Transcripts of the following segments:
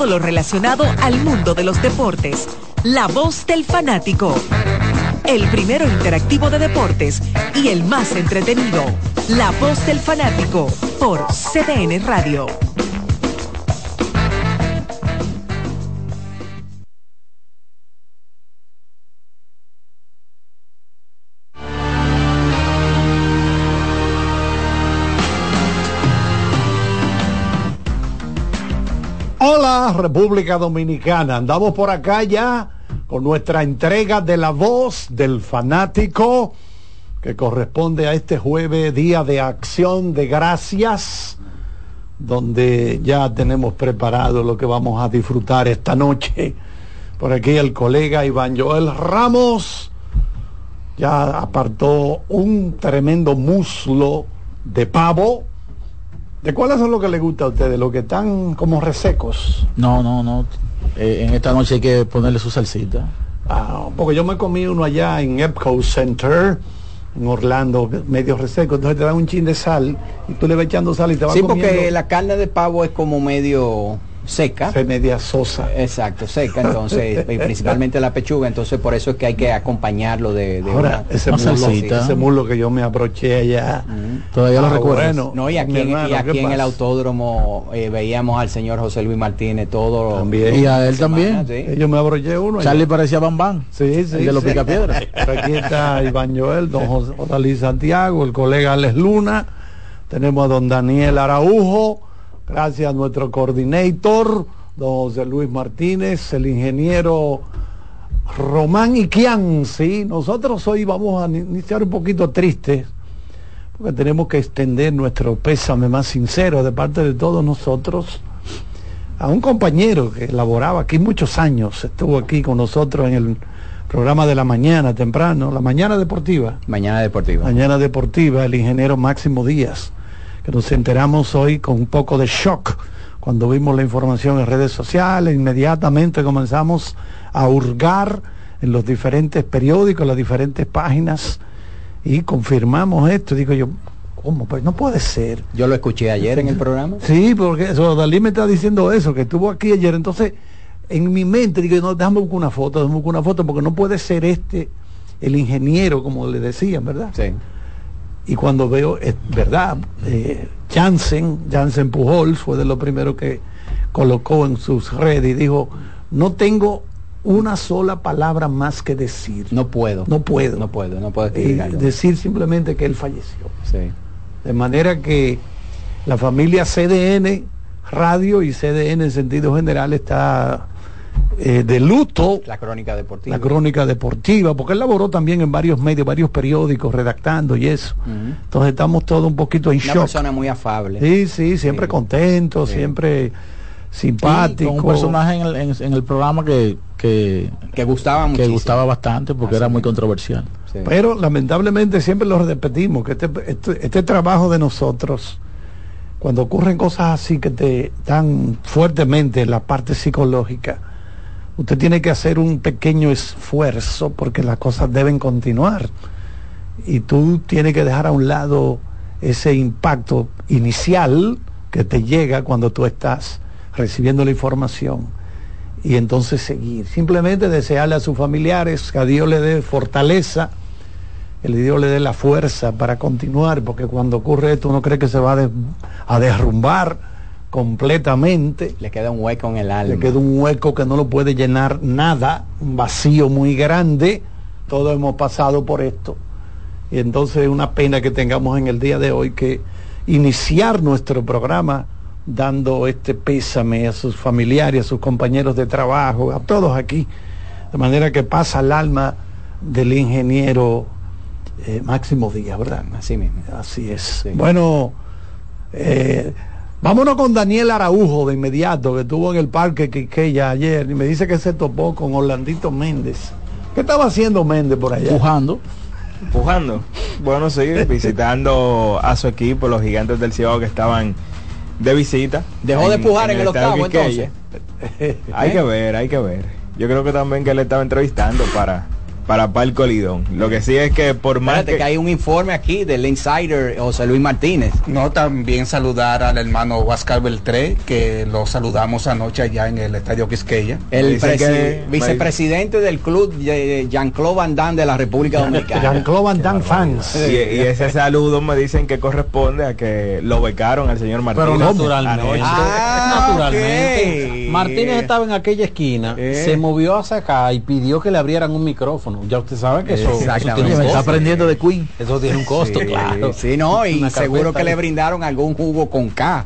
todo lo relacionado al mundo de los deportes. La voz del fanático. El primero interactivo de deportes y el más entretenido. La voz del fanático por CDN Radio. República Dominicana, andamos por acá ya con nuestra entrega de la voz del fanático que corresponde a este jueves, día de acción de gracias, donde ya tenemos preparado lo que vamos a disfrutar esta noche. Por aquí el colega Iván Joel Ramos ya apartó un tremendo muslo de pavo ¿De cuáles son los que les gusta a ustedes? ¿Los que están como resecos? No, no, no. Eh, en esta noche hay que ponerle su salsita. Ah, porque yo me comí uno allá en Epco Center, en Orlando, medio reseco. Entonces te dan un chin de sal y tú le vas echando sal y te vas Sí, porque la carne de pavo es como medio seca. Se media sosa. Exacto, seca, entonces, principalmente la pechuga, entonces por eso es que hay que acompañarlo de, de Ahora, una, ese, muslo, ese muslo que yo me abroché allá. Todavía lo Ah, recuerdo. bueno. No, y aquí, hermano, y aquí ¿qué en el autódromo eh, veíamos al señor José Luis Martínez todo También. Y a él también. sí. Yo me abroché uno. allá. Charlie parecía Bambán. Sí, sí. El de los sí. picapiedras. Pero aquí está Iván Joel, don José Odalí Santiago, el colega Alex Luna. Tenemos a don Daniel Araujo. Gracias a nuestro coordinator, don José Luis Martínez, el ingeniero Román Iquian. Sí, nosotros hoy vamos a iniciar un poquito tristes porque tenemos que extender nuestro pésame más sincero de parte de todos nosotros a un compañero que laboraba aquí muchos años, estuvo aquí con nosotros en el programa de la mañana temprano, la mañana deportiva, Mañana Deportiva. mañana deportiva, el ingeniero Máximo Díaz, que nos enteramos hoy con un poco de shock cuando vimos la información en redes sociales, inmediatamente comenzamos a hurgar en los diferentes periódicos, las diferentes páginas y confirmamos esto. Digo yo, ¿cómo? Pues no puede ser. Yo lo escuché ayer en el programa. Sí, porque eso, Dalí me está diciendo eso, que estuvo aquí ayer. Entonces, en mi mente, digo, no, déjame buscar una foto, déjame buscar una foto, porque no puede ser este el ingeniero, como le decían, ¿verdad? Sí. Y cuando veo, es verdad, eh, Jansen, Jansen Pujols fue de lo primero que colocó en sus redes y dijo, no tengo una sola palabra más que decir. No puedo. No puedo. No puedo, no puedo Y decir simplemente que él falleció. Sí. De manera que la familia CDN Radio y CDN en sentido general está eh, de luto. La crónica deportiva. La crónica deportiva, porque él laboró también en varios medios, varios periódicos, redactando y eso. Entonces estamos todos un poquito en Una shock. persona muy afable. Sí, sí, siempre Sí. contento, Sí. siempre simpático. con un personaje en el, en- en el programa que, que, Que gustaba que gustaba bastante porque Así era muy controversial. Pero lamentablemente siempre lo repetimos, que este, este, este trabajo de nosotros, cuando ocurren cosas así que te dan fuertemente la parte psicológica, usted tiene que hacer un pequeño esfuerzo porque las cosas deben continuar. Y tú tienes que dejar a un lado ese impacto inicial que te llega cuando tú estás recibiendo la información y entonces seguir. Simplemente desearle a sus familiares que a Dios le dé fortaleza, que Dios le dé la fuerza para continuar, porque cuando ocurre esto uno cree que se va a derrumbar completamente. Le queda un hueco en el alma. Le queda un hueco que no lo puede llenar nada, un vacío muy grande. Todos hemos pasado por esto. Y entonces es una pena que tengamos en el día de hoy que iniciar nuestro programa dando este pésame a sus familiares, a sus compañeros de trabajo, a todos aquí. De manera que pasa el alma del ingeniero eh, Máximo Díaz, ¿verdad? Así mismo. Así es. Sí. Bueno, eh, vámonos con Daniel Araujo de inmediato, que estuvo en el parque Quiqueya ayer y me dice que se topó con Orlandito Méndez. ¿Qué estaba haciendo Méndez por allá? Pujando. Empujando. Bueno, sí, visitando a su equipo, los gigantes del Ciego que estaban de visita. Dejó de pujar en el estadio octavo, Quiqueya. entonces. Hay que ver, hay que ver. Yo creo que también que él estaba entrevistando para para Palco Lidón. Lo que sí es que por más Espérate, que hay un informe aquí del insider José Luis Martínez. No, también saludar al hermano Oscar Beltré, que lo saludamos anoche allá en el Estadio Quisqueya. El Dicen presi- que- vicepresidente del club Jean-Claude Van Damme de la República Dominicana. Jean-Claude Van Damme fans. y, y ese saludo me dicen que corresponde a que lo becaron al señor Martínez. Pero naturalmente. Ah, naturalmente. Martínez estaba en aquella esquina, Eh. se movió hacia acá y pidió que le abrieran un micrófono. Ya usted sabe que eso, eso tiene un está aprendiendo de Queen. Eso tiene un costo, Sí, claro. Sí, no, y Una seguro que le brindaron algún jugo con K.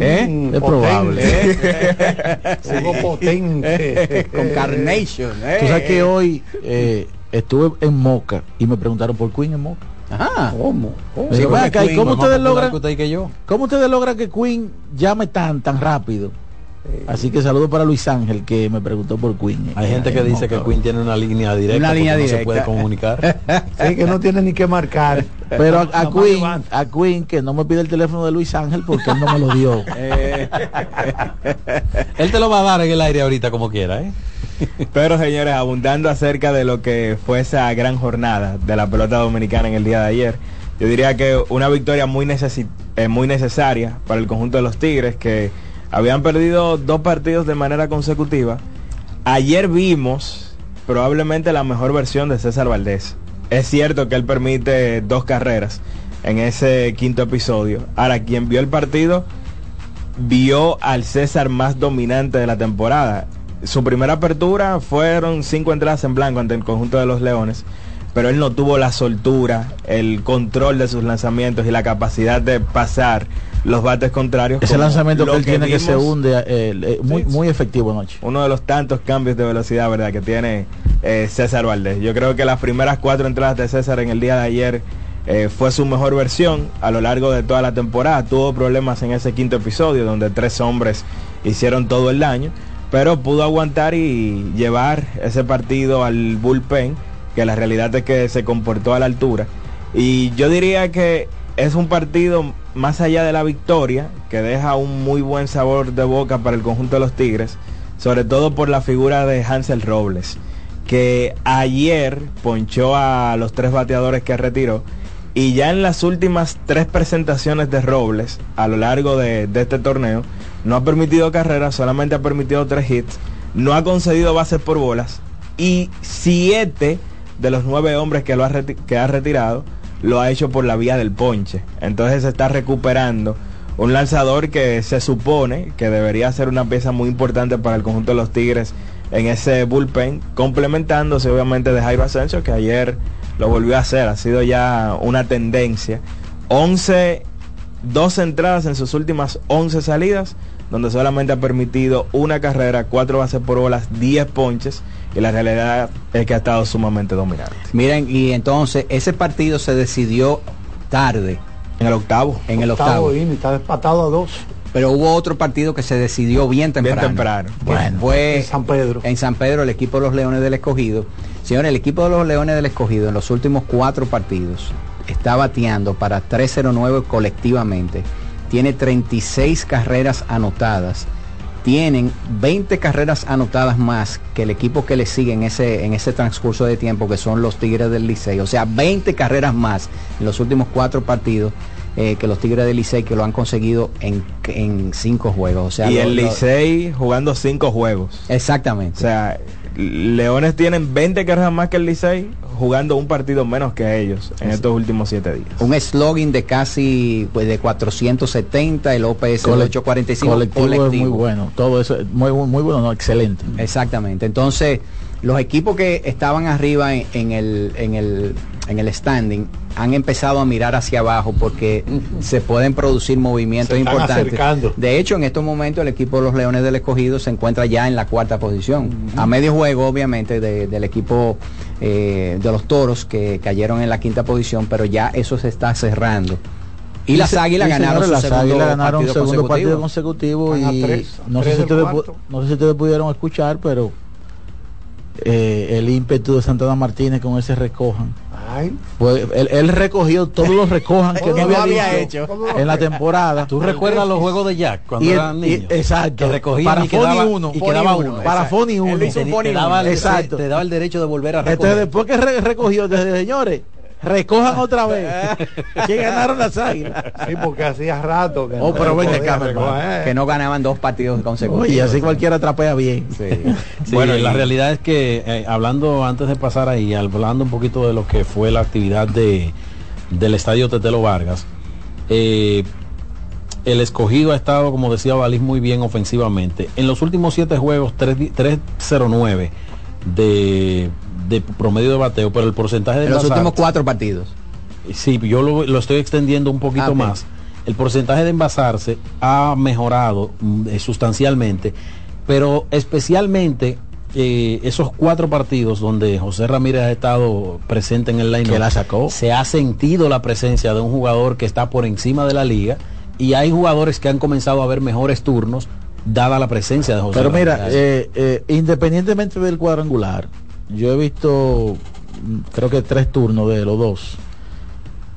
¿Eh? Mm, Es probable. potente. Jugo potente. con Carnation. ¿eh? Tú sabes que hoy eh, estuve en Moca y me preguntaron por Queen en Moca. Ajá. ¿Cómo? ¿Cómo? Me dijo, porque "Ven acá, ¿y Queen ¿cómo es más ustedes logran que usted y que yo? cómo ustedes logran que Queen llame tan tan rápido? Así que saludo para Luis Ángel que me preguntó por Queen. Hay gente que dice que Queen tiene una línea directa Una porque línea no se directa. puede comunicar. Sí, que no tiene ni que marcar. Pero a, a Queen, a Queen que no me pide el teléfono de Luis Ángel porque él no me lo dio. Eh, Él te lo va a dar en el aire ahorita como quiera, ¿eh? Pero señores, abundando acerca de lo que fue esa gran jornada de la pelota dominicana en el día de ayer, yo diría que una victoria muy, necesi- eh, muy necesaria para el conjunto de los Tigres que habían perdido dos partidos de manera consecutiva. Ayer vimos probablemente la mejor versión de César Valdés. Es cierto que él permite dos carreras en ese quinto episodio. Ahora, quien vio el partido vio al César más dominante de la temporada. Su primera apertura fueron cinco entradas en blanco ante el conjunto de los Leones, pero él no tuvo la soltura, el control de sus lanzamientos y la capacidad de pasar los bates contrarios. Ese lanzamiento que él tiene que se hunde eh, eh, muy, Sí. muy efectivo anoche. Uno de los tantos cambios de velocidad, ¿verdad?, que tiene eh, César Valdés. Yo creo que las primeras cuatro entradas de César en el día de ayer fue su mejor versión a lo largo de toda la temporada. Tuvo problemas en ese quinto episodio donde tres hombres hicieron todo el daño, pero pudo aguantar y llevar ese partido al bullpen, que la realidad es que se comportó a la altura. Y yo diría que es un partido más allá de la victoria, que deja un muy buen sabor de boca para el conjunto de los Tigres, sobre todo por la figura de Hansel Robles, que ayer ponchó a los tres bateadores que retiró y ya en las últimas tres presentaciones de Robles a lo largo de, este torneo no ha permitido carreras, solamente ha permitido tres hits, no ha concedido bases por bolas y siete de los nueve hombres que, lo que ha retirado lo ha hecho por la vía del ponche. Entonces se está recuperando un lanzador que se supone que debería ser una pieza muy importante para el conjunto de los Tigres en ese bullpen, complementándose obviamente de Jairo Asensio, que ayer lo volvió a hacer, ha sido ya una tendencia. 11, dos entradas en sus últimas 11 salidas, donde solamente ha permitido una carrera, cuatro bases por bolas, 10 ponches, y la realidad es que ha estado sumamente dominante. miren, y entonces ese partido se decidió tarde, En el octavo. en el octavo. inning, está despatado a dos. Pero hubo otro partido que se decidió bien temprano. Bien temprano. Bueno, fue en San Pedro. En San Pedro, el equipo de los Leones del Escogido. Señores, el equipo de los Leones del Escogido en los últimos cuatro partidos está bateando para 309 colectivamente. Tiene 36 carreras anotadas. Tienen 20 carreras anotadas más que el equipo que le sigue en ese, en ese transcurso de tiempo, que son los Tigres del Licey. O sea, 20 carreras más en los últimos cuatro partidos eh, que los Tigres del Licey, que lo han conseguido en, en cinco juegos. O sea, y lo- el Licey jugando cinco juegos. Exactamente. O sea, Leones tienen 20 carreras más que el Licey, jugando un partido menos que ellos en estos últimos siete días. un slogan de casi pues de 470, el OPS Cole- 845 colectivo, es muy bueno. Todo eso es muy, muy bueno, no, excelente. Exactamente. Entonces, los equipos que estaban arriba en, en el, en, el, en el standing han empezado a mirar hacia abajo porque se pueden producir movimientos Se están importantes. acercando. De hecho, en estos momentos el equipo de los Leones del Escogido se encuentra ya en la cuarta posición. A medio juego, obviamente, de- del equipo eh, de los Toros que cayeron en la quinta posición, pero ya eso se está cerrando. Y las Águilas ganaron las segundo Águilas ganaron partido segundo partido consecutivo. y tres, sé si ustedes, no sé si ustedes pudieron escuchar, pero eh, el ímpetu de Santana Martínez con ese recojan. Ay, Pues él, él recogió todos los recojan que no no había, había dicho hecho. en la temporada. ¿Tú recuerdas los juegos de Jack cuando Y el- eran y- niños? exacto. Que recogían Para y quedaba, uno. y quedaba uno, uno. Para Él uno. hizo un Te- daba el-. Exacto. Te daba el derecho de volver a recoger. Entonces después que re- recogió, desde señores, recojan otra vez. que ganaron las águilas. sí, porque hacía rato que Oh, pero ven podía acá, mi hermano. recoger. Que no ganaban dos partidos consecutivos. Oye, así cualquiera trapea bien. Sí. Sí, Bueno, la y- realidad es que eh, hablando antes de pasar ahí, hablando un poquito de lo que fue la actividad de, del estadio Tetelo Vargas, eh, el escogido ha estado, como decía Valís, muy bien ofensivamente. En los últimos siete juegos, 3 3-0-9 de, de promedio de bateo, pero el porcentaje de En los últimos cuatro partidos. Sí, yo lo, lo estoy extendiendo un poquito Ah, más. El porcentaje de envasarse ha mejorado mm, eh, sustancialmente, pero especialmente eh, esos cuatro partidos donde José Ramírez ha estado presente en el line Que la sacó. se ha sentido la presencia de un jugador que está por encima de la liga y hay jugadores que han comenzado a ver mejores turnos dada la presencia de José Pero mira, eh, eh, independientemente del cuadrangular, yo he visto mm, creo que tres turnos de los dos.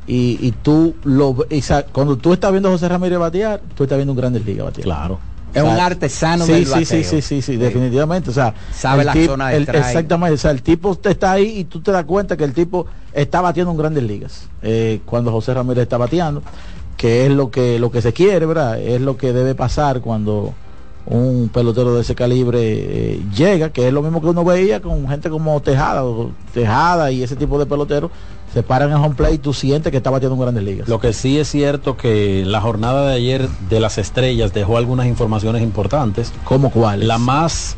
Y, y tú lo ve- y sa- cuando tú estás viendo a José Ramírez batear, tú estás viendo un Grandes Ligas batear. claro. Es O sea, un artesano sí, del sí, bateo. sí, sí, sí, sí, definitivamente. O sea, Sabe la tip- zona de el-. Exactamente. O sea, el tipo te está ahí y tú te das cuenta que el tipo está batiendo en grandes ligas. eh, cuando José Ramírez está bateando, que es lo que, lo que se quiere, ¿verdad? Es lo que debe pasar cuando un pelotero de ese calibre eh, llega, que es lo mismo que uno veía con gente como Tejada, o Tejada y ese tipo de peloteros, se paran en home play y tú sientes que está batiendo en grandes ligas. Lo que sí es cierto que la jornada de ayer de las estrellas dejó algunas informaciones importantes. ¿Cómo cuál? La más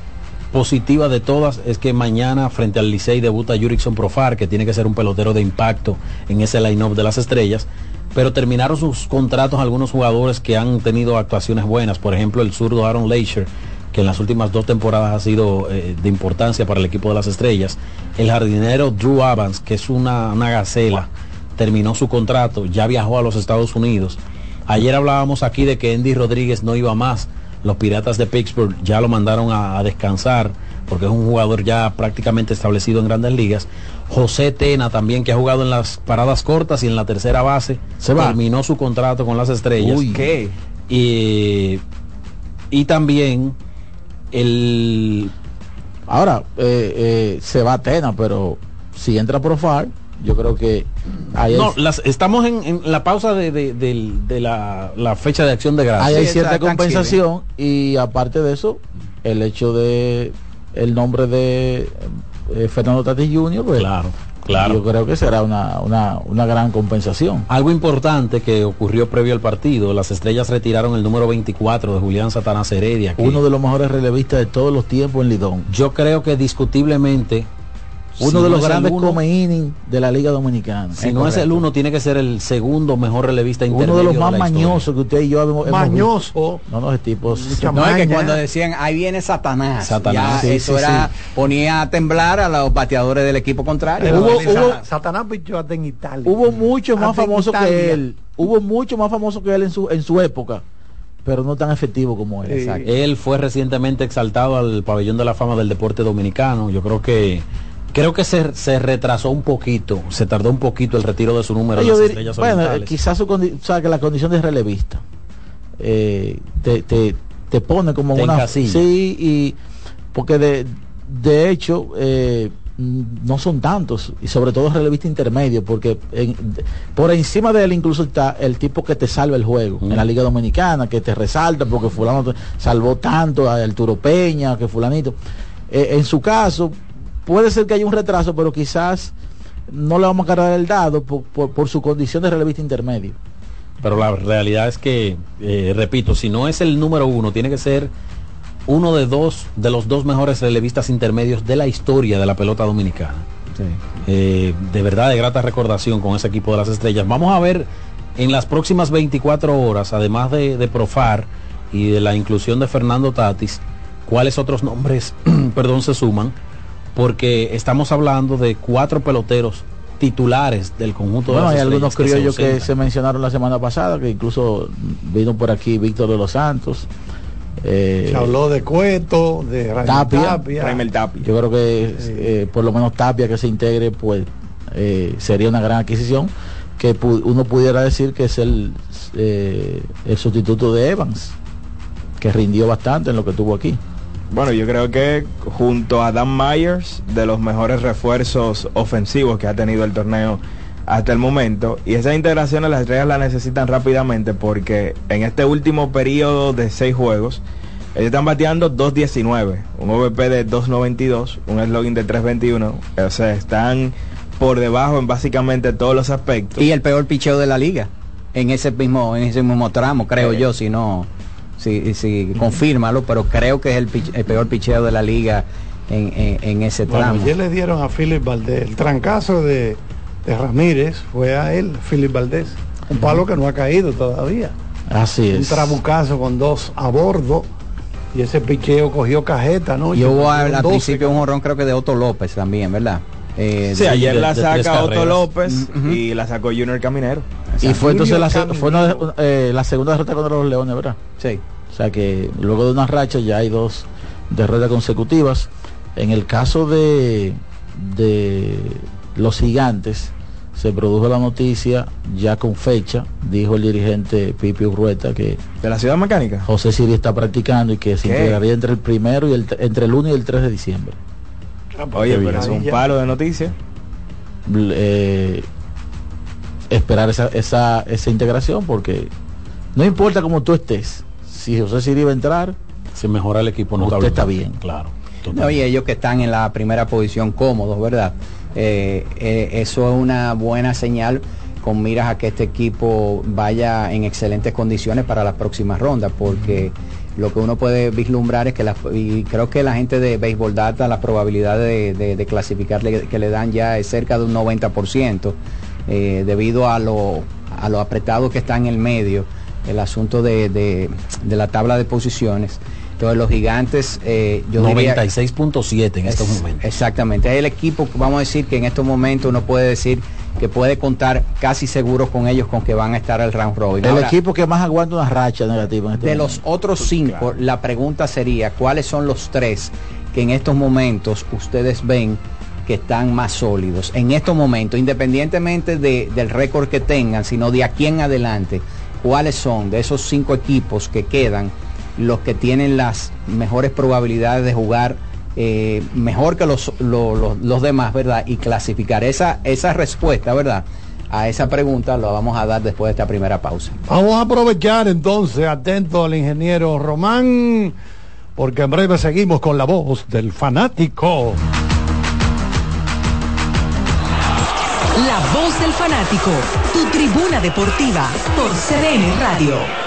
positiva de todas es que mañana frente al Licey debuta Jurickson Profar, que tiene que ser un pelotero de impacto en ese line-up de las estrellas. Pero terminaron sus contratos algunos jugadores que han tenido actuaciones buenas. Por ejemplo, el zurdo Aaron Leisure, que en las últimas dos temporadas ha sido eh, de importancia para el equipo de las estrellas. El jardinero Drew Evans, que es una, una gacela, terminó su contrato, ya viajó a los Estados Unidos. Ayer hablábamos aquí de que Andy Rodríguez no iba más. Los Piratas de Pittsburgh ya lo mandaron a, a descansar porque es un jugador ya prácticamente establecido en grandes ligas. José Tena también, que ha jugado en las paradas cortas y en la tercera base, Se va. terminó su contrato con las estrellas. Uy. ¿Qué? Y, y también el Ahora, eh, eh, se va a Tena, pero si entra Profar, yo creo que ahí no, hay, las, estamos en, en la pausa de, de- del- de la, la fecha de acción de ahí gracias. hay Sí, cierta compensación y aparte de eso, el hecho de el nombre de eh, Fernando Tatis Jr., pues, Claro, claro. yo creo que será una, una, una gran compensación. Algo importante que ocurrió previo al partido, las estrellas retiraron el número 24 de Julián Satanás Heredia. que Uno de los mejores relevistas de todos los tiempos en Lidón. Yo creo que discutiblemente... Uno si de no los grandes uno- come inning de la Liga Dominicana. Si no es el uno, tiene que ser el segundo mejor relevista intermedio Uno de los más mañosos que usted y yo hemos, hemos Mañoso. visto. No, no, ese tipo. Mucha No, es que cuando decían, ahí viene Satanás, Satanás, ya sí, eso sí, era, ponía a temblar a los bateadores del equipo contrario. Pero Hubo- Sa- hubo- Satanás pichó hasta en Italia. Hubo muchos más Italia. que él. Hubo mucho más famosos que él en su, en su época, pero no tan efectivo como él. Sí. Exacto. Él fue recientemente exaltado al pabellón de la fama del deporte dominicano. Yo creo que creo que se, se retrasó un poquito, se tardó un poquito el retiro de su número Yo las dir- estrellas bueno, orientales. quizás su condi- o sea, que la condición de relevista eh, te, te, te pone como Te una encasilla. sí y porque de, de hecho eh, no son tantos y sobre todo relevista intermedio porque en- de- por encima de él incluso está el tipo que te salva el juego Mm. en la liga dominicana que te resalta porque fulano te salvó tanto a Arturo Peña que fulanito Eh, en su caso puede ser que haya un retraso pero quizás no le vamos a cargar el dado por, por- por su condición de relevista intermedio. Pero la realidad es que, eh, repito, si no es el número uno, tiene que ser uno de dos de los dos mejores relevistas intermedios de la historia de la pelota dominicana. Eh, de verdad, de grata recordación con ese equipo de las estrellas. Vamos a ver en las próximas 24 horas, además de, de Profar y de la inclusión de Fernando Tatis, cuáles otros nombres, perdón, se suman, porque estamos hablando de cuatro peloteros titulares del conjunto de Bueno, las hay algunos criollos que ausentan. se mencionaron la semana pasada, que incluso vino por aquí Víctor de los Santos. eh, Se habló de Cueto, de Raimel Tapia. Tapia. Raimel Tapia. yo creo que eh, por lo menos Tapia que se integre, pues eh, sería una gran adquisición que uno pudiera decir que es el, eh, el sustituto de Evans, que rindió bastante en lo que tuvo aquí. Bueno, yo creo que junto a Dan Myers, de los mejores refuerzos ofensivos que ha tenido el torneo hasta el momento. Y esa integración las estrellas la necesitan rápidamente porque en este último periodo de seis juegos, ellos están bateando 2.19, un OVP de 2.92, un slogan de 3.21. O sea, están por debajo en básicamente todos los aspectos. Y el peor picheo de la liga, en ese mismo, en ese mismo tramo, creo eh. yo, si no sí, sí, confírmalo, pero creo que es el, el peor picheo de la liga en, ese tramo. Bueno, ayer le dieron a Philip Valdés el trancazo de, Ramírez, fue a él, Philip Valdés, un palo que no ha caído todavía. Así es. Un trabucazo con dos a bordo y ese picheo cogió cajeta, ¿no? Y hubo al, principio un horrón creo que de Otto López también, ¿verdad? Eh, sí, ayer la saca Otto López y la sacó Junior Caminero. Y fue entonces la, fue eh, la segunda derrota contra los Leones, ¿verdad? Sí. O sea que luego de una racha ya hay dos derrotas consecutivas. En el caso de, de los gigantes, se produjo la noticia ya con fecha, dijo el dirigente Pipi Urrueta que de la ciudad mecánica José Siri está practicando y que se integraría entre el primero y el entre el 1 y el 3 de diciembre. Oye, pero es un palo de noticias. Eh, esperar esa, esa, esa integración porque no importa cómo tú estés, si José Siri va a entrar, se mejora el equipo usted está bien. Claro. y ellos que están en la primera posición cómodos, ¿verdad? Eh, eh, eso es una buena señal con miras a que este equipo vaya en excelentes condiciones para las próximas rondas, porque lo que uno puede vislumbrar es que, la, y creo que la gente de Baseball Data, la probabilidad de, clasificar que le dan ya es cerca de un 90%, eh, debido a lo, a lo apretado que está en el medio, el asunto de, la tabla de posiciones. Entonces los gigantes, eh, yo 96.7 en estos momentos. Exactamente, es el equipo, vamos a decir que en estos momentos uno puede decir que puede contar casi seguro con ellos con que van a estar al round robin. El equipo que más aguanta una racha negativa. Este de los otros cinco, la pregunta sería, ¿cuáles son los tres que en estos momentos ustedes ven que están más sólidos? En estos momentos, independientemente del récord que tengan, sino de aquí en adelante, ¿cuáles son de esos cinco equipos que quedan los que tienen las mejores probabilidades de jugar eh, mejor que los, los, demás, ¿verdad? Y clasificar esa, esa respuesta, ¿verdad? A esa pregunta lo vamos a dar después de esta primera pausa. Vamos a aprovechar entonces, atento al ingeniero Román, porque en breve seguimos con la voz del fanático. La voz del fanático, tu tribuna deportiva por CDN Radio.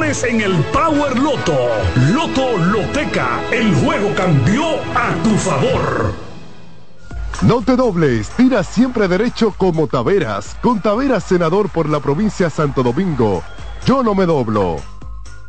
en el Power Loto. Loto Loteca, el juego cambió a tu favor. No te dobles, tira siempre derecho como Taveras, con Taveras senador por la provincia Santo Domingo. Yo no me doblo.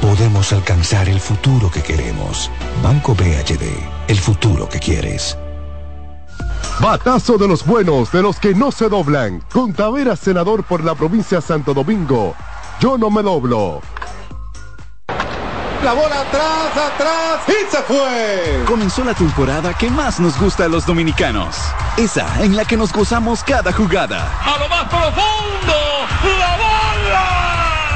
podemos alcanzar el futuro que queremos. Banco BHD, el futuro que quieres. Batazo de los buenos, de los que no se doblan. Con Tavera, senador por la provincia de Santo Domingo. Yo no me doblo. La bola atrás, atrás y se fue. Comenzó la temporada que más nos gusta a los dominicanos. Esa en la que nos gozamos cada jugada. A lo más profundo, la bola.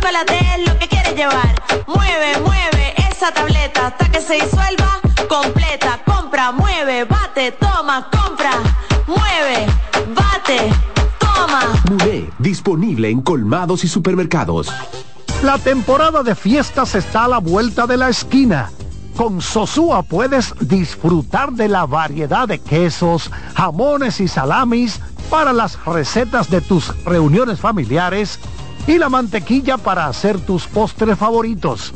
Chocolate es lo que quieres llevar. Mueve, mueve esa tableta hasta que se disuelva completa. Compra, mueve, bate, toma, compra, mueve, bate, toma. Muné, disponible en colmados y supermercados. La temporada de fiestas está a la vuelta de la esquina. Con Sosúa puedes disfrutar de la variedad de quesos, jamones y salamis para las recetas de tus reuniones familiares y la mantequilla para hacer tus postres favoritos.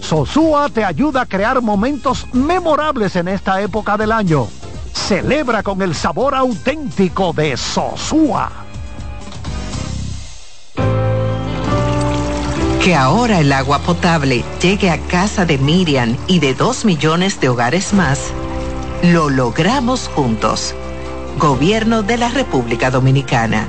Sosúa te ayuda a crear momentos memorables en esta época del año. Celebra con el sabor auténtico de Sosúa. Que ahora el agua potable llegue a casa de Miriam y de dos millones de hogares más, lo logramos juntos. Gobierno de la República Dominicana.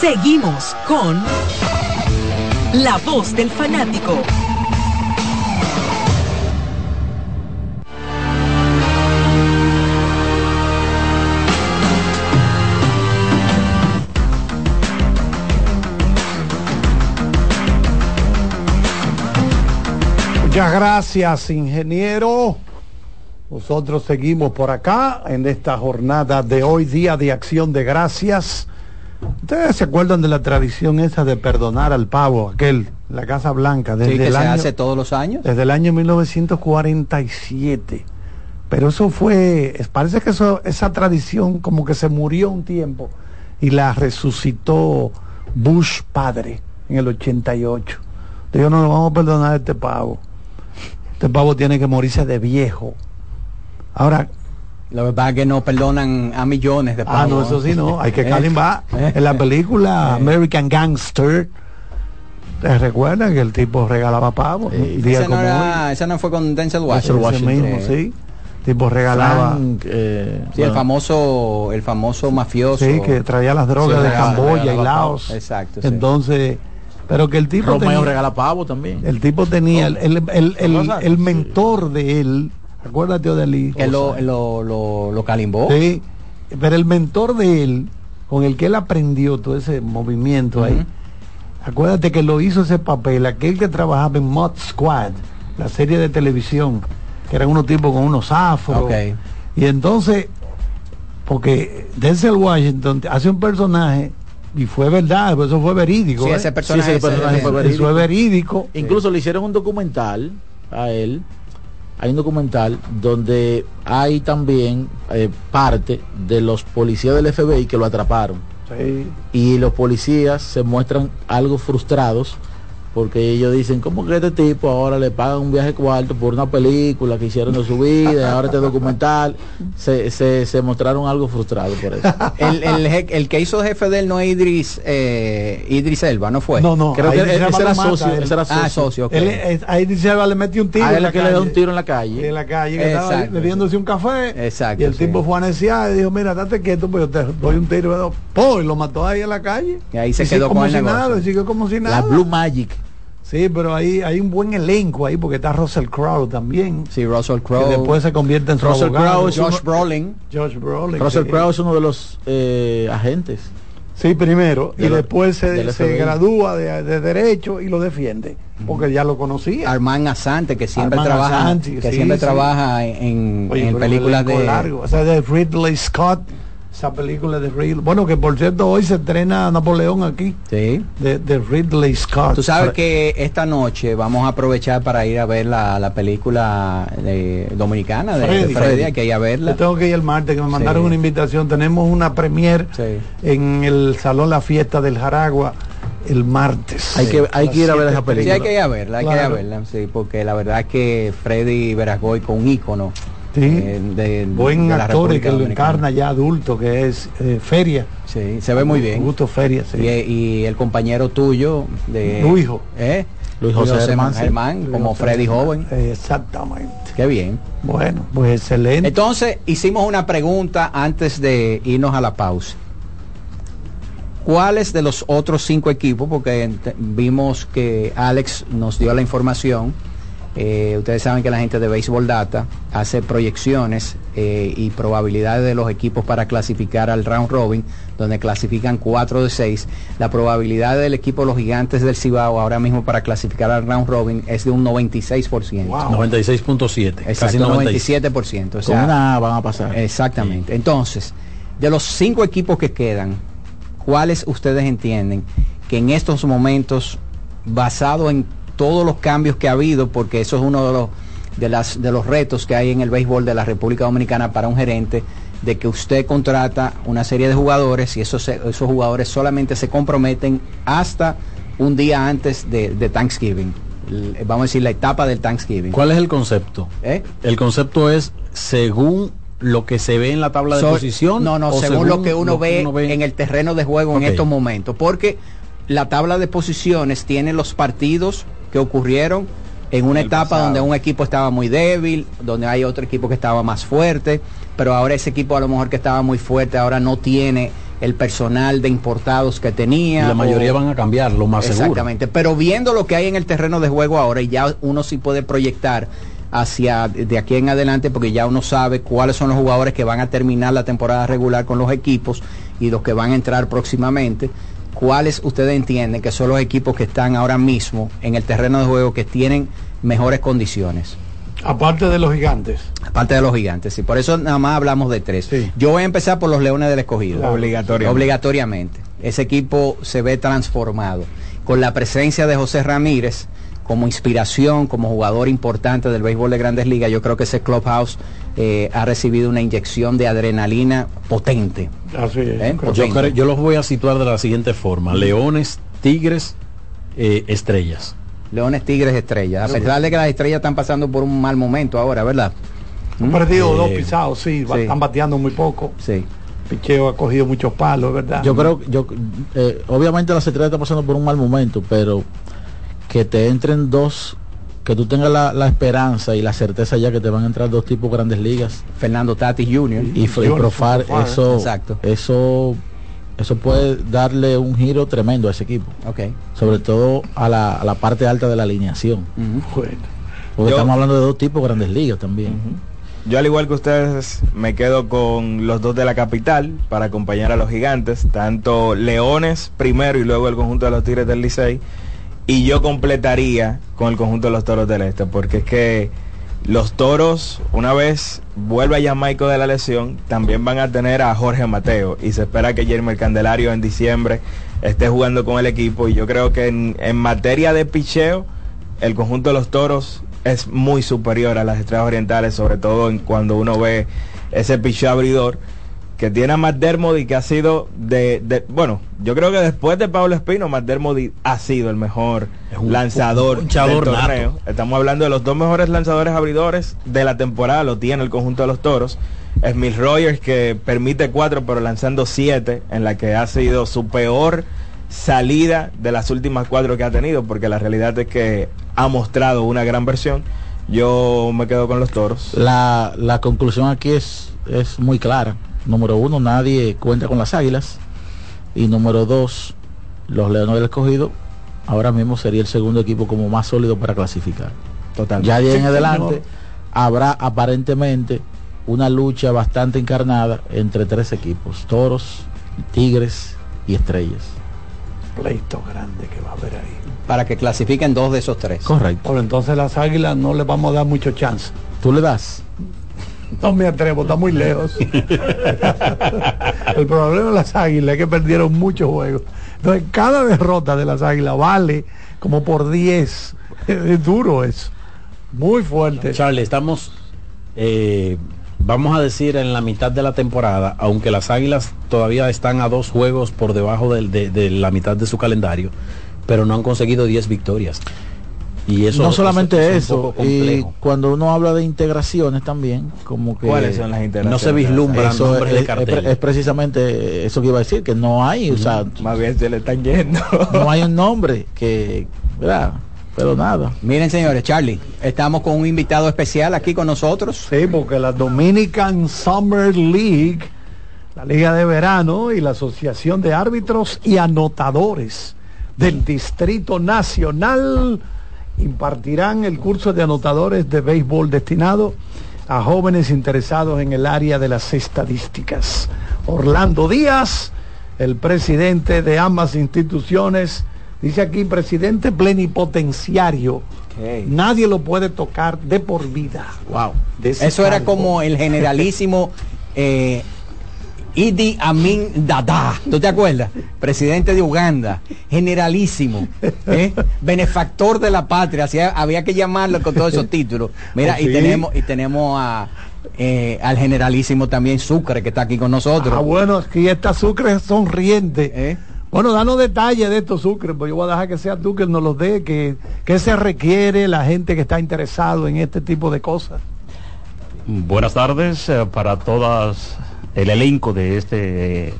Seguimos con La Voz del Fanático. Muchas gracias, ingeniero. Nosotros seguimos por acá en esta jornada de hoy, Día de Acción de Gracias. ¿Ustedes se acuerdan de la tradición esa de perdonar al pavo, aquel, la Casa Blanca, desde Sí, que el se año, hace todos los años. desde el año 1947? Pero eso fue, parece que eso, esa tradición como que se murió un tiempo y la resucitó Bush padre en el 88. Dijo, no, no vamos a perdonar a este pavo. Este pavo tiene que morirse de viejo. Ahora, Lo que pasa es que no perdonan a millones de Ah, no, pavos. eso sí, no. Hay que Eh, calimbar. eh, En la película American Gangster, ¿te recuerdan que el tipo regalaba pavo? Un día Esa no, como esa no fue con Denzel. Washington. Ese mismo, sí. Tipo regalaba. Frank, eh, Sí, el famoso, el famoso mafioso. Sí, que traía las drogas Sí, de regalaba- Camboya y Laos. pavo. Exacto, sí. Entonces, pero que el tipo Romeo tenía, regala pavo también. el tipo tenía el, el, el, el- el mentor de él, acuérdate de él. Que lo, lo, lo, lo calimbó. Sí, pero el mentor de él con el que él aprendió todo ese movimiento ahí. Acuérdate que lo hizo ese papel, aquel que trabajaba en Mod Squad, la serie de televisión, que eran unos tipos con unos afros. Y entonces, porque Denzel Washington hace un personaje, y fue verdad, pues eso fue verídico. Sí, ¿eh? ese personaje ese personaje fue Eso fue verídico. Incluso le hicieron un documental a él. Hay un documental donde hay también eh, parte de los policías del FBI que lo atraparon. Sí. Y los policías se muestran algo frustrados porque ellos dicen, ¿cómo que este tipo ahora le pagan un viaje cuarto por una película que hicieron de su vida ahora este documental? Se, se, se mostraron algo frustrados por eso. El, el, que hizo jefe de él no es Idris, eh, Idris Elba, ¿no fue? No, no, Creo que ese ese Elba era mata, socio, él. ese era Ah, socio. socio, ok. Él, es- ahí dice Alba le metió un tiro. A en él la es que le da un calle. tiro en la calle. En la calle, que estaba bebiéndose un café. Exacto, Y el sí. tipo fue anesiado y dijo, mira, date quieto, pues yo te doy un tiro. Y lo mató ahí en la calle. Y ahí se quedó como con el si negocio. nada, siguió como si La nada. Blue Magic. Sí, pero ahí hay un buen elenco ahí porque está Russell Crowe también. Sí, Russell Que Crowe. después se convierte en su Russell. Crowe Josh Brolin. Josh Brolin. Russell sí. Crowe es uno de los eh, agentes. Sí, primero. De y lo- después se, gradúa de, de Derecho y lo defiende. Porque ya lo conocía. Armand Asante, que siempre Armand trabaja, que sí, siempre sí. trabaja en, Oye, en pero películas de largo. O sea, de Ridley Scott. Esa película de Ridley. Bueno, que por cierto, hoy se estrena Napoleón aquí. Sí. De, de Ridley Scott. Tú sabes que esta noche vamos a aprovechar para ir a ver la, la película de- dominicana de de Freddy. Freddy, hay que ir a verla. Yo tengo que ir el martes, que me mandaron Sí. una invitación. Tenemos una premier Sí. en el Salón La Fiesta del Jaragua el martes. Hay que- hay que ir a ver esa película. Sí, hay que ir a verla, hay que ir a verla, sí, porque la verdad es que Freddy Veragoy con un ícono Sí. eh, de, Buen de actor que lo encarna ya adulto, que es eh, Feria. Sí, se ve muy bien. Augusto Feria, sí. Y, y el compañero tuyo de Luijo. ¿eh? Luis José Germán, sí. Germán, como Freddy José joven. Eh, Exactamente. Qué bien. Bueno, pues excelente. Entonces, hicimos una pregunta antes de irnos a la pausa. ¿Cuáles de los otros cinco equipos? Porque vimos que Alex nos dio la información. Eh, ustedes saben que la gente de Baseball Data hace proyecciones eh, y probabilidades de los equipos para clasificar al round robin, donde clasifican 4 de 6. La probabilidad del equipo de los gigantes del Cibao ahora mismo para clasificar al round robin es de un 96%. 96.7. Casi Exacto, 97. 97%. O Con sea, una A van a pasar. Exactamente. Entonces, de los cinco equipos que quedan, ¿cuáles ustedes entienden que en estos momentos, basado en todos los cambios que ha habido, porque eso es uno de los, de las, de los retos que hay en el béisbol de la República Dominicana para un gerente, de que usted contrata una serie de jugadores y esos, esos jugadores solamente se comprometen hasta un día antes de, de Thanksgiving. Vamos a decir la etapa del Thanksgiving. ¿Cuál es el concepto? ¿Eh? El concepto es según lo que se ve en la tabla de So- posición. No, no, según, lo que uno, ve, ve en el terreno de juego en estos momentos. Porque la tabla de posiciones tiene los partidos que ocurrieron en una etapa pasado. donde un equipo estaba muy débil, donde hay otro equipo que estaba más fuerte, pero ahora ese equipo a lo mejor que estaba muy fuerte ahora no tiene el personal de importados que Y tenía. la mayoría o- van a cambiar, lo más seguro. Exactamente, pero viendo lo que hay en el terreno de juego ahora y ya uno sí puede proyectar hacia de aquí en adelante porque ya uno sabe cuáles son los jugadores que van a terminar la temporada regular con los equipos y los que van a entrar próximamente. ¿Cuáles ustedes entienden que son los equipos que están ahora mismo en el terreno de juego que tienen mejores condiciones? Aparte de los gigantes. Aparte de los gigantes, y por eso nada más hablamos de tres. Yo voy a empezar por los Leones del Escogido. Obligatoriamente. Obligatoriamente. Ese equipo se ve transformado. Con la presencia de José Ramírez como inspiración, como jugador importante del béisbol de grandes ligas, yo creo que ese clubhouse eh, ha recibido una inyección de adrenalina potente. Así es. ¿Eh? Yo, Potente. creo- yo los voy a situar de la siguiente forma. Leones, Tigres, eh, Estrellas. Leones, Tigres, Estrellas. A pesar de que las estrellas están pasando por un mal momento ahora, ¿verdad? Han perdido Eh, dos pisados, sí, sí. están bateando muy poco. Sí. Picheo ha cogido muchos palos, ¿verdad? Yo creo, yo, eh, obviamente la estrella está pasando por un mal momento, pero que te entren dos, que tú tengas la, la esperanza y la certeza ya que te van a entrar dos tipos grandes ligas Fernando Tatis Jr. y, Profar, eso, exacto. eso, eso puede darle un giro tremendo a ese equipo, sobre todo a la, a la parte alta de la alineación. Bueno. porque Yo- estamos hablando de dos tipos grandes ligas también. Yo al igual que ustedes me quedo con los dos de la capital para acompañar a los gigantes, tanto Leones primero y luego el conjunto de los Tigres del Licey. Y yo completaría con el conjunto de los Toros del Este, porque es que los Toros, una vez vuelva ya Maico de la lesión, también van a tener a Jorge Mateo y se espera que Jeremy Candelario en diciembre esté jugando con el equipo y yo creo que en, en materia de picheo, el conjunto de los Toros es muy superior a las estrellas orientales, sobre todo cuando uno ve ese picheo abridor que tiene a McDermott y que ha sido de, de- bueno, yo creo que después de Pablo Espino, McDermott ha sido el mejor un- lanzador un del nato. torneo. Estamos hablando de los dos mejores lanzadores abridores de la temporada, lo tiene el conjunto de los toros. Smith Rogers que permite cuatro, pero lanzando siete, en la que ha sido su peor salida de las últimas cuatro que ha tenido, porque la realidad es que ha mostrado una gran versión. Yo me quedo con los toros. La, la conclusión aquí es, es muy clara. Número uno, nadie cuenta con las águilas. Y número dos, los Leones del Escogido ahora mismo sería el segundo equipo como más sólido para clasificar. Total. Ya de ahí en adelante habrá aparentemente una lucha bastante encarnada entre tres equipos, Toros, Tigres y Estrellas. Pleito grande que va a haber ahí. Para que clasifiquen dos de esos tres. Correcto. Por entonces las águilas no le vamos a dar mucho chance. ¿Tú le das? No me atrevo, está muy lejos. El problema de las águilas es que perdieron muchos juegos. Entonces, cada derrota de las águilas vale como por 10. Es duro eso. Muy fuerte. Charlie, estamos, eh, vamos a decir, en la mitad de la temporada, aunque las Águilas todavía están a dos juegos por debajo de la mitad de su calendario, pero no han conseguido 10 victorias. Y eso no solamente eso y cuando uno habla de integraciones también, como que ¿Cuáles son las integraciones? No se vislumbran eso nombres es, de es- cartel. es precisamente eso que iba a decir, que no hay, o sea, Más bien se le están yendo. no hay un nombre que, ¿verdad? Pero nada. Miren, señores, Charlie, estamos con un invitado especial aquí con nosotros. Sí, porque la Dominican Summer League, la Liga de Verano y la Asociación de Árbitros y Anotadores del Distrito Nacional impartirán el curso de anotadores de béisbol destinado a jóvenes interesados en el área de las estadísticas. Orlando Díaz, el presidente de ambas instituciones, dice aquí presidente plenipotenciario. Nadie lo puede tocar de por vida. Wow. Eso era como el generalísimo eh, Idi Amin Dada, ¿tú te acuerdas? Presidente de Uganda, generalísimo, ¿eh? benefactor de la patria, así había que llamarlo con todos esos títulos. Mira, y tenemos y tenemos a eh, al generalísimo también Sucre que está aquí con nosotros. Ah, bueno, aquí está Sucre sonriente. ¿Eh? Bueno, danos detalles de estos Sucre, pues yo voy a dejar que sea tú que nos los dé, que, que se requiere la gente que está interesado en este tipo de cosas. Buenas tardes eh, para todas el elenco de este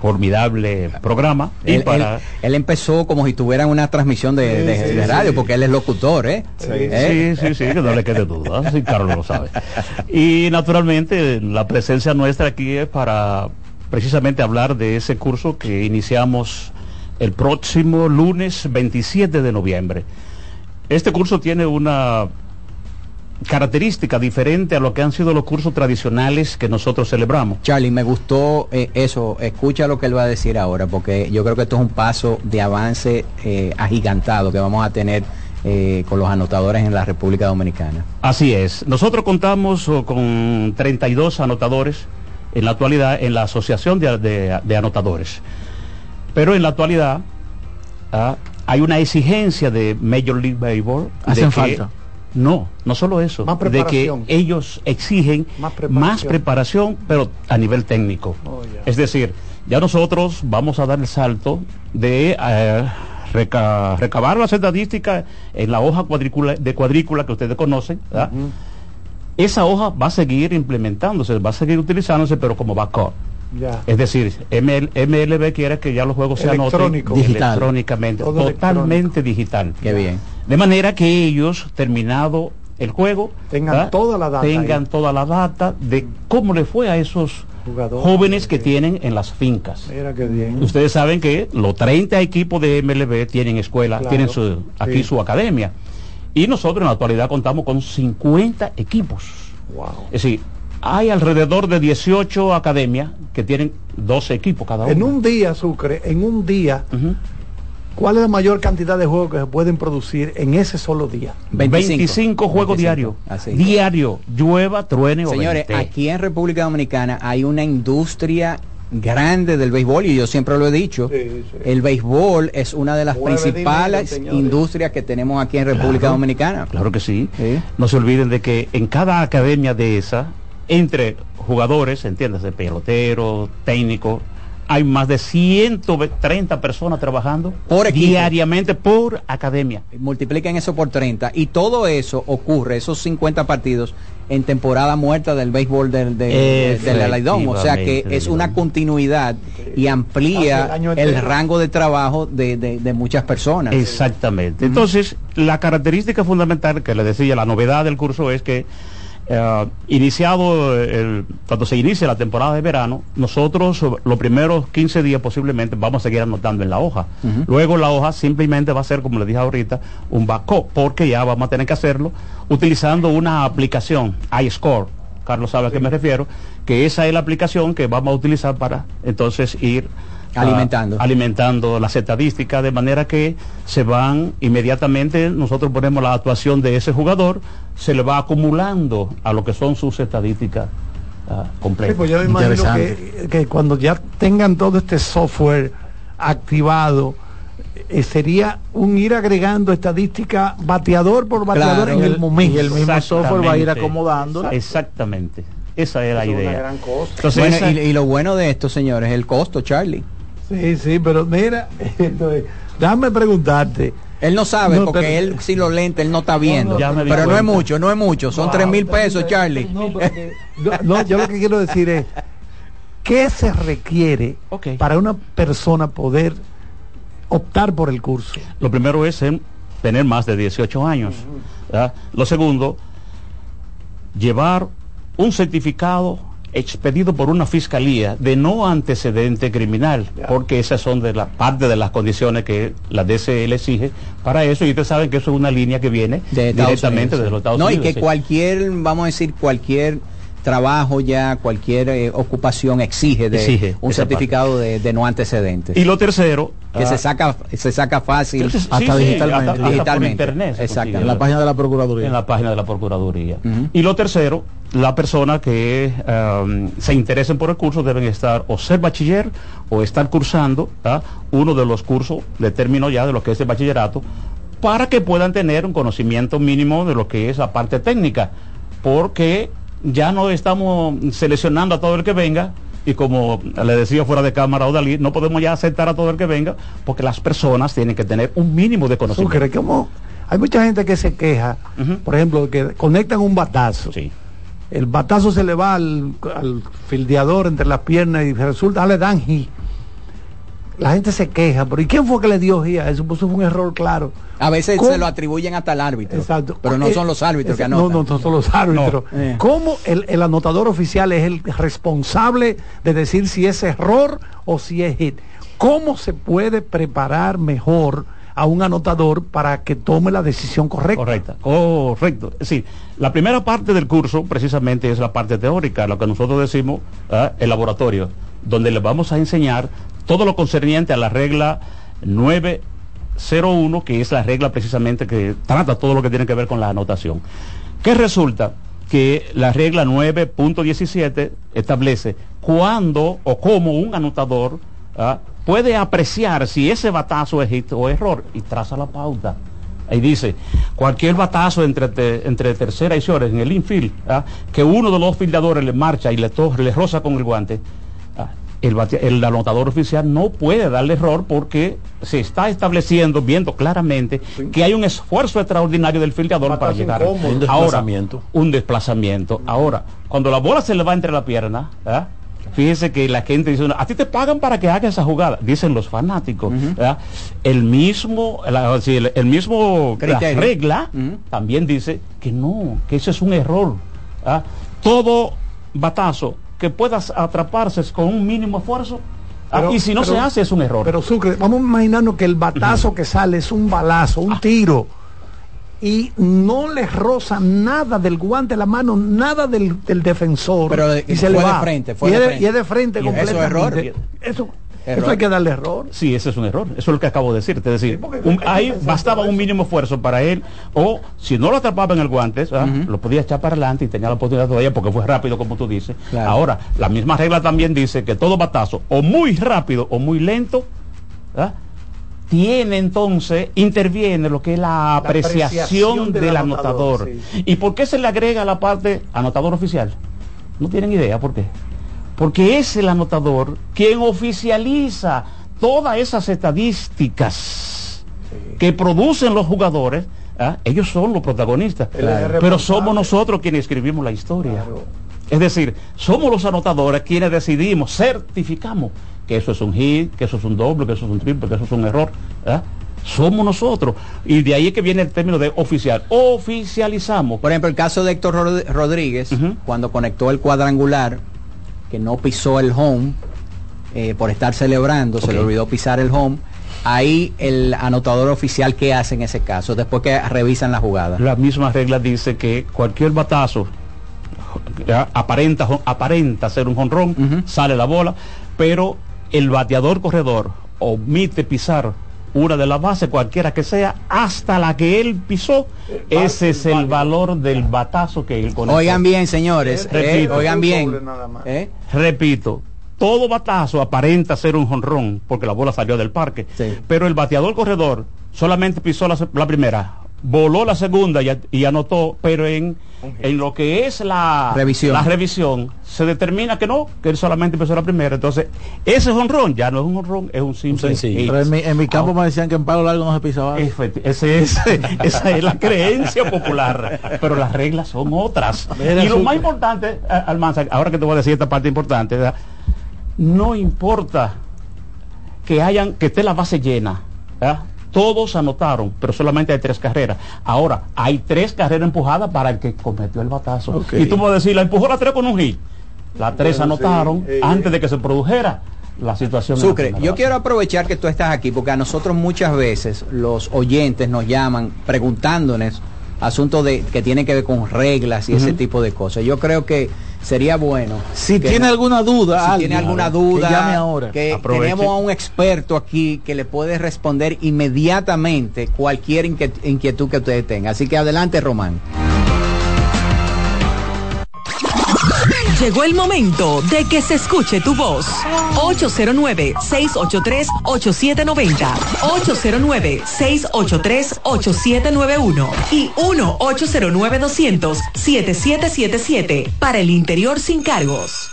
formidable programa y Él, para él- él empezó como si tuviera una transmisión de, de- Sí, sí, de radio, sí. porque él es locutor, ¿eh? ¿Eh? Sí, sí, sí, que no le quede duda, sí, Carlos lo sabe. Y naturalmente la presencia nuestra aquí es para precisamente hablar de ese curso que iniciamos el próximo lunes 27 de noviembre. Este curso tiene una característica diferente a lo que han sido los cursos tradicionales que nosotros celebramos. Charlie, me gustó eh, eso. Escucha lo que él va a decir ahora, porque yo creo que esto es un paso de avance eh, agigantado que vamos a tener eh, con los anotadores en la República Dominicana. Así es. Nosotros contamos oh, con 32 anotadores en la actualidad en la Asociación de, de- de Anotadores. Pero en la actualidad ah, hay una exigencia de Major League Baseball. de Hacen que- falta. No, no solo eso. Más de que ellos exigen Más más preparación. pero a nivel técnico. Oh. Es decir, ya nosotros vamos a dar el salto de eh, reca- recabar las estadísticas en la hoja cuadrícula, de cuadrícula que ustedes conocen. Esa hoja va a seguir implementándose, va a seguir utilizándose, pero como backup. Ya. Es decir, ML MLB quiere que ya los juegos se anoten. Digital. electrónicamente, Todo totalmente digital. Qué bien. De manera que ellos, terminado el juego, Tengan ¿verdad? toda la data tengan ahí. toda la data de cómo le fue a esos Jugadores. jóvenes que tienen en las fincas. Mira qué bien. Ustedes saben que los 30 equipos de MLB tienen escuela, Claro, tienen su, aquí sí. su academia. Y nosotros en la actualidad contamos con 50 equipos Es decir, hay alrededor de 18 academias que tienen 12 equipos cada uno. En un día, Sucre, en un día, ¿cuál es la mayor cantidad de juegos que se pueden producir en ese solo día? 25, juegos diarios. Diario, llueva, truene o Señores, aquí en República Dominicana hay una industria grande del béisbol y yo siempre lo he dicho, el béisbol es una de las Mueve principales dinero, industrias que tenemos aquí en República Claro, Dominicana. Claro que sí. No se olviden de que en cada academia de esa, entre jugadores, entiéndase, peloteros, técnicos, hay más de 130 personas trabajando Por diariamente por academia. Multipliquen eso por 30 y todo eso ocurre, esos 50 partidos en temporada muerta del béisbol del, de, del Alaidón. O sea que es una continuidad y amplía el rango de trabajo de, de- de muchas personas. Exactamente. Entonces, la característica fundamental que le decía, la novedad del curso es que eh, iniciado el- cuando se inicia la temporada de verano, nosotros los primeros 15 días posiblemente vamos a seguir anotando en la hoja. Luego la hoja simplemente va a ser, como le dije ahorita, un backup, porque ya vamos a tener que hacerlo utilizando una aplicación, iScore. Carlos sabe a qué me refiero, que esa es la aplicación que vamos a utilizar para entonces ir ah, Alimentando. alimentando las estadísticas de manera que se van inmediatamente, nosotros ponemos la actuación de ese jugador, se le va acumulando a lo que son sus estadísticas Sí, completas. pues yo me imagino que, que cuando ya tengan todo este software activado, eh, sería un ir agregando estadística bateador por bateador Claro, en el, el- momento. y el mismo software va a ir acomodando. Exactamente. Esa es la Eso es una idea. gran cosa. Entonces, Bueno, esa- y, y lo bueno de esto, señores, es el costo, Charlie. Sí, sí, pero mira, entonces, déjame preguntarte. Él no sabe No, porque pero- él si lo lente, él no está viendo. no, pero no es mucho, no es mucho. Son Wow, tres mil pesos. Charlie. No, yo lo que quiero decir es, ¿qué se requiere para una persona poder optar por el curso? Lo primero es en tener más de 18 años. ¿verdad? Lo segundo, llevar un certificado expedido por una fiscalía de no antecedente criminal, porque esas son de la parte de las condiciones que la DCL exige para eso, y ustedes saben que eso es una línea que viene de directamente Unidos, de sí. los Estados no, Unidos. y que sí. cualquier, vamos a decir, cualquier trabajo ya, cualquier eh, ocupación exige de Exige un certificado de, de no antecedentes. Y lo tercero, que ah, se saca se saca fácil hasta sí, digitalmente, hasta- hasta por digitalmente. internet Exacto. En la página de la Procuraduría. En la página de la Procuraduría. Y lo tercero, la persona que um, se interesen por el curso deben estar o ser bachiller o estar cursando ¿ah? uno de los cursos de término ya de lo que es el bachillerato para que puedan tener un conocimiento mínimo de lo que es la parte técnica. Porque ya no estamos seleccionando a todo el que venga, y como le decía fuera de cámara a Odalí, no podemos ya aceptar a todo el que venga, porque las personas tienen que tener un mínimo de conocimiento. Hay mucha gente que se queja, por ejemplo, que conectan un batazo. El batazo se le va al, al fildeador entre las piernas y resulta, ah, le dan hit. La gente se queja, pero ¿y quién fue que le dio hit a eso? Pues fue un error claro. A veces ¿Cómo? se lo atribuyen hasta al árbitro. Exacto. Pero no Eh, son los árbitros que esa- anotan. No, no, no son los árbitros. No. Eh. ¿Cómo el, el anotador oficial es el responsable de decir si es error o si es hit? ¿Cómo se puede preparar mejor a un anotador para que tome la decisión correcta? Correcta, correcto. Sí, la primera parte del curso precisamente es la parte teórica, lo que nosotros decimos ah, el laboratorio, donde le vamos a enseñar todo lo concerniente a la regla 901, que es la regla precisamente que trata todo lo que tiene que ver con la anotación. ¿Qué resulta? Que la regla 9.17 establece cuándo o cómo un anotador ah, puede apreciar si ese batazo es hit o error y traza la pauta. Ahí dice, cualquier batazo entre, entre tercera y short en el infield, ¿ah? que uno de los fildeadores le marcha y le, to- le roza con el guante, ¿ah? El, bate- el anotador oficial no puede darle error porque se está estableciendo, viendo claramente que hay un esfuerzo extraordinario del fildeador para llegar. incómodo. Un Ahora, desplazamiento. un desplazamiento. Ahora, cuando la bola se le va entre la pierna, fíjese que la gente dice, a ti te pagan para que hagas esa jugada, dicen los fanáticos. El mismo, la- el, el mismo la regla también dice que no, que eso es un error. Todo batazo que puedas atraparse con un mínimo esfuerzo, ¿ah? Pero- y si no pero- se hace es un error. Pero Sucre, vamos a imaginarnos que el batazo que sale es un balazo, Ah. un tiro. y no le roza nada del guante de la mano, nada del, del defensor. Pero de- y se fue le de va. frente, fue y, de es de, frente. y es de frente Y eso es error. Eso, Error. eso hay que darle error. Sí, ese es un error. Eso es lo que acabo de decirte. Es decir, un- ahí bastaba un mínimo esfuerzo para él. O si no lo atrapaba en el guante, ¿ah? lo podía echar para adelante y tenía la oportunidad todavía porque fue rápido, como tú dices. Claro. Ahora, la misma regla también dice que todo batazo, o muy rápido o muy lento, ¿ah? tiene entonces, interviene lo que es la apreciación, apreciación del del, anotador, anotador. ¿Y por qué se le agrega la parte anotador oficial? No tienen idea por qué. Porque es el anotador quien oficializa todas esas estadísticas que producen los jugadores. ¿ah? Ellos son los protagonistas. Pero somos nosotros quienes escribimos la historia. Es decir, somos los anotadores quienes decidimos, certificamos que eso es un hit, que eso es un doble, que eso es un triple, que eso es un error. ¿ah? Somos nosotros. Y de ahí es que viene el término de oficial. Oficializamos. Por ejemplo, el caso de Héctor Rod- Rodríguez, cuando conectó el cuadrangular, que no pisó el home eh, por estar celebrando, se le olvidó pisar el home. Ahí el anotador oficial, ¿qué hace en ese caso? Después que revisan la jugada. La misma regla dice que cualquier batazo ya, aparenta, aparenta ser un jonrón, sale la bola, pero el bateador corredor omite pisar una de las bases, cualquiera que sea, hasta la que él pisó, ese es el valor del batazo que él conectó. Oigan bien, señores, eh, Repito. oigan bien. ¿eh? Repito, todo batazo aparenta ser un jonrón porque la bola salió del parque, pero el bateador corredor solamente pisó la primera, voló la segunda y, y anotó, pero en, en lo que es la Revisión. la revisión se determina que no, que él solamente pisó la primera. Entonces, ese jonrón ya no es un jonrón, es un simple. Pero en mi, en mi campo me decían que en palo largo no se pisaba. Efecti- ese es, esa es la creencia popular, pero las reglas son otras. Mira, y lo su- más importante, a- Almanza, ahora que te voy a decir esta parte importante, ¿verdad? no importa que hayan, que esté la base llena, ¿verdad? Todos anotaron, pero solamente hay tres carreras. Ahora, hay tres carreras empujadas para el que cometió el batazo. Y tú puedes decir, la empujó la tres con un hit. Las tres Bueno, anotaron sí, eh, antes de que se produjera la situación. la Sucre, primera yo quiero aprovechar que tú estás aquí porque a nosotros muchas veces los oyentes nos llaman preguntándonos asuntos de que tienen que ver con reglas y ese tipo de cosas. Yo creo que sería bueno. Si que tiene no- alguna duda, si alguien, tiene alguna que duda, llame ahora. que Aproveche. tenemos a un experto aquí que le puede responder inmediatamente cualquier inquiet- inquietud que ustedes tengan. Así que adelante, Román. Llegó el momento de que se escuche tu voz. 809-683-8790. 809-683-8791. Y 1-809-200-7777. Para el interior sin cargos.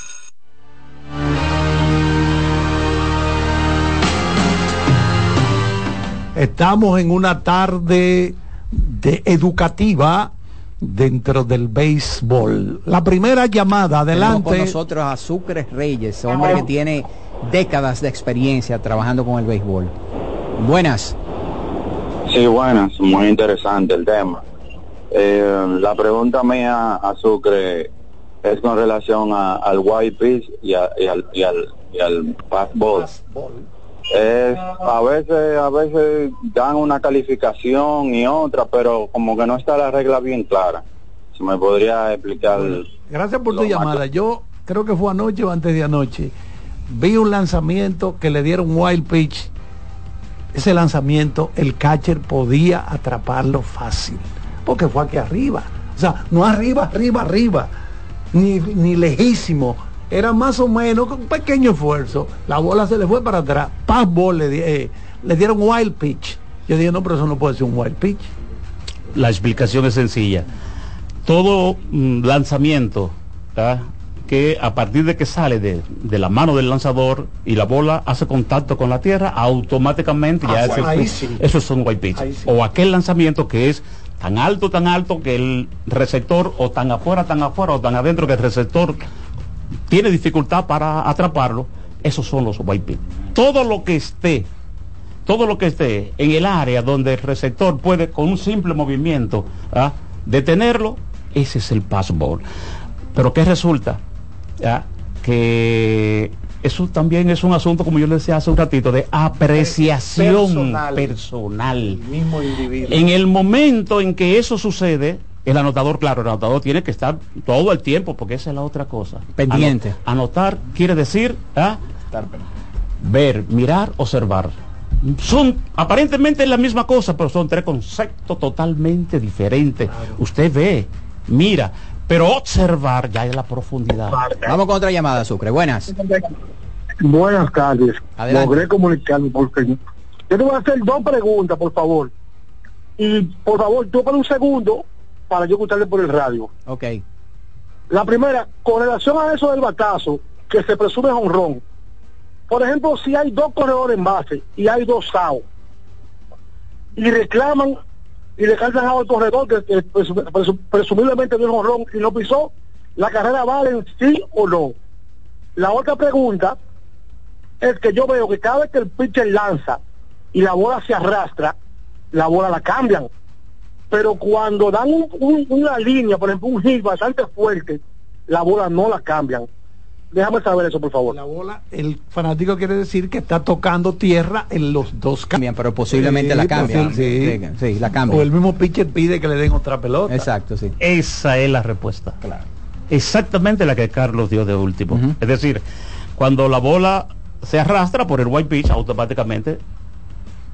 Estamos en una tarde de educativa dentro del béisbol. La primera llamada, Tenemos con adelante. nosotros a Sucre Reyes, hombre que tiene décadas de experiencia trabajando con el béisbol. Buenas. Sí, buenas, muy interesante el tema. Eh, la pregunta mía a Sucre es con relación a- al white pitch y, a- y al, y al, y al fastball. Es, a veces a veces dan una calificación y otra, pero como que no está la regla bien clara. Si me podría explicar. Gracias por tu llamada. Yo creo que fue anoche o antes de anoche. Vi un lanzamiento que le dieron wild pitch. Ese lanzamiento, el catcher podía atraparlo fácil. Porque fue aquí arriba. O sea, no arriba, arriba, arriba. Ni, ni lejísimo. Era más o menos con un pequeño esfuerzo. La bola se le fue para atrás. Pass ball le, eh, le dieron wild pitch. Yo dije, no, pero eso no puede ser un wild pitch. La explicación es sencilla. Todo mm, lanzamiento que a partir de que sale de, de la mano del lanzador y la bola hace contacto con la tierra, automáticamente ya Ah, ese- ahí sí. eso es un white pitch. Sí. O aquel lanzamiento que es tan alto, tan alto que el receptor o tan afuera, tan afuera o tan adentro que el receptor tiene dificultad para atraparlo, esos son los white. Todo lo que esté todo lo que esté en el área donde el receptor puede con un simple movimiento ¿ah? detenerlo, ese es el pass ball. Pero ¿qué resulta? ¿Ah? Que eso también es un asunto, como yo le decía hace un ratito, de apreciación Personal. personal. El mismo individuo. En el momento en que eso sucede, el anotador, claro, el anotador tiene que estar todo el tiempo, porque esa es la otra cosa. Pendiente. Ano- anotar quiere decir ¿ah? ver, mirar, observar. Son aparentemente la misma cosa, pero son tres conceptos totalmente diferentes. Usted ve, mira, pero observar ya es la profundidad. Vamos con otra llamada, Sucre. Buenas. Buenas tardes. Adelante. Logré comunicarme porque yo te voy a hacer dos preguntas, por favor. Y por favor, tú para un segundo para yo escucharle por el radio. Ok. La primera, con relación a eso del batazo, que se presume honrón. Por ejemplo, si hay dos corredores en base y hay dos SAO, y reclaman y le cantan al corredor que, presu- presumiblemente dio honrón y no pisó, ¿la carrera vale sí o no? La otra pregunta es que yo veo que cada vez que el pitcher lanza y la bola se arrastra, la bola la cambian. Pero cuando dan un- un- una línea, por ejemplo, un hit bastante fuerte, la bola no la cambian. Déjame saber eso, por favor. La bola, el fanático quiere decir que está tocando tierra en los dos cambian, pero posiblemente la cambian. Sí, Sí, sí, la cambian. O el mismo pitcher pide que le den otra pelota. Exacto, sí. Esa es la respuesta. Exactamente la que Carlos dio de último. Es decir, cuando la bola se arrastra por el white pitch, automáticamente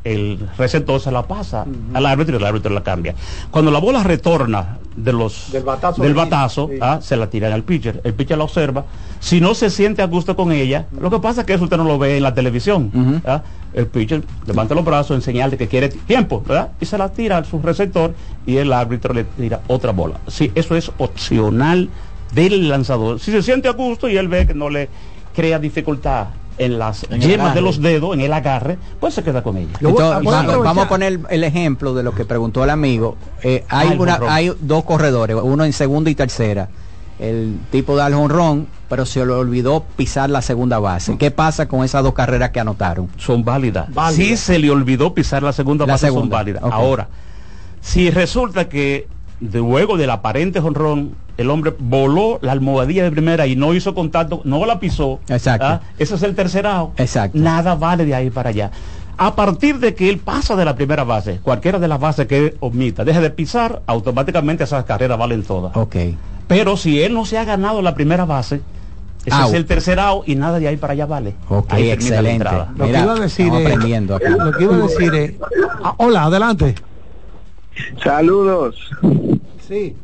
el receptor se la pasa al árbitro y el árbitro la cambia. Cuando la bola retorna de los Del batazo del de batazo, sí. ah, se la tiran al pitcher. El pitcher la observa. Si no se siente a gusto con ella, lo que pasa es que eso usted no lo ve en la televisión. ¿ah? El pitcher levanta los brazos en señal de que quiere tiempo, ¿verdad? Y se la tira a su receptor y el árbitro le tira otra bola. Sí, eso es opcional del lanzador. Si se siente a gusto y él ve que no le crea dificultad en las En el yemas de agarre. los dedos, en el agarre, pues se queda con ella. Entonces, vamos, vamos a poner el ejemplo de lo que preguntó el amigo. Eh, hay, una, hay dos corredores, uno en segunda y tercera. El tipo da el jonrón, pero se le olvidó pisar la segunda base. ¿Qué pasa con esas dos carreras que anotaron? Son válidas. Válidas. Si se le olvidó pisar la segunda La base, son válidas. Ahora, si resulta que luego del aparente jonrón, el hombre voló la almohadilla de primera y no hizo contacto, no la pisó. Exacto. ¿ah? Ese es el tercer out. Exacto. Nada vale de ahí para allá. A partir de que él pasa de la primera base, cualquiera de las bases que él omita, deje de pisar, automáticamente esas carreras valen todas. Ok. Pero si él no se ha ganado la primera base, ese Out. es el tercer out y nada de ahí para allá vale. Ok, Ahí la excelente. entrada. Lo que iba a decir es, aprendiendo acá. lo que iba a decir es, ah, hola, adelante. Saludos. Sí.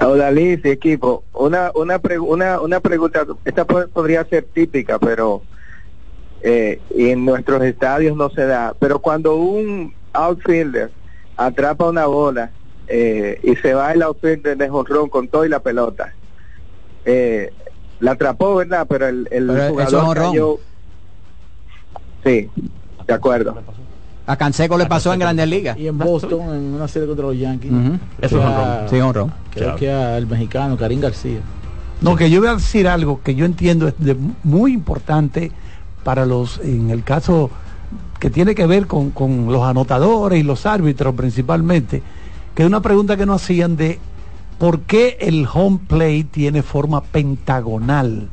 Hola Liz y equipo. Una, una, pregu- una, una pregunta, esta po- podría ser típica, pero eh, y en nuestros estadios no se da. Pero cuando un outfielder atrapa una bola eh, y se va el outfielder de jonrón con todo y la pelota, eh, la atrapó, ¿verdad? Pero el, el Pero jugador cayó. Sí, de acuerdo. A Canseco le pasó en Grandes Ligas. Y en Boston, en una serie contra los Yankees. Eso es honrón. Sí, honrón. Creo Claro. que al mexicano Karim García. No, que yo voy a decir algo que yo entiendo es de muy importante para los, en el caso que tiene que ver con, con los anotadores y los árbitros principalmente, que es una pregunta que nos hacían de por qué el home play tiene forma pentagonal.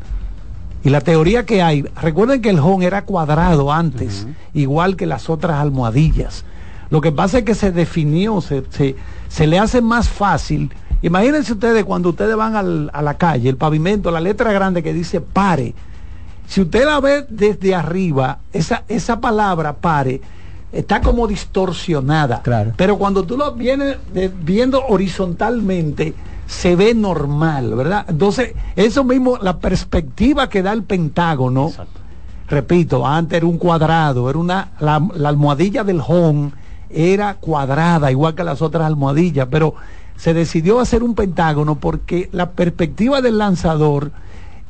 Y la teoría que hay, recuerden que el home era cuadrado antes, igual que las otras almohadillas. Lo que pasa es que se definió, se, se, se le hace más fácil. Imagínense ustedes cuando ustedes van al- a la calle, el pavimento, la letra grande que dice pare. Si usted la ve desde arriba, esa, esa palabra pare está como distorsionada. Pero cuando tú lo vienes de- viendo horizontalmente, se ve normal, ¿verdad? Entonces, eso mismo, la perspectiva que da el Pentágono, repito, antes era un cuadrado, era una, la, la almohadilla del home era cuadrada, igual que las otras almohadillas, pero se decidió hacer un pentágono porque la perspectiva del lanzador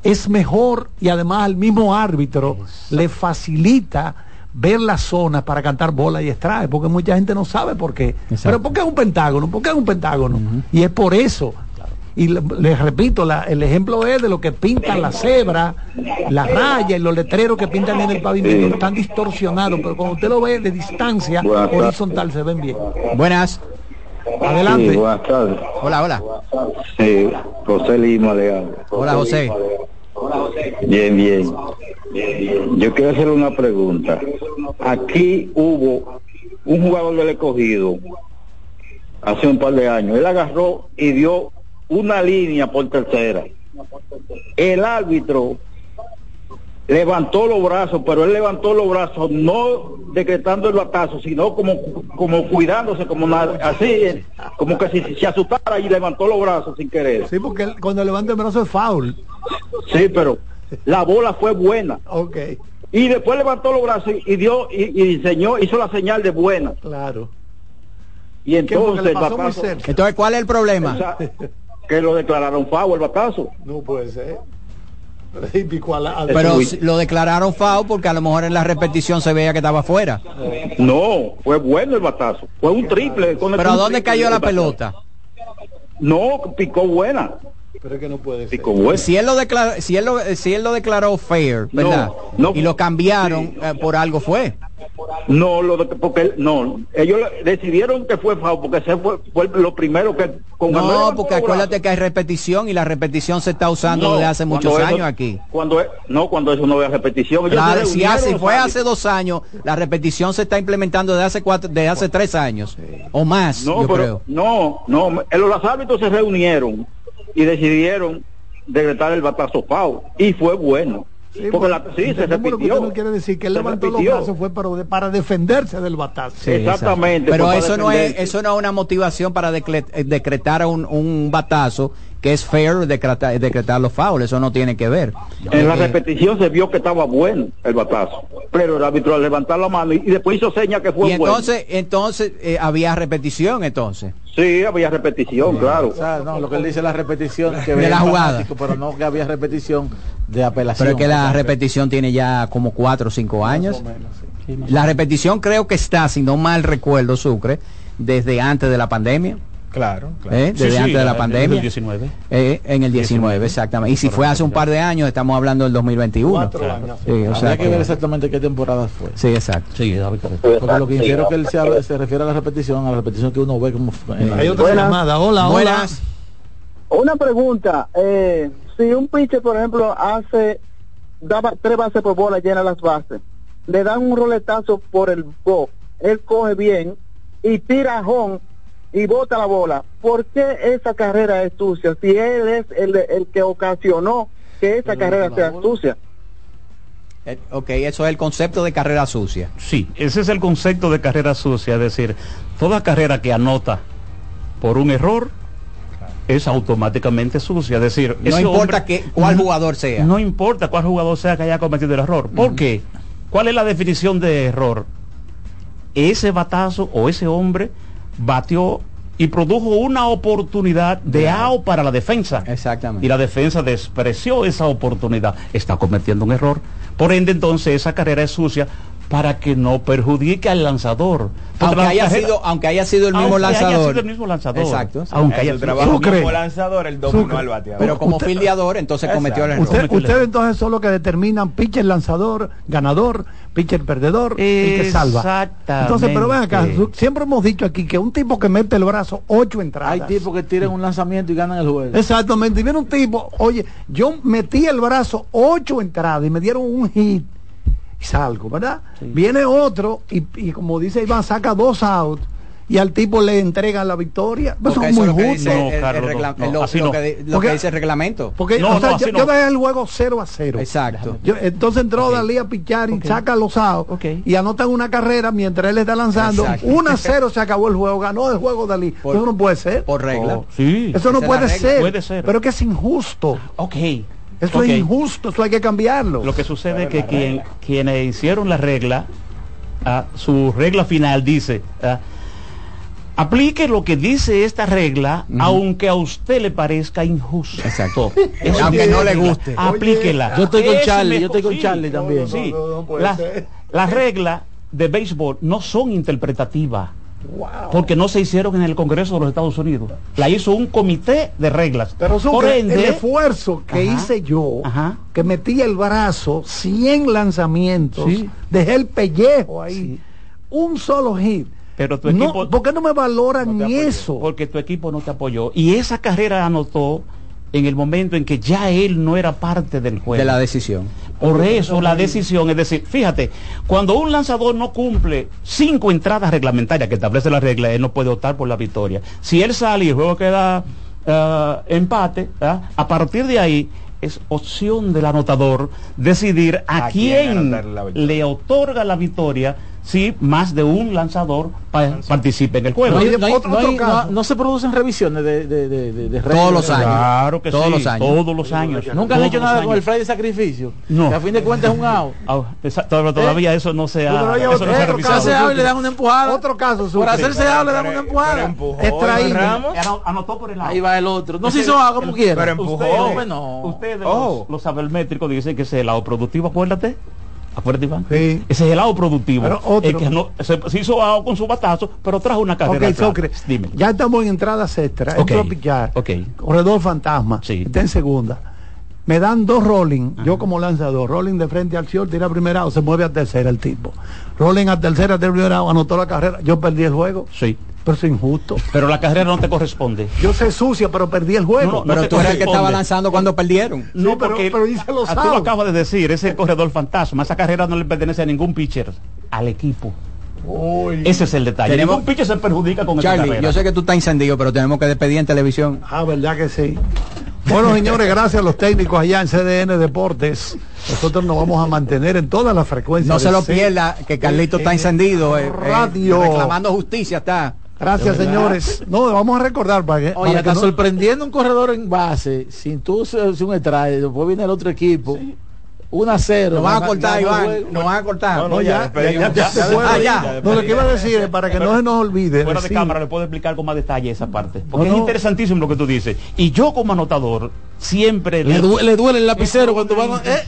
es mejor y además al mismo árbitro le facilita ver la zona para cantar bola y extrae, porque mucha gente no sabe por qué. Pero ¿por qué es un pentágono? ¿Por qué es un pentágono? Y es por eso. Y le- les repito, la- el ejemplo es de lo que pintan la cebra, la raya y los letreros que pintan en el pavimento, están distorsionados, pero cuando usted lo ve de distancia Buenas tardes. horizontal se ven bien. Buenas. Adelante. Sí, buenas tardes. Hola, hola. Sí, José Lima Leal. Hola, José. Bien, bien. Yo quiero hacer una pregunta. Aquí hubo un jugador del escogido hace un par de años. Él agarró y dio una línea por tercera. El árbitro levantó los brazos, pero él levantó los brazos no decretando el batazo, sino como, como cuidándose, como así, como que si se asustara y levantó los brazos sin querer. Sí, porque él- cuando levanta el brazo es foul. Sí, pero la bola fue buena. Ok. Y después levantó los brazos y dio y, y diseñó, hizo la señal de buena. Claro. Y entonces el batazo, Entonces, ¿cuál es el problema? o sea, que lo declararon foul el batazo. No puede ser. ¿Y cuál- a- Pero lo declararon FAO porque a lo mejor en la repetición se veía que estaba fuera. No, fue bueno el batazo. Fue un triple. con el- Pero ¿a dónde triple cayó la pelota? No, picó buena. Pero es que no puede ser. Si él lo declaró, si él lo, si él lo declaró fair, ¿verdad? No, no. y lo cambiaron eh, por algo fue. No, lo de- porque no, ellos decidieron que fue foul porque ese fue, fue lo primero que con No, porque acuérdate que hay repetición y la repetición se está usando No, desde hace muchos eso- años aquí. Cuando es- no, cuando eso no es repetición. Ellos Claro, si hace, fue hace dos años, la repetición se está implementando desde hace cuatro, desde hace tres años o más, No, yo pero creo. no, no, los árbitros se reunieron y decidieron decretar el batazo foul y fue bueno. porque la, sí, se lo que usted repitió. no quiere decir que él Se levantó los repitió. brazos fue para, para defenderse del batazo. Sí, exacto. Pero eso no es eso no es una motivación para eh, decretar un, un batazo que es fair decretar, decretar los fouls, eso no tiene que ver. En la Eh, repetición se vio que estaba bueno el batazo, pero el árbitro al levantar la mano y, y después hizo seña que fue y bueno. entonces entonces eh, había repetición entonces. Sí, había repetición, claro. O sea, no, lo que él dice es la repetición que De la jugada. pero no que había repetición de apelación. Pero es que la repetición tiene ya como cuatro o cinco años. La repetición creo que está, si no mal recuerdo, Sucre, desde antes de la pandemia. Claro, ¿eh? Sí, Desde sí, antes de la en pandemia. el 19. Eh, en el 19, exactamente. Y si fue hace un par de años, estamos hablando del 2021. Cuatro años, Sí, o Habría sea que que- ver exactamente qué temporada fue. Sí, exacto. Sí, Porque lo que es que él se, se refiere a la repetición, a la repetición que uno ve como en la- Hay otra llamada. Hola, hola. Una pregunta, eh, si un pitcher, por ejemplo, hace daba tres bases por bola, llena las bases, le dan un roletazo por el box, él coge bien y tira a home y bota la bola. ¿Por qué esa carrera es sucia? Si él es el, el que ocasionó que esa carrera sea sucia. Eh, Ok, eso es el concepto de carrera sucia. Sí, ese es el concepto de carrera sucia, es decir, toda carrera que anota por un error es automáticamente sucia, es decir, No ese importa hombre- que, cuál jugador sea. No importa cuál jugador sea que haya cometido el error. ¿Por qué? ¿Cuál es la definición de error? Ese batazo o ese hombre batió y produjo una oportunidad de out para la defensa. Exactamente. Y la defensa despreció esa oportunidad. Está cometiendo un error. Por ende, entonces, esa carrera es sucia para que no perjudique al lanzador. Aunque la haya, carrera- sido, aunque haya sido el mismo aunque haya lanzador. sido el mismo lanzador. Exacto. Aunque haya su sido- trabajo Sucre. como lanzador, el dominó Sucre. al bateador. Pero como Usted- fildeador, entonces cometió el error. Usted, usted entonces son los que determinan pitcher lanzador, ganador, pitcher perdedor, el que salva. Exactamente. Entonces, pero ven acá, siempre hemos dicho aquí que un tipo que mete el brazo ocho entradas. Hay tipos que tiran un lanzamiento y ganan el juego. Exactamente, y viene un tipo, oye, yo metí el brazo ocho entradas y me dieron un hit y salgo, ¿verdad? Viene otro y, y como dice Iván, saca dos outs y al tipo le entregan la victoria. Eso Porque es eso muy es lo que justo. dice el- reglamento. Porque No, o sea, no, yo, no. dejé el juego 0 a 0. Exacto. Yo- entonces entró Dalí a pichar y saca los outs y anotan una carrera mientras él está lanzando. Exacto. 1 a 0 se acabó el juego, ganó el juego Dalí. Eso no puede ser. Por regla. sí. Eso no puede ser. Puede ser. Pero que es injusto. Ok. Eso es injusto, eso hay que cambiarlo. Lo que sucede es que quien, quienes hicieron la regla, ah, su regla final dice, ah, aplique lo que dice esta regla, aunque a usted le parezca injusto. Exacto. Esa Aunque no le regla. guste. Aplíquela. Yo estoy con Charlie, yo estoy con sí, Charlie también. sí. No, no, Las- reglas de béisbol no son interpretativas. Porque no se hicieron en el Congreso de los Estados Unidos. La hizo un comité de reglas. Pero Por ende, el esfuerzo que Ajá. hice yo, Ajá. que metí el brazo, 100 lanzamientos, Sí. dejé el pellejo ahí, un solo hit. Pero tu No, ¿Por qué no me valoran ni eso? porque tu equipo no te apoyó. Y esa carrera anotó en el momento en que ya él no era parte del juego. De la decisión. Por eso la decisión, es decir, fíjate, cuando un lanzador no cumple cinco entradas reglamentarias que establece la regla, él no puede optar por la victoria. Si él sale y el juego queda ah, empate, ¿ah? a partir de ahí es opción del anotador decidir a, ¿A quién le otorga la victoria si más de un lanzador pa- participe en el juego. No, hay- no hay- no hay- no- no se producen revisiones de, de, de, de- de reglas. Todos los años. Claro que todos sí, los años. todos los años. Nunca han hecho nada con el fly de sacrificio. No. Que a fin de cuentas es un out. Ah, todavía eso no se ha, eso no se ha revisado. Se y le dan una empujada. Otro caso, Por hacerse out le dan una empujada. Extraído. Ano- Anotó por el lado. Ahí va el otro. No se hizo out como quiera. Pero empujó. Ustedes, Oh. los, sabermétricos, dicen que es el lado productivo, acuérdate. Acuérdate, Iván. Ese es el lado productivo. Pero otro- El que no, se, se hizo out con su batazo, pero trajo una carrera. Dime. ya estamos en entradas extra. Ok, Entro a pichar. ok. Corredor fantasma. Está en segunda. Me dan dos rolling, yo como lanzador, rolling de frente al short, tira a primera o se mueve a tercera el tipo. Rolling a tercera, de primera anotó la carrera, yo perdí el juego. Sí. Pero es injusto. Pero la carrera no te corresponde. Yo sé sucia, pero perdí el juego. No, no, no te corresponde. lanzando cuando perdieron. No, Sí, pero- porque pero los tú lo acabas de decir, ese es el corredor fantasma. Esa carrera no le pertenece a ningún pitcher, al equipo. Ese es el detalle. Tenemos- Ningún pitcher se perjudica con Charlie, carrera. yo sé que tú estás encendido, pero tenemos que despedir en televisión. Ah, verdad que sí. Bueno, señores, gracias a los técnicos allá en CDN Deportes. Nosotros nos vamos a mantener en todas las frecuencias. No se lo pierda, que Carlito está encendido. eh, eh, Radio. reclamando justicia está. Gracias, señores. No, vamos a recordar para que. Oye, para que está no- sorprendiendo un corredor en base, sin tú ser un strike, después viene el otro equipo. 1 a 0. Nos van a cortar, Iván. Nos van a cortar. No, ya, ya, ya, ya se fue. Ah, ya. No, lo que iba a decir es para que no se nos olvide. Fuera de cámara le puedo explicar con más detalle esa parte. Porque es interesantísimo lo que tú dices. Y yo como anotador siempre Le, du- le duele el lapicero cuando van a... eh.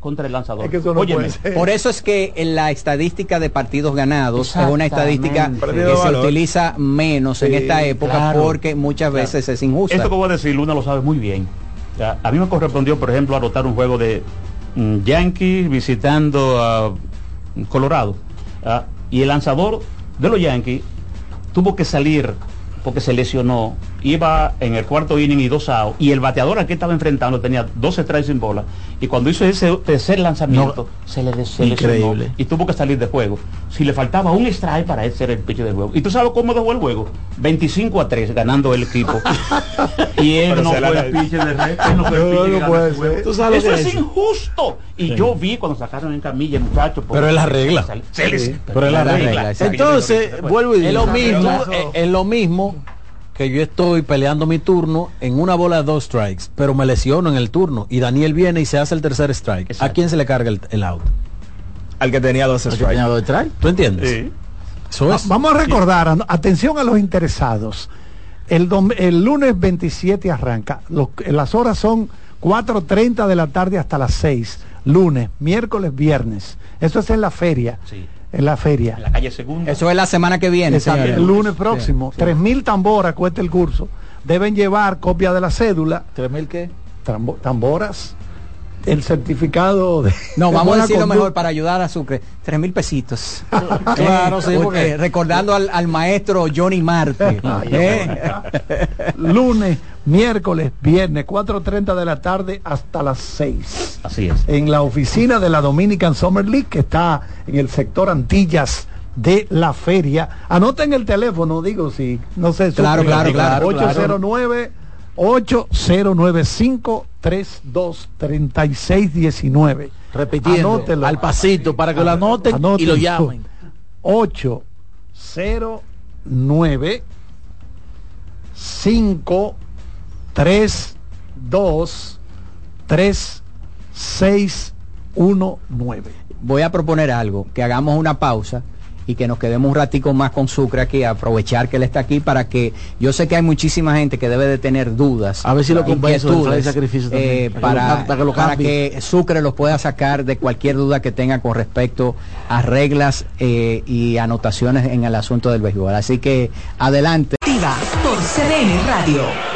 contra el lanzador. Es que eso no Óyeme, puede ser. Por eso es que en la estadística de partidos ganados es una estadística que se Valor. utiliza menos en esta época claro. porque muchas Claro. veces es injusta. Esto que voy a decir, Luna lo sabe muy bien. A mí me correspondió, por ejemplo, anotar un juego de mm, Yankees visitando a mm, Colorado. Ah, y el lanzador de los Yankees tuvo que salir porque se lesionó. Iba en el cuarto inning y dos outs. Y el bateador al que estaba enfrentando tenía dos strikes sin bola. Y cuando hizo ese tercer lanzamiento, se le des- se lesionó Increíble. y tuvo que salir de juego. Si le faltaba un strike para él ser el pitcher del juego. ¿Y tú sabes cómo dejó el juego? 25 a 3 ganando el equipo. y él Pero no fue el pitcher del resto. Él no fue el No, pitcher no que ganó puede el juego. ser. ¿Tú sabes Eso es es? injusto. Y yo vi cuando sacaron en camilla, muchachos. Pero es la regla. Se les- Sí, pero es la la regla. Entonces, vuelvo y Es digo. lo mismo, es, es lo mismo que yo estoy peleando mi turno en una bola de dos strikes, pero me lesiono en el turno y Daniel viene y se hace el tercer strike. ¿A quién se le carga el, el out? Al que tenía dos ¿El que strikes. tenía dos strikes? ¿Tú entiendes? Sí. Eso Va- es. Vamos a recordar, atención a los interesados. El, dom- el lunes 27 arranca. Los- las horas son 4.30 de la tarde hasta las 6. Lunes, miércoles, viernes. Eso es en la feria. Sí. En la feria. En la calle segunda. Eso es la semana que viene. El lunes próximo. 3.000 tamboras cuesta el curso. Deben llevar copia de la cédula, ¿Tres mil qué? tambo- tamboras, el certificado de... No, de vamos a decirlo conducta. mejor para ayudar a Sucre. Tres mil pesitos. Claro, sí, Eh, porque- eh, recordando al, al maestro Johnny Marte. Eh, lunes, miércoles, viernes, 4.30 de la tarde hasta las 6. Así es. En la oficina de la Dominican Summer League, que está en el sector Antillas de la feria. Anoten el teléfono, digo, si no sé. Claro, claro, claro, 809 8095 323619 Repitiendo, Anótelo. al pasito, para que lo anoten y lo llamen. 809 5 3 2 3 6 1 9 voy a proponer algo, que hagamos una pausa y que nos quedemos un ratico más con Sucre aquí, aprovechar que él está aquí para que yo sé que hay muchísima gente que debe de tener dudas. A ver si lo convenzo inquietudes, sacrificio también, eh, para que para, que lo para cambie. que Sucre los pueda sacar de cualquier duda que tenga con respecto a reglas eh, y anotaciones en el asunto del béisbol. Así que adelante. Activa por CDN Radio.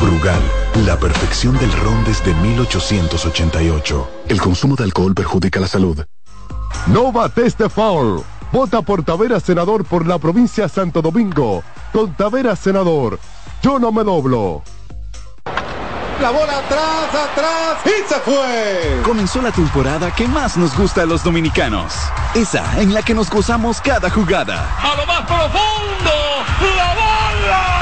Brugal, la perfección del ron desde 1888. El consumo de alcohol perjudica la salud. No bates de foul. Vota por Tavera Senador por la provincia de Santo Domingo. Con Tavera Senador. Yo no me doblo. La bola atrás, atrás y se fue. Comenzó la temporada que más nos gusta a los dominicanos. Esa en la que nos gozamos cada jugada. A lo más profundo, la bola.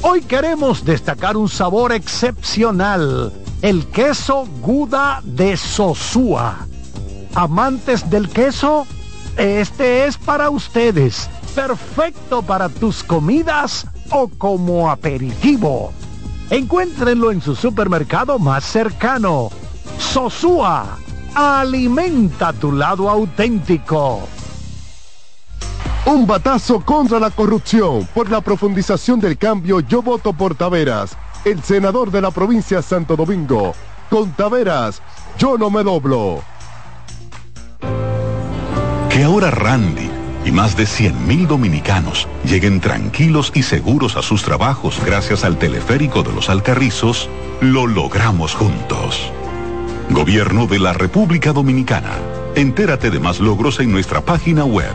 Hoy queremos destacar un sabor excepcional, el queso Guda de Sosúa. Amantes del queso, este es para ustedes. Perfecto para tus comidas o como aperitivo. Encuéntrenlo en su supermercado más cercano. Sosúa, alimenta tu lado auténtico. Un batazo contra la corrupción. Por la profundización del cambio, yo voto por Taveras, el senador de la provincia de Santo Domingo. Con Taveras, yo no me doblo. Que ahora Randy y más de 100.000 dominicanos lleguen tranquilos y seguros a sus trabajos gracias al teleférico de los Alcarrizos, lo logramos juntos. Gobierno de la República Dominicana. Entérate de más logros en nuestra página web,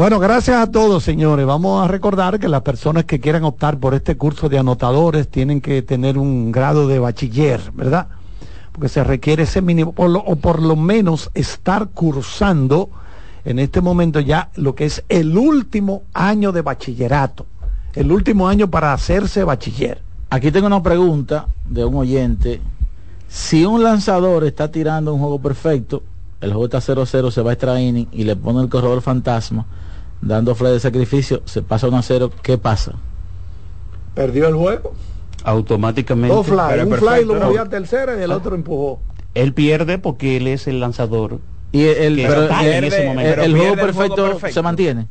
Bueno, gracias a todos, señores. Vamos a recordar que las personas que quieran optar por este curso de anotadores tienen que tener un grado de bachiller, ¿verdad? Porque se requiere ese mínimo, por lo- o por lo menos estar cursando en este momento ya lo que es el último año de bachillerato, el último año para hacerse bachiller. Aquí tengo una pregunta de un oyente. Si un lanzador está tirando un juego perfecto, el juego está 0-0, se va a extra inning y le pone el corredor fantasma, dando fly de sacrificio, se pasa 1-0, ¿qué pasa? Perdió el juego. Automáticamente. Dos fly, un fly lo movió a tercera y el otro empujó. Él pierde porque él es el lanzador. Y el, pero en el- ese momento. el juego perfecto, se mantiene.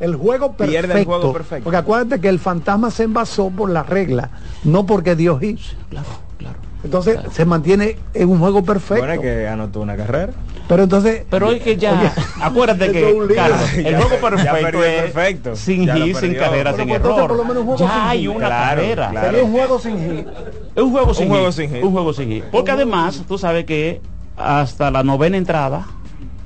El juego perfecto. Pierde el juego perfecto. Porque acuérdate que el fantasma se envasó por la regla, no porque Dios hizo. Claro, claro. Entonces se mantiene en un juego perfecto. Bueno, que anotó una carrera. Pero entonces. Pero es que ya, Oye, acuérdate que. Carlos, el Ya juego ya perfecto es perfecto. sin hit, sin carrera, sin error. por lo menos un juego ya sin hay una Claro, carrera. claro. Sería un juego sin hit. Es un juego sin Un juego hit. sin hit. Un juego sin hit. Porque además, tú sabes que hasta la novena entrada,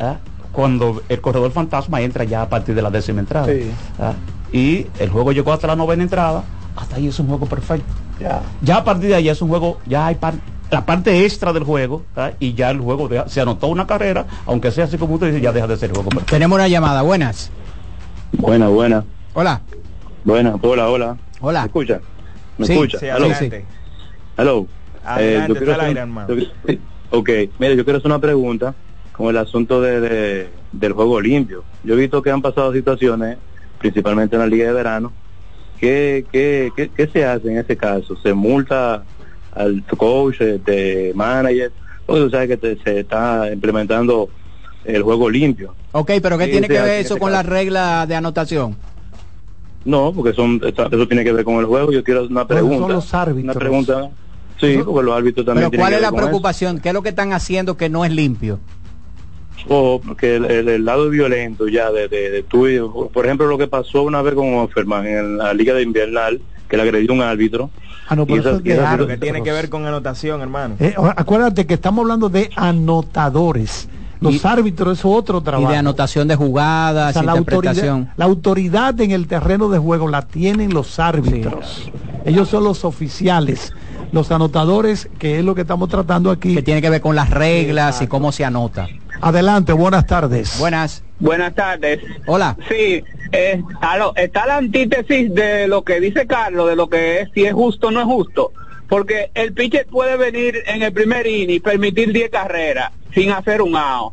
¿ah? cuando el corredor fantasma entra ya a partir de la décima entrada. Sí. ¿ah? Y el juego llegó hasta la novena entrada, hasta ahí es un juego perfecto. Ya. Ya a partir de ahí es un juego, ya hay par- la parte extra del juego, ¿ah? y ya el juego deja- se anotó una carrera, aunque sea así como usted dice, ya deja de ser juego perfecto. Tenemos una llamada, buenas. Buena, buena. Hola. Buena, hola, hola. Hola. ¿Me escucha? ¿Me Sí, escucha? sí, sí. Hello. Adelante, yo está hacer- ok, mire, yo quiero hacer una pregunta con el asunto de, de- del juego limpio. Yo he visto que han pasado situaciones, principalmente en la liga de verano, ¿qué, qué, qué, qué se hace en ese caso? ¿Se multa al coach, de manager? Porque tú sabes que te- se está implementando el juego limpio. Ok, pero ¿qué tiene que ver eso con caso. la regla de anotación? No, porque son eso tiene que ver con el juego. Yo quiero hacer una pregunta. son los árbitros. Una pregunta. Sí, porque los árbitros también Pero tienen ¿cuál que es la con eso. preocupación? ¿Qué es lo que están haciendo que no es limpio? O que el, el- el lado violento ya de, de, de tú y- por ejemplo lo que pasó una vez con Offerman en la liga de invernal que le agredió un árbitro Ah, no, pero Y eso es y de Claro, que tiene que ver con anotación, hermano. Eh, acuérdate que estamos hablando de anotadores. Los árbitros es otro Y trabajo. de anotación de O jugadas, sea, la interpretación. autoridad, la autoridad en el terreno de juego la tienen los árbitros. Ellos son los oficiales. Los anotadores, que es lo que estamos tratando aquí. Que tiene que ver con las reglas y cómo se anota. Adelante, buenas tardes. Buenas. Buenas tardes. Hola. Sí, eh, aló, está la antítesis de lo que dice Carlos, de lo que es si es justo o no es justo. Porque el pitcher puede venir en el primer inning y permitir 10 carreras sin hacer un out.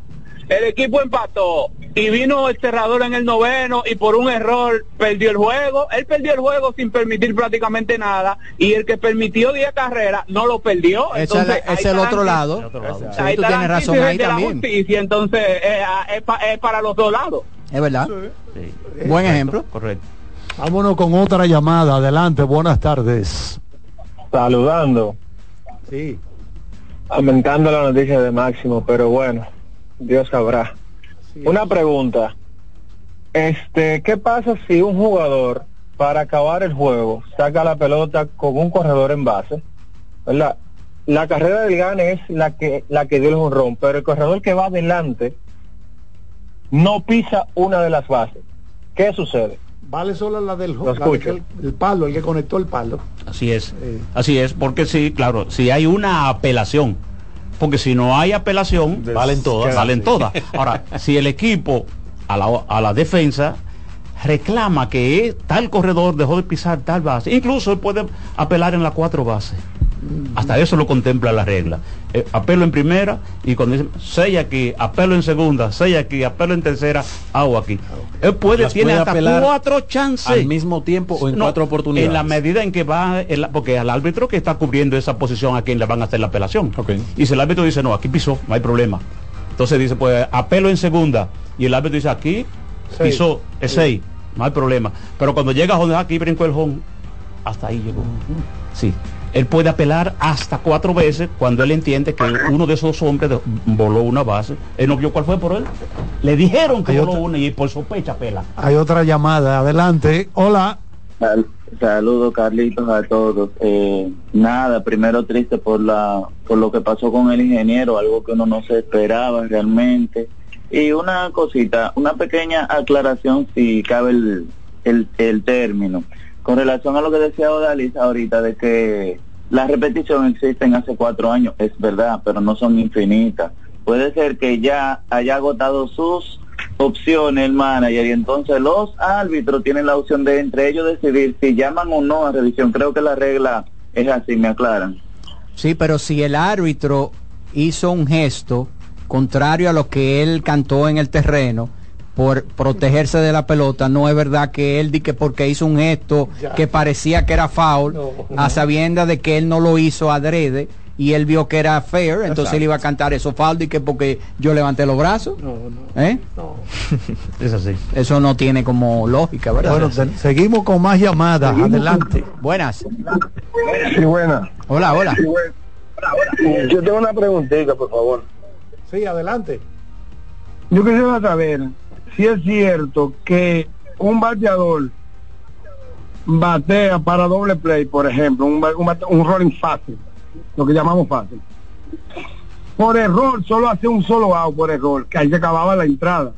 El equipo empató y vino el cerrador en el noveno y por un error perdió el juego. Él perdió el juego sin permitir prácticamente nada y el que permitió 10 carreras no lo perdió. Es Entonces, es el otro la lado. antítesis- Sí, ahí tú está la tienes razón ahí también. justicia, entonces eh, es, pa- es para los dos lados. Es verdad. Buen ejemplo. Correcto. Vámonos con otra llamada. Adelante, buenas tardes. Saludando. Sí. Aumentando la noticia de Máximo, pero bueno, Dios sabrá. Una pregunta. Este, ¿qué pasa si un jugador para acabar el juego saca la pelota con un corredor en base? ¿Verdad? La carrera del gane es la que la que dio el jonrón, pero el corredor que va adelante no pisa una de las bases. ¿Qué sucede? Vale solo la del la de el, el palo, el que conectó el palo. Así es. Así es, porque sí, claro, si hay una apelación, porque si no hay apelación, Valen todas. Valen todas. Ahora, si el equipo a la, a la defensa reclama que tal corredor dejó de pisar tal base, incluso él puede apelar en las cuatro bases. Hasta eso lo contempla la regla. Eh, apelo en primera y cuando dicen seis aquí, apelo en segunda, seis aquí, apelo en tercera, hago aquí. Él puede, Las tiene puede hasta cuatro chances. al mismo tiempo o en No, cuatro oportunidades. En la medida en que va, el- porque al árbitro que está cubriendo esa posición a quien le van a hacer la apelación. Y si el árbitro dice, no, aquí pisó, no hay problema. Entonces dice, pues apelo en segunda. Y el árbitro dice, aquí Seis. pisó, es Sí. seis, no hay problema. Pero cuando llega a donde aquí brincó el home, hasta ahí llegó. Sí. Él puede apelar hasta cuatro veces cuando él entiende que uno de esos hombres de- voló una base. Él no vio cuál fue por él. Le dijeron que Hay voló otra- una y por sospecha apela. Hay otra llamada. Adelante. Hola. Sal- Saludos Carlitos a todos. Eh, nada, primero triste por la por lo que pasó con el ingeniero, algo que uno no se esperaba realmente. Y una cosita, una pequeña aclaración si cabe el, el, el término. Con relación a lo que decía Odalis ahorita de que las repeticiones existen hace cuatro años, es verdad, pero no son infinitas. Puede ser que ya haya agotado sus opciones el manager y entonces los árbitros tienen la opción de entre ellos decidir si llaman o no a revisión. Creo que la regla es así, me aclaran. Sí, pero si el árbitro hizo un gesto contrario a lo que él cantó en el terreno por protegerse de la pelota, no es verdad que él di que porque hizo un gesto Ya. que parecía que era foul, a sabiendas de que él no lo hizo adrede y él vio que era fair, entonces Exacto. él iba a cantar eso foul y que porque yo levanté los brazos. ¿Eh? Es así. Eso no tiene como lógica, ¿verdad? Bueno, seguimos con más llamadas. Adelante. Buenas. Sí, buena. Hola, hola. Yo tengo una preguntita, por favor. Sí, adelante. Yo quisiera saber si es cierto que un bateador batea para doble play, por ejemplo, un, un, un rolling fácil, lo que llamamos fácil. Por error, solo hace un solo out por error, que ahí se acababa la entrada.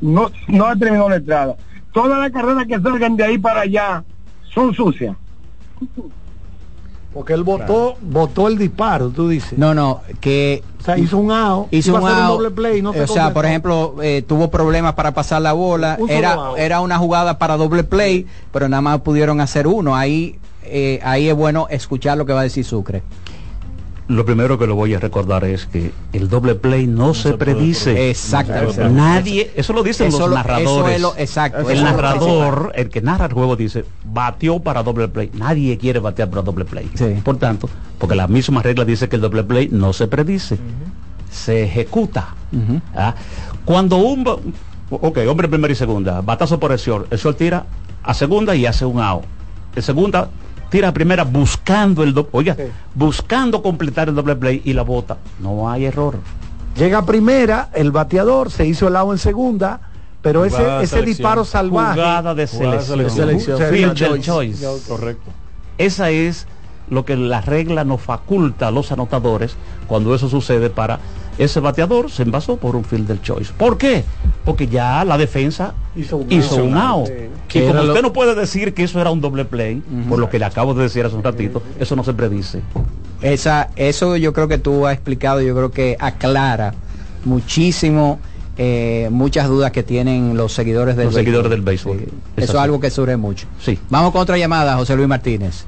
No, no terminó la entrada. Todas las carreras que salgan de ahí para allá son sucias. Porque él votó, votó el disparo, tú dices. No, no, que O sea, hizo un out, hizo un a hacer out, doble play, no se o sea, por ejemplo, eh, tuvo problemas para pasar la bola, Un era era una jugada para doble play, pero nada más pudieron hacer uno. Ahí eh, ahí es bueno escuchar lo que va a decir Sucre. Lo primero que le voy a recordar es que el doble play no, se, predice. Exactamente. Nadie, eso lo dicen Eso los lo- narradores. eso es lo- exacto, El lo narrador, el que narra el juego dice, batió para doble play. Nadie quiere batear para doble play. Por tanto, porque la misma regla dice que el doble play no se predice, se ejecuta. ¿ah? Cuando un ok, hombre primera y segunda, batazo por el short, el short tira a segunda y hace un out. El segunda tira a primera buscando el doble, oiga, buscando completar el doble play y la bota. No hay error. Llega a primera, el bateador se hizo el lado en segunda, pero ese, Jugada ese disparo salvaje. Jugada de selección. De selección. Field choice. Correcto. Esa es lo que la regla nos faculta a los anotadores cuando eso sucede para ese bateador se envasó por un field del choice. ¿Por qué? Porque ya la defensa hizo un, out. Sí. Y como lo- usted no puede decir que eso era un doble play, por lo que le acabo de decir hace un ratito, eso no se predice. Esa, eso yo creo que tú has explicado, yo creo que aclara muchísimo eh, muchas dudas que tienen los seguidores del Los seguidores del béisbol. Eso Es así. algo que surge mucho. Sí. Vamos con otra llamada, José Luis Martínez.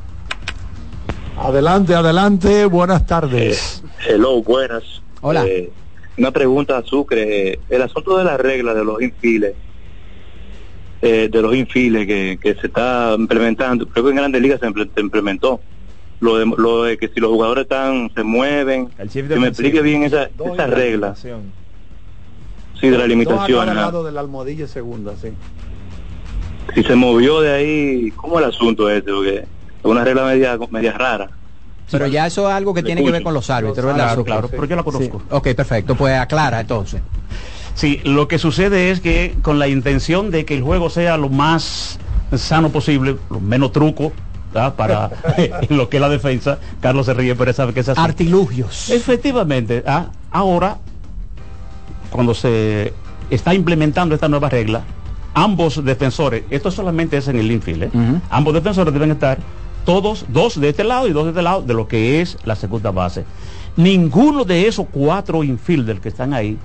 Adelante, adelante, buenas tardes. Hello, buenas. Hola. Eh, una pregunta a Sucre. Eh, El asunto de la regla de los infiles, eh, de los infiles que, que se está implementando, creo que en Grandes Ligas se, imple- se implementó. Lo de, lo de que si los jugadores están se mueven, que me explique bien esa, esa regla. Sí, de la limitación. de la almohadilla segunda, sí. Si se movió de ahí, ¿cómo el asunto este? Porque es una regla media, media rara. Pero ya eso es algo que tiene que ver con los árbitros, ¿verdad? Claro, claro, pero yo la conozco. Ok, perfecto. Pues aclara entonces. Sí, lo que sucede es que con la intención de que el juego sea lo más sano posible, lo menos truco, ¿verdad? para lo que es la defensa, Carlos se ríe, pero sabe que es así. Artilugios. Efectivamente, ¿ah? ahora, cuando se está implementando esta nueva regla, ambos defensores, esto solamente es en el infield, ¿eh? ambos defensores deben estar todos, dos de este lado y dos de este lado, de lo que es la segunda base. Ninguno de esos cuatro infielders que están ahí,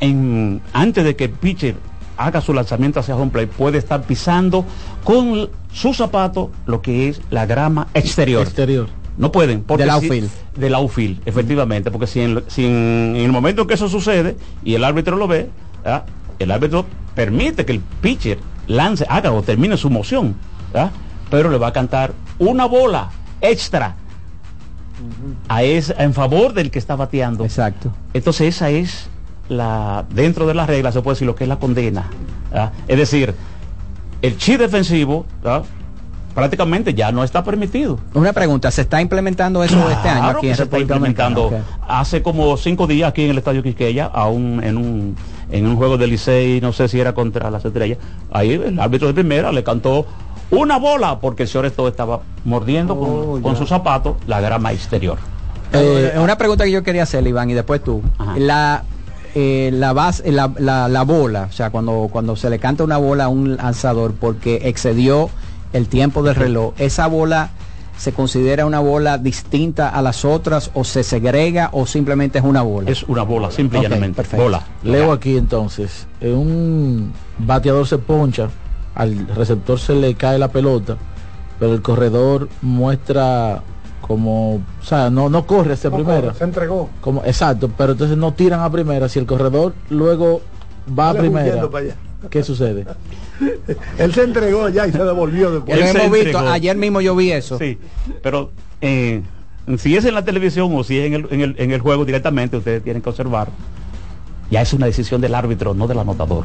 en, antes de que el pitcher haga su lanzamiento hacia home play, puede estar pisando con su zapato lo que es la grama exterior. Exterior. No pueden. Porque Del si- outfield. del outfield, efectivamente. Porque si, en, si en- en el momento en que eso sucede y el árbitro lo ve, ¿ah? el árbitro permite que el pitcher lance, haga o termine su moción, ¿ah? pero le va a cantar una bola extra a ese, en favor del que está bateando. Exacto. Entonces esa es la, dentro de las reglas se puede decir lo que es la condena. Es decir, el chi defensivo prácticamente ya no está permitido. Una pregunta, ¿se está implementando eso este año aquí en se está implementando. Hace como cinco días aquí en el Estadio Quisqueya, a un- en, un, en un juego de Licey, no sé si era contra las estrellas, ahí el árbitro de primera le cantó una bola porque el señor esto estaba mordiendo Oh, con, con su zapato la grama exterior. Eh, una pregunta que yo quería hacerle, Iván, y después tú. La, eh, la, base, la, la, la bola, o sea, cuando, cuando se le canta una bola a un lanzador porque excedió el tiempo del reloj, ¿esa bola se considera una bola distinta a las otras o se segrega o simplemente es una bola? Es una bola, simple y Ok, llanamente. perfecto. Bola. Leo aquí entonces, eh, un bateador se poncha, al receptor se le cae la pelota, pero el corredor muestra como, o sea, no, no corre hacia No primera. se entregó. Como, exacto, pero entonces no tiran a primera. Si el corredor luego va a primera. ¿qué sucede? Él se entregó ya y se devolvió después. Lo Él se hemos visto, ayer mismo yo vi eso. Sí, pero eh, si es en la televisión o si es en el, en el, en el juego directamente, ustedes tienen que observar. Ya es una decisión del árbitro, no del anotador.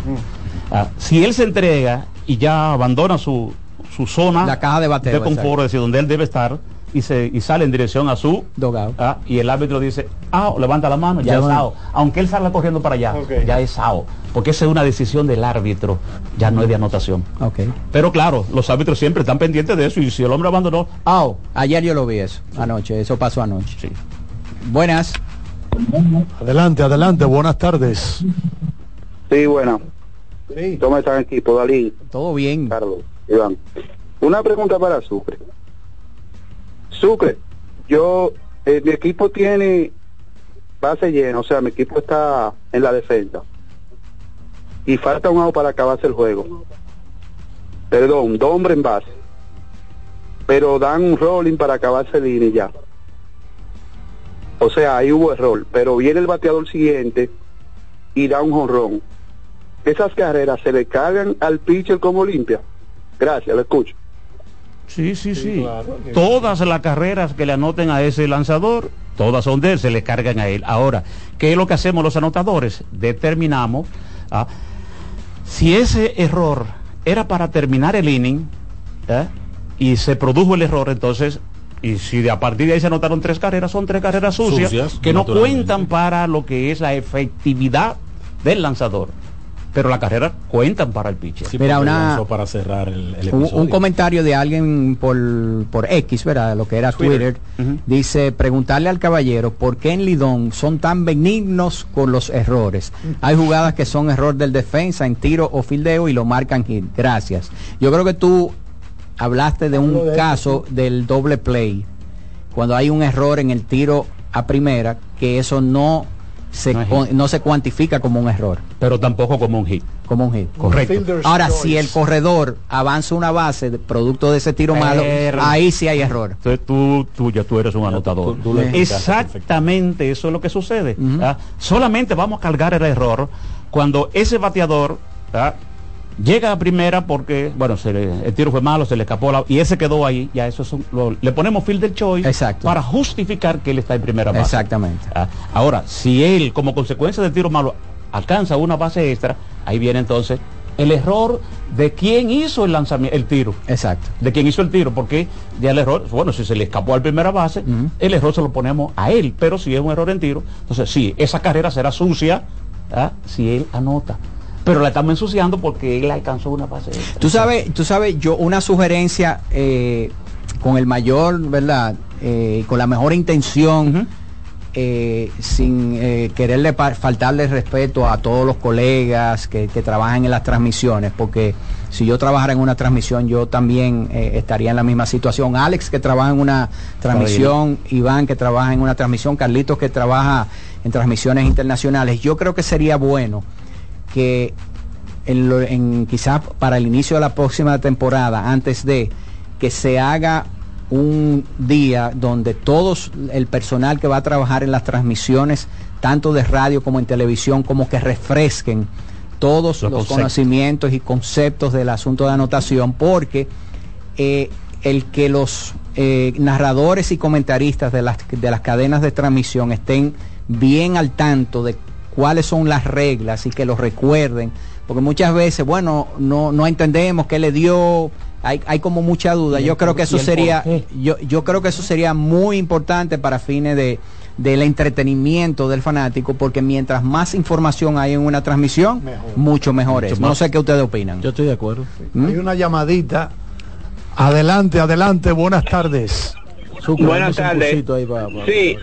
Ah, si él se entrega y ya abandona su, su zona La caja de bateo, confort, exacto. es decir, donde él debe estar, y, se, y sale en dirección a su Dogado. ah, y el árbitro dice, ah, levanta la mano, ya, Ya es out. Aunque él salga corriendo para allá, ya es out. Porque esa es una decisión del árbitro, ya no es de anotación. Ok. Pero claro, los árbitros siempre están pendientes de eso y si el hombre abandonó, out. Ayer yo lo vi eso, anoche, eso pasó anoche. Sí. Buenas. Adelante, adelante, buenas tardes. Sí, bueno. Sí. ¿Cómo están equipo? Dalí, Todo bien. Carlos, Iván. Una pregunta para Sucre. Sucre, yo, eh, mi equipo tiene base llena, o sea, mi equipo está en la defensa. Y falta un out para acabarse el juego. Perdón, dos hombres en base. pero dan un rolling para acabarse el inning ya. O sea, ahí hubo error, pero viene el bateador siguiente y da un jonrón. Esas carreras se le cargan al pitcher como limpia. Gracias, lo escucho. Sí, sí, sí. Todas las carreras que le anoten a ese lanzador, todas son de él, se le cargan a él. Ahora, ¿qué es lo que hacemos los anotadores? Determinamos ah, si ese error era para terminar el inning ¿eh? y se produjo el error, entonces, y si de a partir de ahí se anotaron tres carreras, son tres carreras sucias, Sucias, que no cuentan para lo que es la efectividad del lanzador. Pero las carreras cuentan para el pitcher. Sí, Mira, una- para cerrar el, el Un, comentario de alguien por, por X, ¿verdad? Lo que era Twitter. Twitter. Dice, preguntarle al caballero por qué en Lidón son tan benignos con los errores. Hay jugadas que son error del defensa en tiro o fildeo y lo marcan hit. Gracias. Yo creo que tú hablaste de un caso del doble play. Cuando hay un error en el tiro a primera, que eso no se, No se cuantifica como un error. Pero tampoco como un hit. Como un hit. Correcto. Fielder's Ahora, choice. si el corredor avanza una base de- producto de ese tiro malo, ahí sí hay error. Entonces tú, tú ya tú eres un anotador. tú- tú Exactamente, eso es lo que sucede. Solamente vamos a cargar el error cuando ese bateador. Llega a primera porque, bueno, se le- el tiro fue malo, se le escapó la, y ese quedó ahí, ya eso es un- lo- le ponemos fielder choice Exacto. para justificar que él está en primera base. Exactamente. Ah, Ahora, si él, como consecuencia del tiro malo, alcanza una base extra, ahí viene entonces el error de quién hizo el lanzamiento, el tiro. Exacto. De quién hizo el tiro, porque ya el error, bueno, si se le escapó al primera base, el error se lo ponemos a él, pero si es un error en tiro, entonces sí, esa carrera será sucia ¿ah? si él anota. Pero la estamos ensuciando porque él alcanzó una base. Tú sabes, tú sabes, yo una sugerencia eh, con el mayor, ¿verdad? Eh, con la mejor intención, eh, sin eh, quererle faltarle respeto a todos los colegas que, que trabajan en las transmisiones, porque si yo trabajara en una transmisión, yo también eh, estaría en la misma situación. Alex, que trabaja en una transmisión, Iván, que trabaja en una transmisión, Carlitos, que trabaja en transmisiones internacionales. Yo creo que sería bueno que en, lo- en quizás para el inicio de la próxima temporada, antes de que se haga un día donde todos el personal que va a trabajar en las transmisiones, tanto de radio como en televisión, como que refresquen todos Los conocimientos y conceptos del asunto de anotación, porque eh, el que los eh, narradores y comentaristas de las, de las cadenas de transmisión estén bien al tanto de cuáles son las reglas y que los recuerden, porque muchas veces, bueno, no, no entendemos qué le dio, hay, hay como mucha duda. Yo creo que eso sería, yo, yo creo que eso sería muy importante para fines de del entretenimiento del fanático porque mientras más información hay en una transmisión mucho mejor es no sé qué ustedes opinan Yo estoy de acuerdo. ¿Mm? Hay una llamadita. Adelante, adelante, buenas tardes. Buenas tardes. Sí,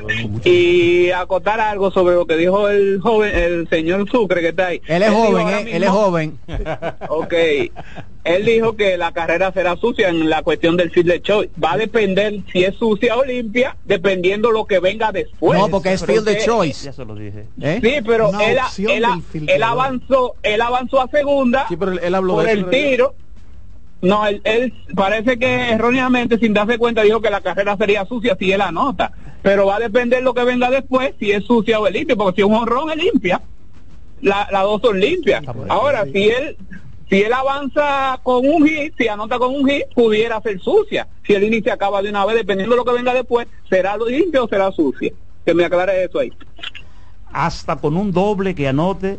y acotar algo sobre lo que dijo el joven, el señor Sucre que está ahí. él es dijo joven eh, él es joven Ok, él dijo que la carrera será sucia en la cuestión del field choice. Va a depender si es sucia o limpia, dependiendo lo que venga después. no porque es field de choice Ya se lo dije. ¿eh? Sí, pero él, él- él avanzó, él avanzó a segunda Sí, pero él, él habló por de el ¿verdad? No, él, él parece que erróneamente, sin darse cuenta, dijo que la carrera sería sucia si él anota. Pero va a depender lo que venga después, si es sucia o es limpia, porque si es un honrón es limpia. La- Las dos son limpias. Ahora, si él si él avanza con un hit, si anota con un hit, pudiera ser sucia. Si el se acaba de una vez, dependiendo de lo que venga después, será limpia o será sucia. Que me aclare eso ahí. Hasta con un doble que anote,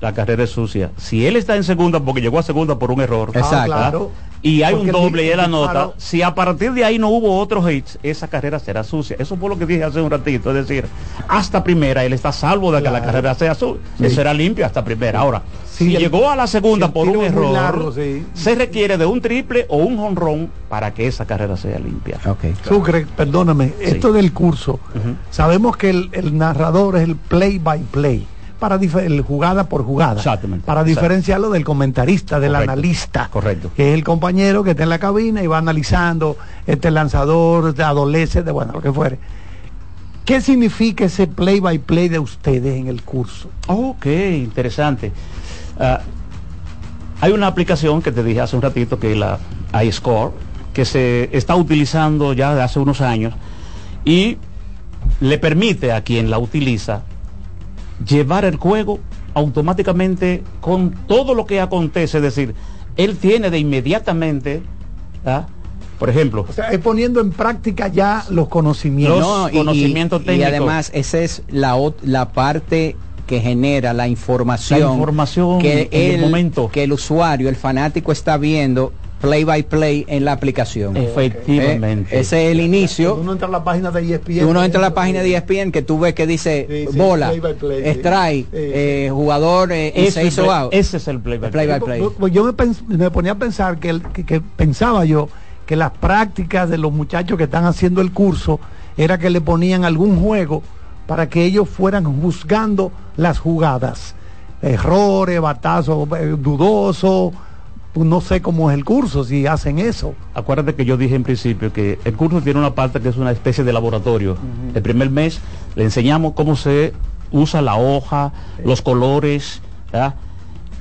la carrera es sucia. Si él está en segunda, porque llegó a segunda por un error. Exacto. ¿ah? claro. Y hay Porque un doble y él disparo- anota. Si a partir de ahí no hubo otros hits, esa carrera será sucia. Eso fue lo que dije hace un ratito. Es decir, hasta primera él está salvo de que la carrera sea sucia. Será limpia hasta primera. Ahora, Sí, si el- llegó a la segunda si por un error, largo, sí. se requiere de un triple o un jonrón para que esa carrera sea limpia. okay Sucre, perdóname, esto del curso, sabemos que el, el narrador es el play by play, para jugada por jugada, Exactamente. para diferenciarlo del comentarista, del Correcto. analista, Correcto. que es el compañero que está en la cabina y va analizando este lanzador, de adolescente, de bueno, lo que fuere. ¿Qué significa ese play by play de ustedes en el curso? Ok, interesante. Ah, hay una aplicación que te dije hace un ratito que es la iScore, que se está utilizando ya de hace unos años y le permite a quien la utiliza llevar el juego automáticamente con todo lo que acontece, es decir, él tiene de inmediatamente, ¿ah? por ejemplo, O sea, es poniendo en práctica ya los conocimientos. No, y- conocimiento y, además esa es la, la parte que genera la información, La información que en el el, momento. que el usuario, el fanático está viendo play by play en la aplicación. Efectivamente. Eh, ese es el inicio. Uno entra a la página de ESPN. Uno entra a la página de ESPN que tú ves que dice Sí, sí, bola, play sí. strike, eh, jugador eh, ese, se hizo play- out. ese es el play by Play play. by play. Pues- yo me, pens- me ponía a pensar que, el- que- que pensaba yo que las prácticas de los muchachos que están haciendo el curso era que le ponían algún juego para que ellos fueran juzgando las jugadas. Errores, batazos eh, dudosos, pues no sé cómo es el curso, si hacen eso. Acuérdate que yo dije en principio que el curso tiene una parte que es una especie de laboratorio. El primer mes le enseñamos cómo se usa la hoja, los colores.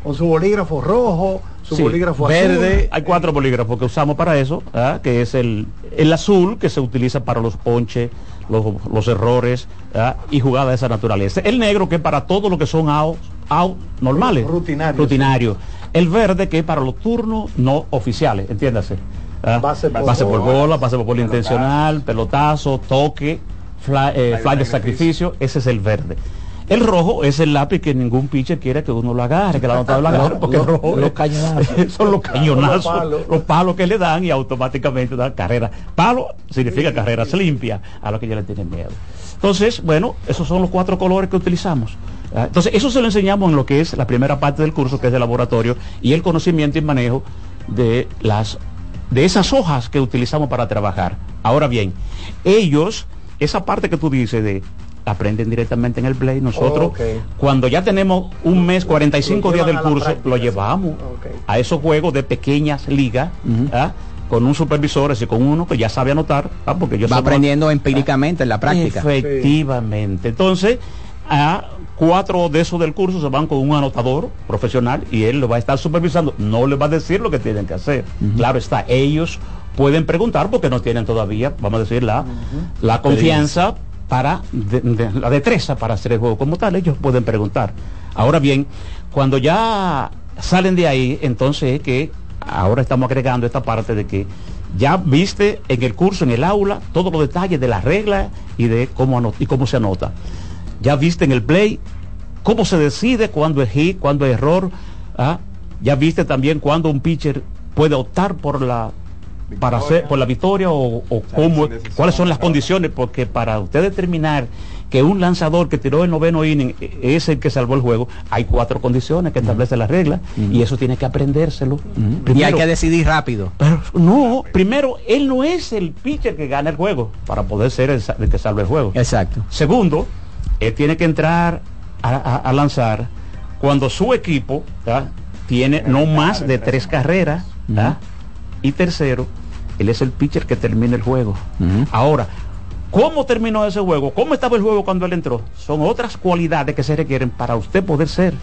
Con su bolígrafo rojo, su Sí, bolígrafo verde. azul. Hay cuatro bolígrafos que usamos para eso, que es el, el azul que se utiliza para los ponches, los, los errores y jugadas de esa naturaleza. El negro que es para todo lo que son out, out normales, Rutinarios. rutinarios. El verde que es para los turnos no oficiales, entiéndase. ¿verdad? Base por Base por bola, pase por bola intencional, pelotazo, toque, fly, eh, fly de sacrificio, ese es el verde. El rojo es el lápiz que ningún pitcher quiere que uno lo agarre, que la nota lo agarre, porque el rojo los cañonazos. son los cañonazos, Los palos. los palos que le dan y automáticamente dan carrera. Palo significa carreras limpias, a lo que ya le tienen miedo. Entonces, bueno, esos son los cuatro colores que utilizamos. Ah, Entonces, eso se lo enseñamos en lo que es la primera parte del curso, que es de laboratorio, y el conocimiento y manejo de las de esas hojas que utilizamos para trabajar. Ahora bien, ellos, esa parte que tú dices de aprenden directamente en el play, nosotros cuando ya tenemos un mes, 45 Lo días del curso, práctica, lo llevamos a esos juegos de pequeñas ligas, ¿ah? con un supervisor, ese con uno que ya sabe anotar, ¿ah? porque yo Va aprendiendo empíricamente en la práctica. Efectivamente. Entonces, a cuatro de esos del curso se van con un anotador profesional y él lo va a estar supervisando. No le va a decir lo que tienen que hacer. Claro está, ellos pueden preguntar porque no tienen todavía, vamos a decir, la, la confianza para de- de- la destreza para hacer el juego como tal. Ellos pueden preguntar. Ahora bien, cuando ya salen de ahí, entonces es que ahora estamos agregando esta parte de que ya viste en el curso, en el aula, todos los detalles de las reglas y de cómo, y cómo se anota. Ya viste en el play cómo se decide cuándo es hit, cuándo es error. ¿ah? Ya viste también cuándo un pitcher puede optar por la para hacer por la victoria o, o cómo, cuáles son las condiciones, porque para usted determinar que un lanzador que tiró el noveno inning es el que salvó el juego, hay cuatro condiciones que establece la regla y eso tiene que aprendérselo. Y hay que decidir rápido. pero no, primero, él no es el pitcher que gana el juego para poder ser el, el que salve el juego. Exacto. Segundo, él tiene que entrar a, a- a lanzar cuando su equipo ¿tá? tiene no más de tres carreras. ¿tá? Y tercero, él es el pitcher que termina el juego. Ahora, ¿cómo terminó ese juego? ¿Cómo estaba el juego cuando él entró? Son otras cualidades que se requieren para usted poder ser,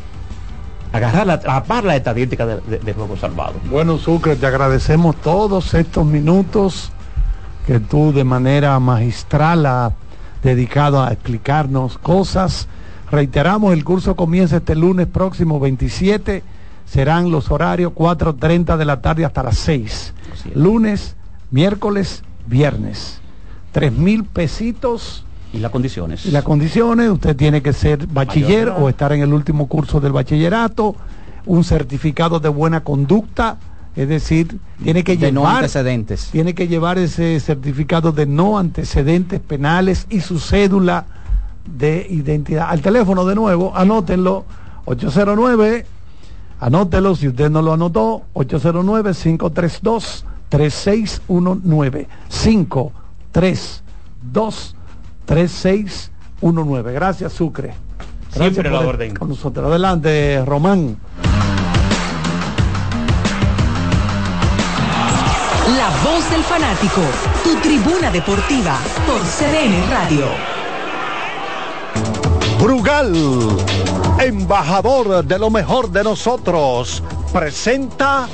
agarrar la, atrapar la estadística de- de- del juego salvado. Bueno, Sucre, te agradecemos todos estos minutos que tú de manera magistral has dedicado a explicarnos cosas. Reiteramos, el curso comienza este lunes próximo 27. Serán los horarios 4.30 de la tarde hasta las 6. Lunes, miércoles, viernes. Tres mil pesitos. Y las condiciones. Y las condiciones, usted tiene que ser bachiller Mayor o estar en el último curso del bachillerato, un certificado de buena conducta, es decir, tiene que De no llevar antecedentes. tiene que llevar ese certificado de no antecedentes penales y su cédula de identidad. Al teléfono de nuevo, anótenlo, 809, anótelo si usted no lo anotó, 809-532-3619, 532-3619. Gracias, Sucre. Gracias Siempre la por orden. Con nosotros. Adelante, Román. Del fanático, tu tribuna deportiva por CDN Radio. Brugal, embajador de lo mejor de nosotros, presenta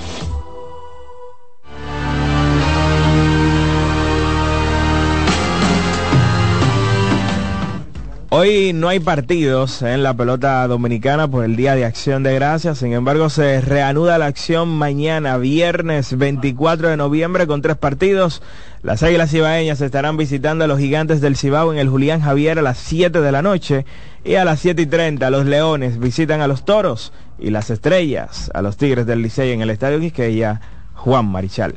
Hoy no hay partidos en la pelota dominicana por el Día de Acción de Gracias, sin embargo se reanuda la acción mañana, viernes 24 de noviembre, con tres partidos. Las Águilas Cibaeñas estarán visitando a los Gigantes del Cibao en el Julián Javier a las 7 de la noche y a las 7 y 30 los Leones visitan a los Toros y las Estrellas a los Tigres del Licey en el Estadio Quisqueya Juan Marichal.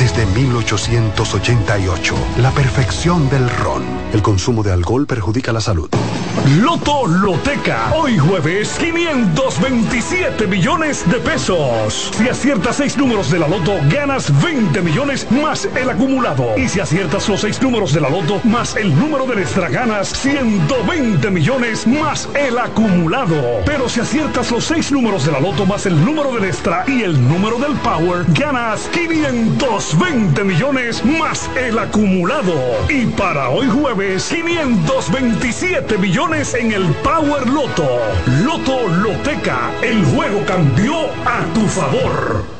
desde 1888, la perfección del ron. El consumo de alcohol perjudica la salud. Loto Loteca. Hoy jueves, 527 millones de pesos. Si aciertas seis números de la Loto, ganas 20 millones más el acumulado. Y si aciertas los seis números de la Loto más el número de extra, ganas 120 millones más el acumulado. Pero si aciertas los seis números de la Loto más el número del extra y el número del Power, ganas 520 millones más el acumulado. Y para hoy jueves, 527 millones en el Power Loto. Loto Loteca, el juego cambió a tu favor.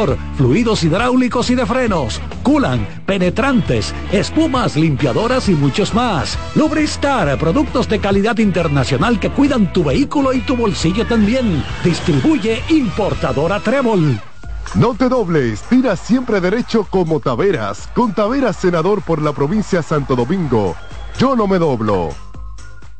fluidos hidráulicos y de frenos, culan, penetrantes, espumas, limpiadoras y muchos más. Lubristar, productos de calidad internacional que cuidan tu vehículo y tu bolsillo también. Distribuye importadora Trébol. No te dobles, tira siempre derecho como Taveras, con Taveras senador por la provincia Santo Domingo. Yo no me doblo.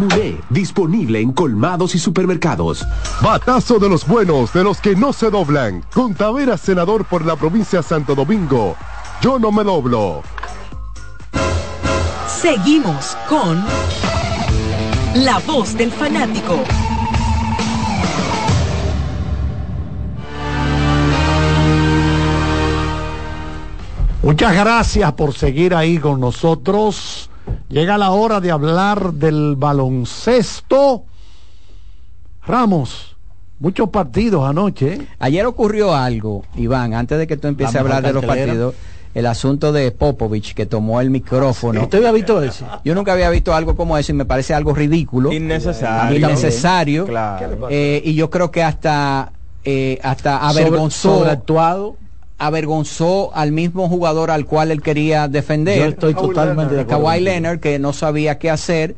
Mulé, disponible en colmados y supermercados. Batazo de los buenos, de los que no se doblan. Con Tavera, senador por la provincia Santo Domingo. Yo no me doblo. Seguimos con la voz del fanático. Muchas gracias por seguir ahí con nosotros. Llega la hora de hablar del baloncesto. Ramos, muchos partidos anoche. ¿eh? Ayer ocurrió algo, Iván, antes de que tú empieces a hablar de los partidos, el asunto de Popovich que tomó el micrófono. ¿Usted había visto eso? Yo nunca había visto algo como eso y me parece algo ridículo. Innecesario. Innecesario. Claro. Eh, y yo creo que hasta, eh, hasta avergonzó. sobreactuado. Avergonzó al mismo jugador al cual él quería defender. Yo estoy totalmente de acuerdo Kawhi. Leonard, que no sabía qué hacer.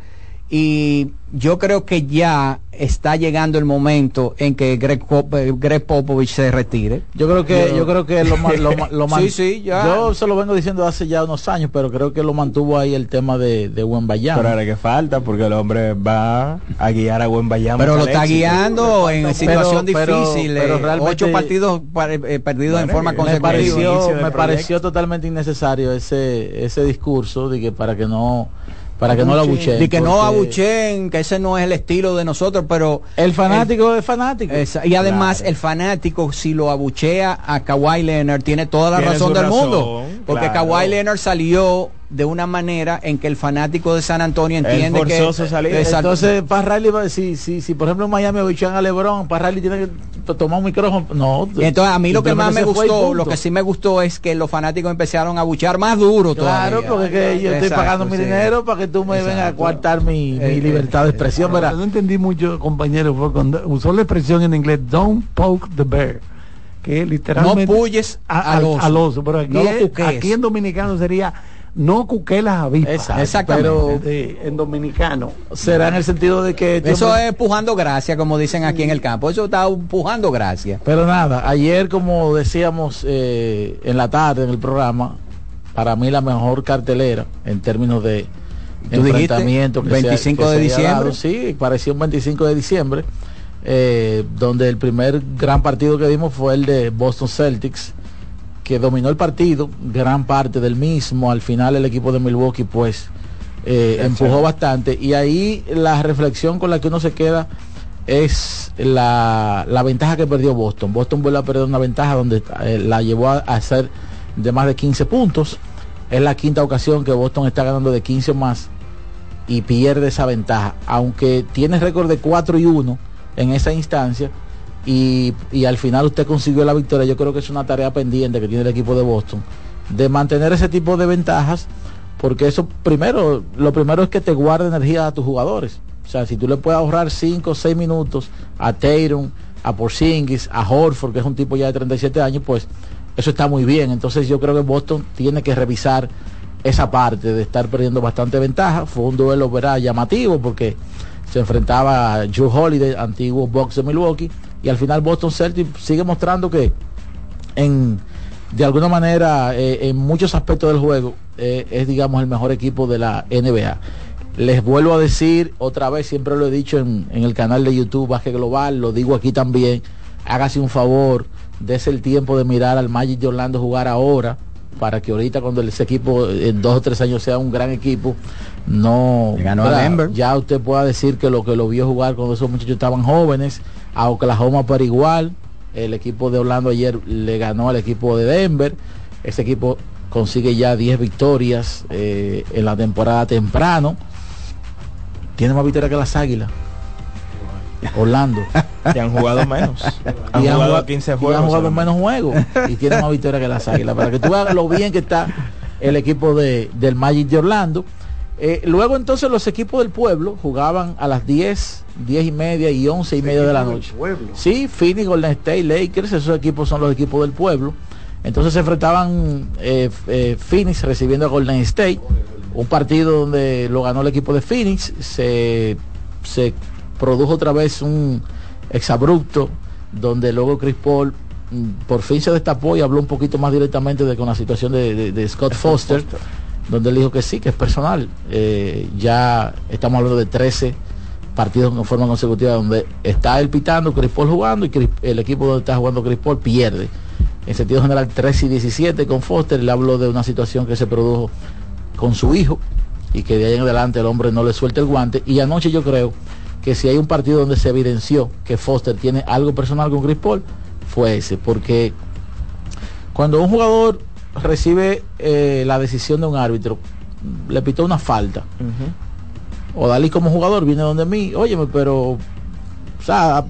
Y yo creo que ya está llegando el momento en que Greg, Pop- eh, Greg Popovich se retire. Yo creo que yo, creo que lo, lo, lo man- Sí, sí, ya. Yo se lo vengo diciendo hace ya unos años, pero creo que lo mantuvo ahí el tema de, de Wembayama. Pero ahora que falta, porque el hombre va a guiar a buen Bayama. Pero lo está guiando en situación pero- difícil. pero eh, realmente- ocho partidos pa- eh, perdidos en forma me me consecutiva. pareció, me pareció totalmente innecesario ese ese discurso de que para que no para que no lo abucheen. De que no abuchen, que ese no es el estilo de nosotros, pero El fanático es fanático. Esa- y además el fanático si lo abuchea a Kawhi Leonard tiene toda la Tiene razón del razón, mundo porque claro. Kawhi Leonard salió de una manera en que el fanático de San Antonio entiende que forzó su salida. Exacto. Entonces, va- si, si, si por ejemplo en Miami abuchean a LeBron, para Riley tiene que to- tomar un micrófono. No. Entonces a mí lo que más me gustó, lo que sí me gustó es que los fanáticos empezaron a buchar más duro Claro, todavía. porque que yo estoy Exacto, pagando mi sí. dinero para que tú me vengas a coartar mi, mi Eh, libertad de expresión, que ¿verdad? No entendí mucho, compañero, fue cuando usó la expresión en inglés, don't poke the bear, que literalmente... No puyes a- al al, oso. al oso, pero aquí, No lo aquí en dominicano sería, no cuque las avispas. Exacto, Exactamente. pero- en dominicano. Será en el sentido de que... Eso es pujando gracia, como dicen aquí en el campo. Eso está pujando gracia. Pero nada, ayer como decíamos eh, en la tarde en el programa, para mí la mejor cartelera en términos de ¿Tú dijiste enfrentamiento que se ha- 25 que de diciembre? dado. sí, pareció un 25 de diciembre, eh, donde el primer gran partido que vimos fue el de Boston Celtics, que dominó el partido, gran parte del mismo, al final el equipo de Milwaukee pues eh, empujó bastante y ahí la reflexión con la que uno se queda es la, la ventaja que perdió Boston. Boston vuelve a perder una ventaja donde eh, la llevó a, a ser de más de 15 puntos. Es la quinta ocasión que Boston está ganando de 15 o más y pierde esa ventaja. Aunque tiene récord de 4 y 1 en esa instancia y, y al final usted consiguió la victoria, yo creo que es una tarea pendiente que tiene el equipo de Boston de mantener ese tipo de ventajas porque eso primero, lo primero es que te guarda energía a tus jugadores. O sea, si tú le puedes ahorrar 5 o 6 minutos a Tatum, a Porzingis, a Horford, que es un tipo ya de 37 años, pues eso está muy bien. Entonces yo creo que Boston tiene que revisar esa parte de estar perdiendo bastante ventaja. Fue un duelo verá llamativo porque se enfrentaba a Joe Holiday, antiguo box de Milwaukee, y al final Boston Celtics sigue mostrando que en de alguna manera eh, en muchos aspectos del juego eh, es digamos el mejor equipo de la NBA. Les vuelvo a decir otra vez, siempre lo he dicho en, en el canal de YouTube Baje Global, lo digo aquí también, hágase un favor, dése el tiempo de mirar al Magic de Orlando jugar ahora, para que ahorita cuando ese equipo en dos o tres años sea un gran equipo, no ganó ya usted pueda decir que lo que lo vio jugar cuando esos muchachos estaban jóvenes, a Oklahoma por igual, el equipo de Orlando ayer le ganó al equipo de Denver, ese equipo consigue ya 10 victorias eh, en la temporada temprano, tiene más victorias que las Águilas. Orlando. Y han jugado menos. Han Y jugado jugado- 15 y juegos. han jugado menos juegos y tiene más victorias que las Águilas. Para que tú veas lo bien que está el equipo de, del Magic de Orlando. Eh, luego entonces los equipos del pueblo jugaban a las 10, 10 y media y 11 y media de la noche. Sí, Phoenix, Golden State, Lakers, esos equipos son los equipos del pueblo. Entonces se enfrentaban eh, eh, Phoenix recibiendo a Golden State, un partido donde lo ganó el equipo de Phoenix, se, se produjo otra vez un exabrupto, donde luego Chris Paul mm, por fin se destapó y habló un poquito más directamente de con la situación de, de- de Scott Foster, donde él dijo que sí, que es personal. Eh, ya estamos hablando de 13 partidos en forma consecutiva donde está él pitando, Chris Paul jugando y el equipo donde está jugando Chris Paul pierde. En sentido general 13 y 17 con Foster, le habló de una situación que se produjo con su hijo y que de ahí en adelante el hombre no le suelte el guante. Y anoche yo creo que si hay un partido donde se evidenció que Foster tiene algo personal con Chris Paul, fue ese, porque cuando un jugador recibe eh, la decisión de un árbitro, le pitó una falta, o Dalí como jugador viene donde mí, óyeme, pero, o sea,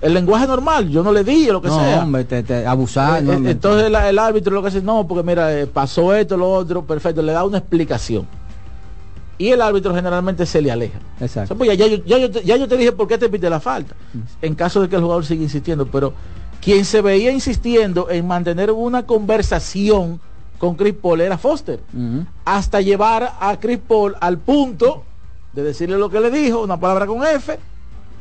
el lenguaje normal, yo no le di lo que No, sea. hombre, te, te- abusar. Eh, no, eh, entonces la- el árbitro lo que hace, no, porque mira, eh, pasó esto, lo otro, perfecto, le da una explicación. Y el árbitro generalmente se le aleja. O sea, pues ya, ya yo, ya yo te, ya yo te dije por qué te pide la falta. En caso de que el jugador siga insistiendo. Pero quien se veía insistiendo en mantener una conversación con Chris Paul era Foster. Hasta llevar a Chris Paul al punto de decirle lo que le dijo, una palabra con F,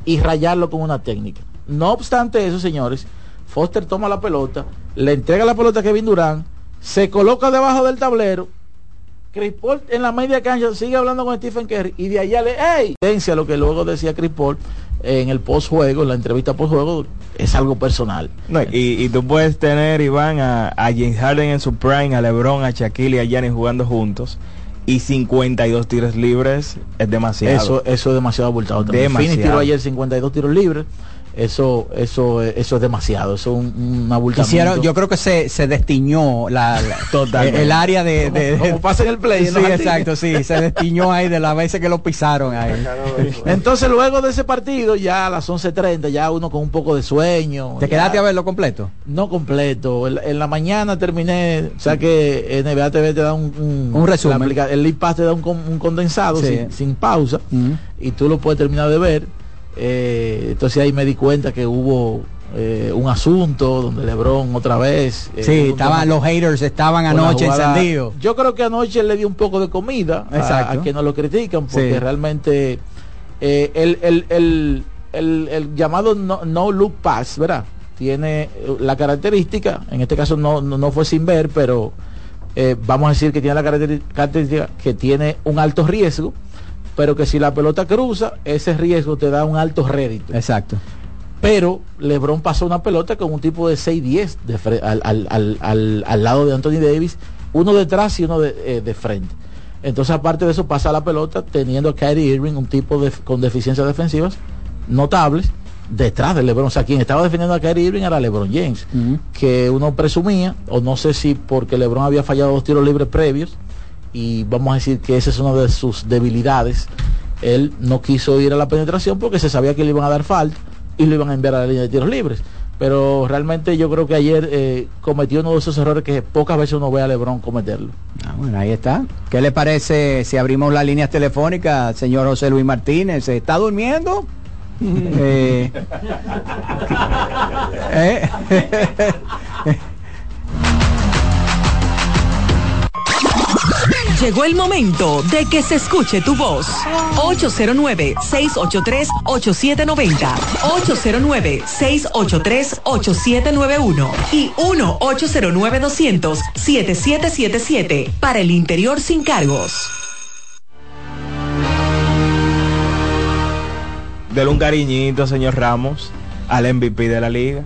y rayarlo con una técnica. No obstante eso, señores, Foster toma la pelota, le entrega la pelota a Kevin Durant, se coloca debajo del tablero, Chris Paul en la media cancha sigue hablando con Stephen Curry y de allá le, ¡ey! Lo que luego decía Chris Paul en el post juego, en la entrevista post juego, es algo personal. No, y, y tú puedes tener, Iván, a, a James Harden en su prime, a LeBron, a Shaquille y a Giannis jugando juntos. Y 52 tiros libres es demasiado. Eso, eso es demasiado abultado. Demasiado. Phoenix tiró ayer 52 tiros libres. Eso, eso, eso es demasiado. Eso es un, un abultamiento. Hicieron, yo creo que se, se destiñó la, la- Totalmente. el área de, de- Como- como pasa en el play, Sí, exacto, sí, se destiñó ahí de las veces que lo pisaron ahí. Entonces luego de ese partido, ya a las 11.30, ya uno con un poco de sueño. ¿Te ya- quedaste a verlo completo? No completo. En, en la mañana terminé, o sea que NBA TV te da un, un, Un resumen. el League Pass te da un, un condensado Sí. sin, sin pausa y tú lo puedes terminar de ver. Eh, entonces ahí me di cuenta que hubo eh, un asunto donde LeBron otra vez. eh, Sí, estaban, los haters estaban anoche encendidos. Yo creo que anoche le dio un poco de comida a- a, quienes lo critican porque Sí. realmente eh, el, el- el- el- llamado no, no look pass, ¿verdad? Tiene eh, la característica, en este caso no, no, no fue sin ver, pero vamos a decir que tiene la característica que tiene un alto riesgo, pero que si la pelota cruza, ese riesgo te da un alto rédito. Exacto. Pero LeBron pasó una pelota con un tipo de 6-10 de fre- al, al- al- al- al lado de Anthony Davis, uno detrás y uno de, eh, de frente. Entonces, aparte de eso, pasa la pelota teniendo a Kyrie Irving, un tipo de- con deficiencias defensivas notables, detrás de LeBron. O sea, quien estaba defendiendo a Kyrie Irving era LeBron James, que uno presumía, o no sé si porque LeBron había fallado dos tiros libres previos, y vamos a decir que esa es una de sus debilidades. Él no quiso ir a la penetración porque se sabía que le iban a dar falta y lo iban a enviar a la línea de tiros libres. Pero realmente yo creo que ayer eh, cometió uno de esos errores que pocas veces uno ve a Lebron cometerlo. Ah, bueno, ahí está. ¿Qué le parece si abrimos las líneas telefónicas, señor José Luis Martínez? ¿Está durmiendo? Eh, eh, Llegó el momento de que se escuche tu voz. 809-683-8790. 809-683-8791. Y 1-809-200-7777. Para el interior sin cargos. Dele un cariñito, señor Ramos, al MVP de la liga.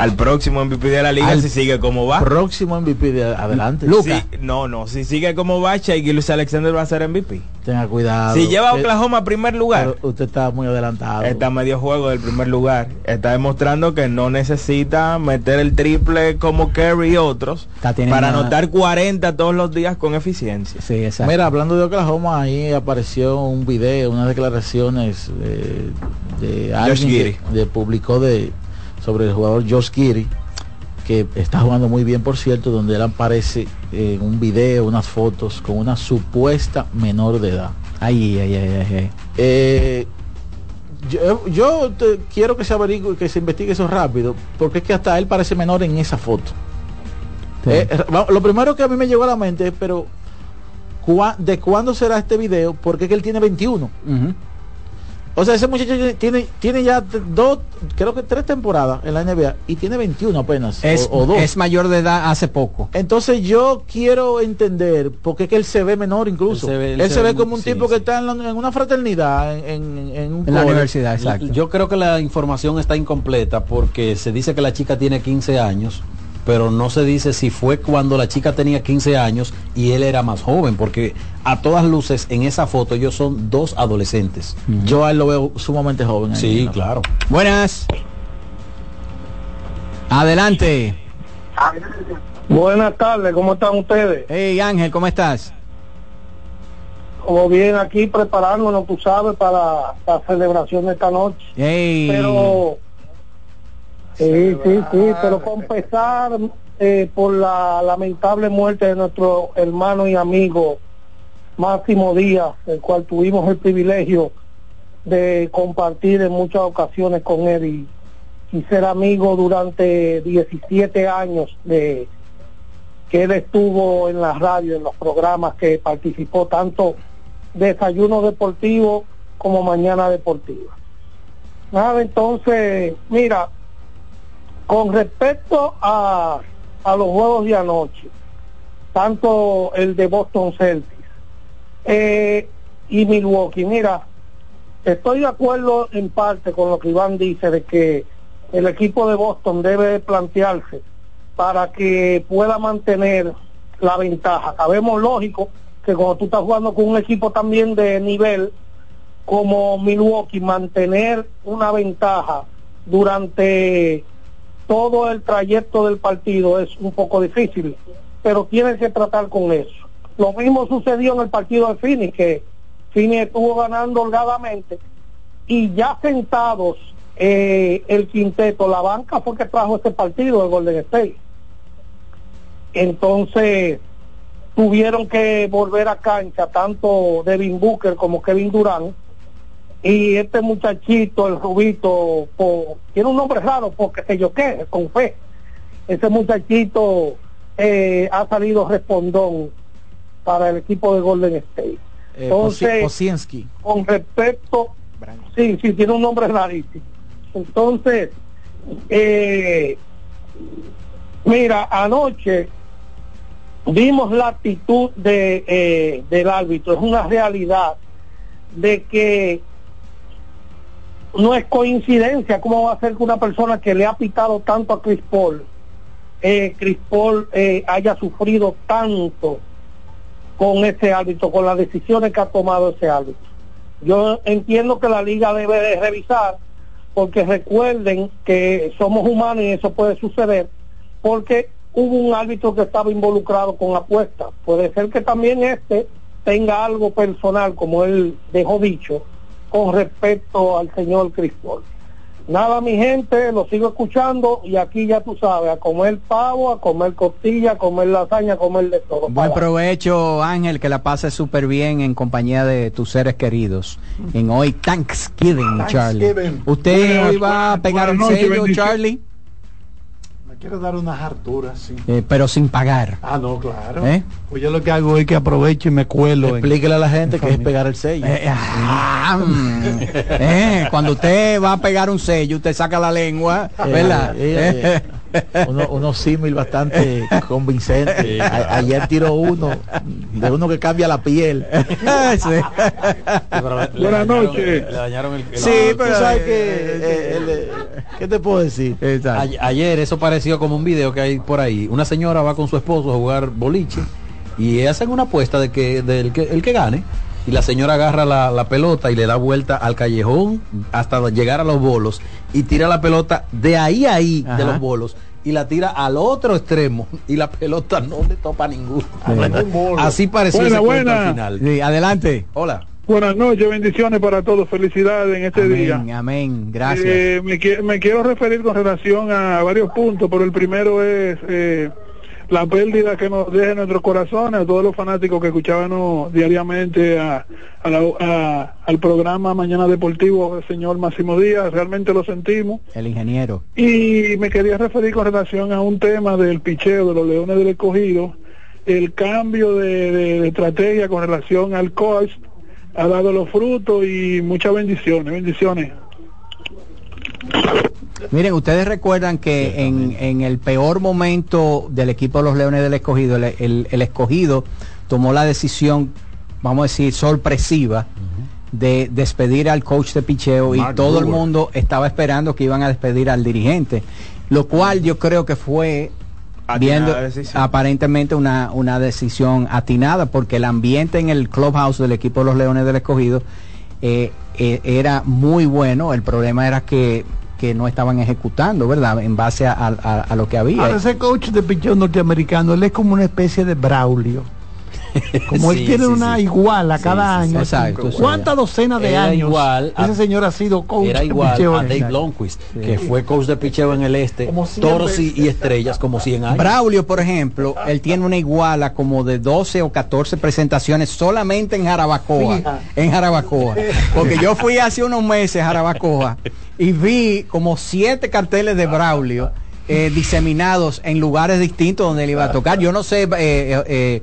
Al próximo MVP de la liga Al si sigue como va. Próximo MVP de adelante. Sí, no, no, si sigue como va, Shai Gilgeous Alexander va a ser MVP. Tenga cuidado. Si lleva a Eh, Oklahoma a primer lugar, pero usted está muy adelantado. está a medio juego del primer lugar. Está demostrando que no necesita meter el triple como Kerry y otros para una- anotar 40 todos los días con eficiencia. sí, exacto. Mira, hablando de Oklahoma, ahí apareció un video, unas declaraciones eh, de alguien que de- publicó de sobre el jugador Josh Giri, que está jugando muy bien, por cierto, donde él aparece en un video, unas fotos con una supuesta menor de edad. Ay, ay, ay, ay, ay. Eh, yo yo te- quiero que se averigüe, que se investigue eso rápido, porque es que hasta él parece menor en esa foto. Eh, va- lo primero que a mí me llegó a la mente es, pero ¿cuá- ¿de cuándo será este video? Porque es que él tiene 21. Ujú. O sea, ese muchacho tiene- tiene, ya dos, creo que tres temporadas en la NBA y tiene 21 apenas. Es, o, o dos. es mayor de edad hace poco. Entonces yo quiero entender por qué es que él se ve menor incluso. Él se ve- Él, él se, se ve ve como un sí, tipo que está en, la- en una fraternidad, en, en- en un En la universidad, exacto. Yo creo que la información está incompleta porque se dice que la chica tiene 15 años pero no se dice si fue cuando la chica tenía 15 años y él era más joven, porque a todas luces en esa foto ellos son dos adolescentes. Yo a él lo veo sumamente joven. ahí, Sí, ¿no? claro. Buenas. Adelante. Buenas tardes, ¿cómo están ustedes? Hey Ángel, ¿cómo estás? Como bien aquí preparándonos, tú sabes, para la celebración de esta noche. Hey. Pero, sí, sí, sí, pero con pesar eh, por la lamentable muerte de nuestro hermano y amigo Máximo Díaz, el cual tuvimos el privilegio de compartir en muchas ocasiones con él y, y ser amigo durante 17 años de que él estuvo en la radio, en los programas que participó tanto Desayuno Deportivo como Mañana Deportiva. Nada, entonces, mira, con respecto a, a los juegos de anoche, tanto el de Boston Celtics eh, y Milwaukee, mira, estoy de acuerdo en parte con lo que Iván dice de que el equipo de Boston debe plantearse para que pueda mantener la ventaja. Sabemos lógico que cuando tú estás jugando con un equipo también de nivel como Milwaukee, mantener una ventaja durante todo el trayecto del partido es un poco difícil, pero tienes que tratar con eso. Lo mismo sucedió en el partido de Phoenix, que Phoenix estuvo ganando holgadamente y ya sentados eh, el quinteto, la banca fue que trajo este partido de Golden State. Entonces tuvieron que volver a cancha tanto Devin Booker como Kevin Durant y este muchachito, el rubito, po- tiene un nombre raro porque sé yo qué, con fe. Ese muchachito eh, ha salido respondón para el equipo de Golden State. Eh, Entonces, Osienski. con respecto, sí, sí, tiene un nombre rarísimo. Entonces, eh, mira, anoche vimos la actitud de, eh, del árbitro, es una realidad de que no es coincidencia cómo va a ser que una persona que le ha pitado tanto a Chris Paul, eh, Chris Paul eh, haya sufrido tanto con ese árbitro, con las decisiones que ha tomado ese árbitro. Yo entiendo que la liga debe de revisar, porque recuerden que somos humanos y eso puede suceder, porque hubo un árbitro que estaba involucrado con apuestas. Puede ser que también este tenga algo personal, como él dejó dicho, con respecto al señor Paul. Nada, mi gente, lo sigo escuchando y aquí ya tú sabes, a comer pavo, a comer costilla, a comer lasaña, a comer de todo. Buen provecho, Ángel, que la pases súper bien en compañía de tus seres queridos. En hoy Thanksgiving, Charlie. Thanksgiving. ¿Usted Buenas- hoy va a pegar el sello. Charlie? Quiero dar unas harturas, sí. Eh, pero sin pagar. Ah, no, claro. ¿Eh? Pues yo lo que hago es que aprovecho y me cuelo. en- Explíquele a la gente en que es pegar el sello. Ah, mm. Eh, cuando usted va a pegar un sello, usted saca la lengua, ¿verdad? Eh, uno, símil bastante convincente. A- ayer tiró uno de uno que cambia la piel. Buenas noches. Le dañaron el, el- Sí, pero sabes que eh, el, eh, ¿qué te puedo decir? A- ayer eso pareció como un video que hay por ahí. Una señora va con su esposo a jugar boliche y hacen una apuesta de que del que el que gane y la señora agarra la, la pelota y le da vuelta al callejón hasta llegar a los bolos y tira la pelota de ahí a ahí de los bolos y la tira al otro extremo y la pelota no le topa a ninguno. Así pareció Buena, buena. al final. Sí, adelante. Hola. Buenas noches, bendiciones para todos, felicidades en este día. Amén, amén. Gracias. Eh, me, qui- me quiero referir con relación a varios puntos, pero el primero es eh, la pérdida que nos deja en nuestros corazones, a todos los fanáticos que escuchábamos diariamente a, a la- a- al programa Mañana Deportivo del señor Máximo Díaz, realmente lo sentimos. El ingeniero. Y me quería referir con relación a un tema del picheo de los Leones del Escogido, el cambio de, de- de estrategia con relación al coach ha dado los frutos y muchas bendiciones, bendiciones. Miren, ustedes recuerdan que en, en el peor momento del equipo de los Leones del Escogido, el, el- el escogido tomó la decisión, vamos a decir, sorpresiva de despedir al coach de picheo y todo el mundo estaba esperando que iban a despedir al dirigente, lo cual yo creo que fue viendo aparentemente una, una decisión atinada porque el ambiente en el clubhouse del equipo de los Leones del Escogido eh, eh, era muy bueno. El problema era que, que no estaban ejecutando, ¿verdad? En base a, a- a lo que había. Ahora ese coach de pichón norteamericano, él es como una especie de Braulio. Como él tiene sí, una sí. igual a cada sí, sí, año. exacto, ¿Cuántas docenas de Era años igual a- ese señor ha sido coach Era de igual picheo? a Dave Blomqvist, que fue coach de picheo en el este, toros y, estrellas como 100 años. Braulio, por ejemplo, él tiene una iguala como de 12 o 14 presentaciones solamente en Jarabacoa. Fija. En Jarabacoa. Porque yo fui hace unos meses a Jarabacoa y vi como siete carteles de Braulio eh, diseminados en lugares distintos donde él iba a tocar. Yo no sé, eh, eh,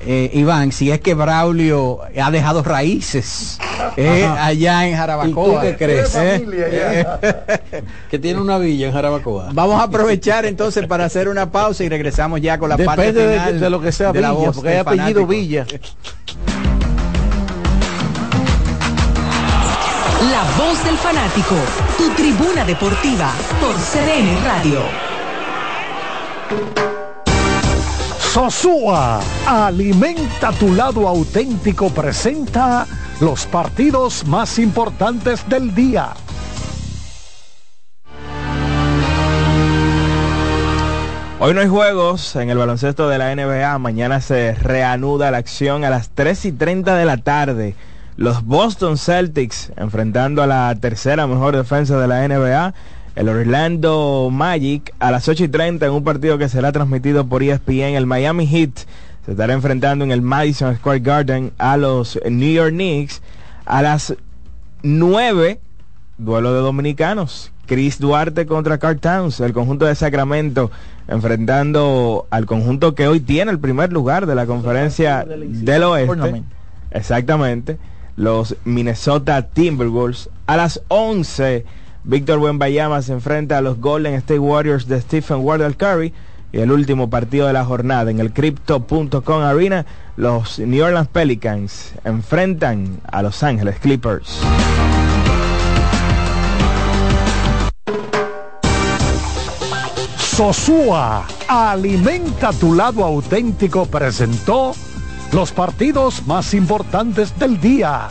eh, Iván, si es que Braulio ha dejado raíces eh, allá en Jarabacoa. ¿Y tú qué crees? Eh, que tiene una villa en Jarabacoa. Vamos a aprovechar entonces para hacer una pausa y regresamos ya con la parte Depende final de lo que sea de la voz porque hay del apellido fanático. Villa. La voz del fanático, tu tribuna deportiva por CDN Radio. Sosúa, alimenta tu lado auténtico, presenta los partidos más importantes del día. Hoy no hay juegos en el baloncesto de la NBA. Mañana se reanuda la acción a las 3 y 30 de la tarde. Los Boston Celtics enfrentando a la tercera mejor defensa de la NBA. El Orlando Magic a las 8 y 30 en un partido que será transmitido por ESPN. El Miami Heat se estará enfrentando en el Madison Square Garden a los New York Knicks. A las 9 Duelo de dominicanos. Chris Duarte contra Carl Towns, el conjunto de Sacramento, enfrentando al conjunto que hoy tiene el primer lugar de la conferencia del oeste. Exactamente. Los Minnesota Timberwolves. A las 11, Víctor Buenbayama se enfrenta a los Golden State Warriors de Stephen Wardell Curry. Y el último partido de la jornada en el Crypto.com Arena, los New Orleans Pelicans enfrentan a Los Ángeles Clippers. Sosúa, alimenta tu lado auténtico, presentó los partidos más importantes del día.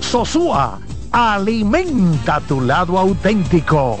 Sosúa, alimenta tu lado auténtico.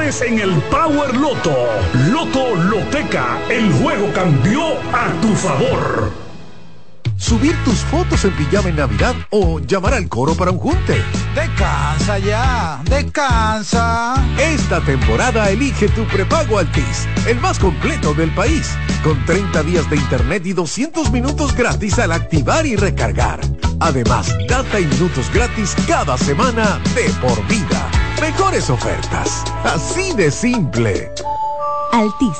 en el Power Loto. Loto Loteca, el juego cambió a tu favor. Subir tus fotos en pijama en Navidad o llamar al coro para un junte. Descansa ya, descansa. Esta temporada elige tu prepago Altis, el más completo del país, con 30 días de internet y 200 minutos gratis al activar y recargar. Además, data y minutos gratis cada semana de por vida. Mejores ofertas, así de simple. Altis.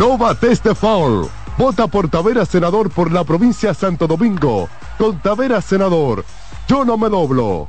No bates de foul. Vota por Tavera Senador por la provincia Santo Domingo. Con Tavera Senador, yo no me doblo.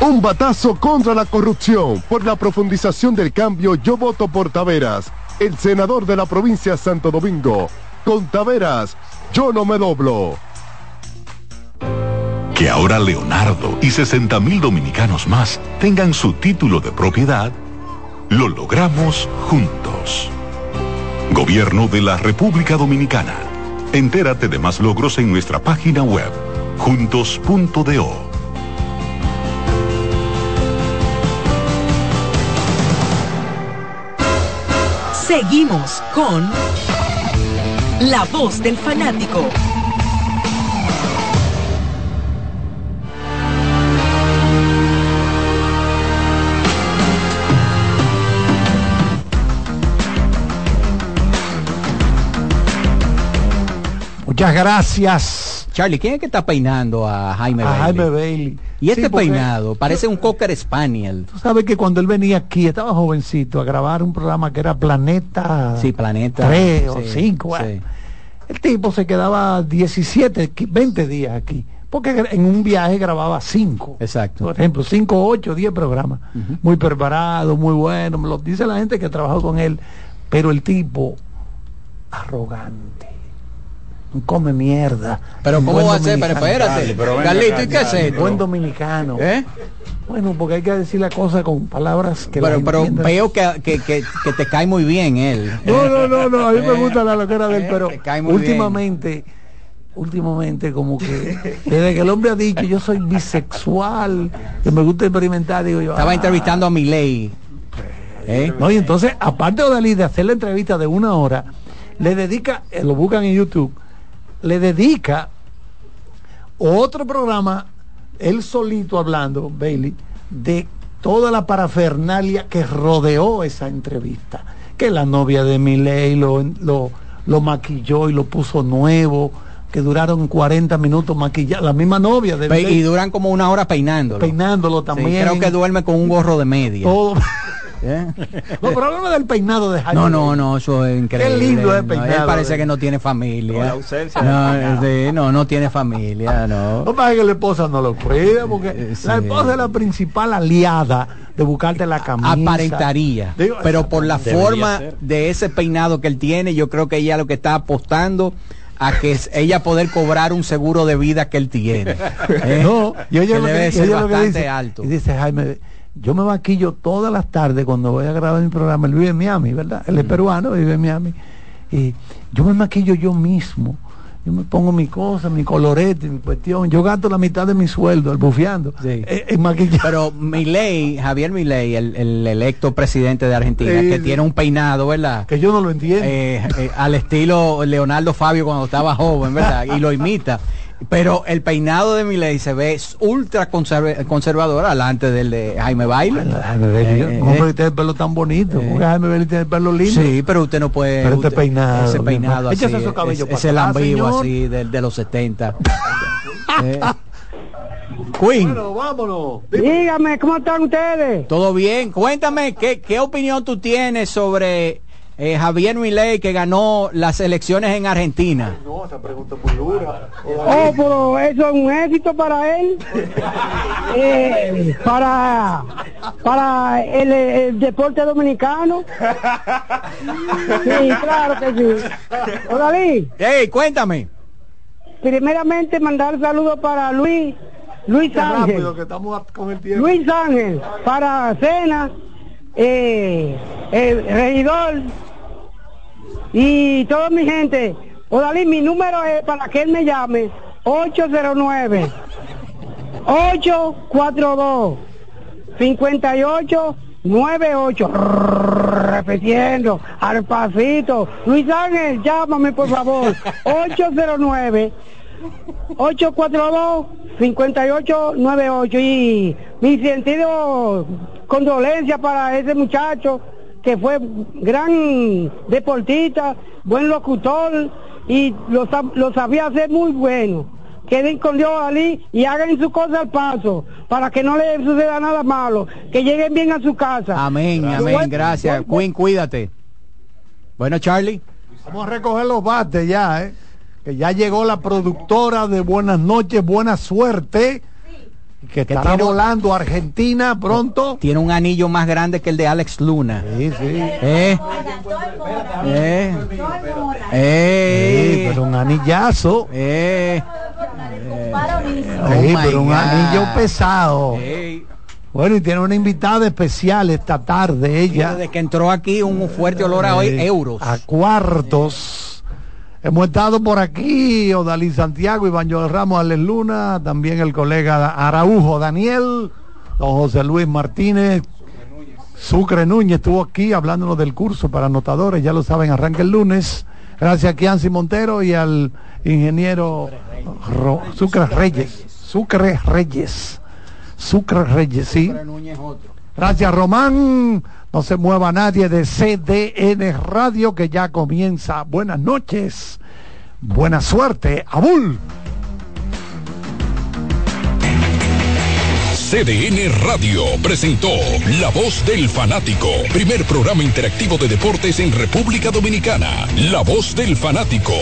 Un batazo contra la corrupción. Por la profundización del cambio, yo voto por Taveras, el senador de la provincia Santo Domingo. Con Taveras, yo no me doblo. Que ahora Leonardo y 60 mil dominicanos más tengan su título de propiedad, lo logramos juntos. Gobierno de la República Dominicana. Entérate de más logros en nuestra página web, juntos.do. Seguimos con La Voz del Fanático. Muchas gracias. Charlie, ¿quién es que está peinando a Jaime A Bailey? Jaime Bailey. Y este Sí, peinado parece un cocker spaniel. Tú sabes que cuando él venía aquí, estaba jovencito, a grabar un programa que era Planeta Sí, Planeta. 3 o Sí, 5. sí. El tipo se quedaba 17, qui- 20 días aquí. Porque en un viaje grababa 5. Exacto. Por ejemplo, 5, 8, 10 programas. Muy preparado, muy bueno. Me lo dice la gente que trabajó con él. Pero el tipo, arrogante. Come mierda. Pero ¿cómo va a ser? Pero espérate. Pero Carlito, ¿y qué es esto? Buen dominicano. ¿Eh? Bueno, porque hay que decir la cosa con palabras que Pero, pero veo que, que, que, que te cae muy bien él. No, no, no, no, a mí me Eh, gusta la loquera de él, eh, pero últimamente, últimamente como que desde que el hombre ha dicho yo soy bisexual, que me gusta experimentar, digo yo. Estaba ah. entrevistando a Milei. ¿Eh? No, y entonces, aparte de Dalí de hacer la entrevista de una hora, le dedica, eh, lo buscan en YouTube, le dedica otro programa, él solito hablando, Bailey, de toda la parafernalia que rodeó esa entrevista. Que la novia de Miley lo, lo, lo maquilló y lo puso nuevo, que duraron 40 minutos maquillar, la misma novia de Milei y duran como una hora peinándolo. peinándolo Sí, también. creo que duerme con un gorro de media. todo. ¿Eh? No, pero háblame del peinado de Jaime. No, no, no, eso es increíble. lindo es No, peinado, él parece eh. que no tiene familia. La ausencia de no, no, no tiene familia, no. No pasa que la esposa no lo cuida, porque sí. la esposa es la principal aliada de buscarte la camisa. Aparentaría. Digo, pero por la forma ser. de ese peinado que él tiene, yo creo que ella lo que está apostando a que ella poder cobrar un seguro de vida que él tiene. ¿eh? No, y ella que lo debe que, ser ella lo que bastante dice, alto. y dice Jaime, yo me maquillo todas las tardes cuando voy a grabar mi programa. Él vive en Miami, ¿verdad? Él es Mm. peruano, vive en Miami. Y yo me maquillo yo mismo. Yo me pongo mi cosa, mi colorete, mi cuestión. Yo gasto la mitad de mi sueldo, el bufeando. eh, en maquillaje. Pero Milei, Javier Milei, el, el electo presidente de Argentina, Sí, que sí. tiene un peinado, ¿verdad? Que yo no lo entiendo. Eh, eh, al estilo Leonardo Fabio cuando estaba joven, ¿verdad? Y lo imita. Pero el peinado de Milei se ve ultra conserve- conservador alante del de Jaime Baile. Jaime Bailey, Eh, ¿cómo eh, que tiene el pelo tan bonito? ¿Cómo que Jaime Bailey tiene el pelo lindo? Sí, pero usted no puede. Pero este usted- peinado, Ese peinado así. Échese esos cabellos es- para ese atrás, lambivo señor. así de, de los 70. Eh, Queen. Bueno, vámonos. Dígame, ¿cómo están ustedes? Todo bien. Cuéntame, ¿qué, qué opinión tú tienes sobre eh, Javier Milei que ganó las elecciones en Argentina? No, esa pregunta es muy dura. Oh, pero eso es un éxito para él. Eh, para para el, el deporte dominicano. Sí, claro que sí. Hola, Luis. Hey, cuéntame. Primeramente mandar saludos para Luis, Luis Qué Ángel. rápido que estamos con el tiempo. Luis Ángel, para Cena, eh, el regidor Y toda mi gente, Odalí, mi número es para que él me llame 809 842 5898 repitiendo al pasito. Luis Ángel llámame por favor. 809 842 5898 y mi sentido condolencia para ese muchacho que fue gran deportista, buen locutor y lo, lo sabía hacer muy bueno. Queden con Dios allí y hagan su cosa al paso para que no le suceda nada malo, que lleguen bien a su casa. Amén, amén, gracias. Queen, cuídate. Bueno, Charlie. Vamos a recoger los bates ya, ¿eh? Que ya llegó la productora de Buenas noches, buena suerte. Que estará tiene- volando a Argentina pronto. Tiene un anillo más grande que el de Alex Luna. Sí, sí. ¿Eh? ¿Eh? ¿Eh? pero un anillazo. ¿Eh? Sí, my pero un anillo pesado. Bueno, y tiene una invitada especial esta tarde, ella. Desde que entró aquí un fuerte olor a hoy, euros. A cuartos. Hemos estado por aquí, Odalí Santiago, Iván Joel Ramos, Alex Luna, también el colega Araujo Daniel, don José Luis Martínez, Sucre Núñez estuvo aquí hablándonos del curso para anotadores, ya lo saben, arranca el lunes. Gracias a Kianci Montero y al ingeniero Ro- Sucre Reyes. Sucre Reyes. Sucre Reyes, sí. Gracias, Román. No se mueva nadie de CDN Radio que ya comienza. Buenas noches. Buena suerte. Abul. CDN Radio presentó La Voz del Fanático, primer programa interactivo de deportes en República Dominicana. La Voz del Fanático.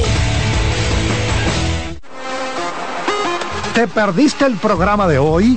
¿Te perdiste el programa de hoy?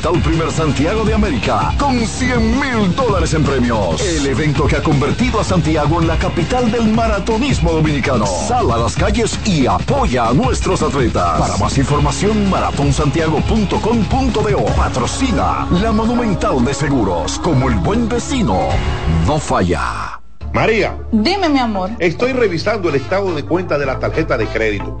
Primer Santiago de América. Con 100 mil dólares en premios. El evento que ha convertido a Santiago en la capital del maratonismo dominicano. Sal a las calles y apoya a nuestros atletas. Para más información, maratonsantiago.com.do. Patrocina la Monumental de Seguros. Como el buen vecino, no falla. María, Dime, mi amor. estoy revisando el estado de cuenta de la tarjeta de crédito.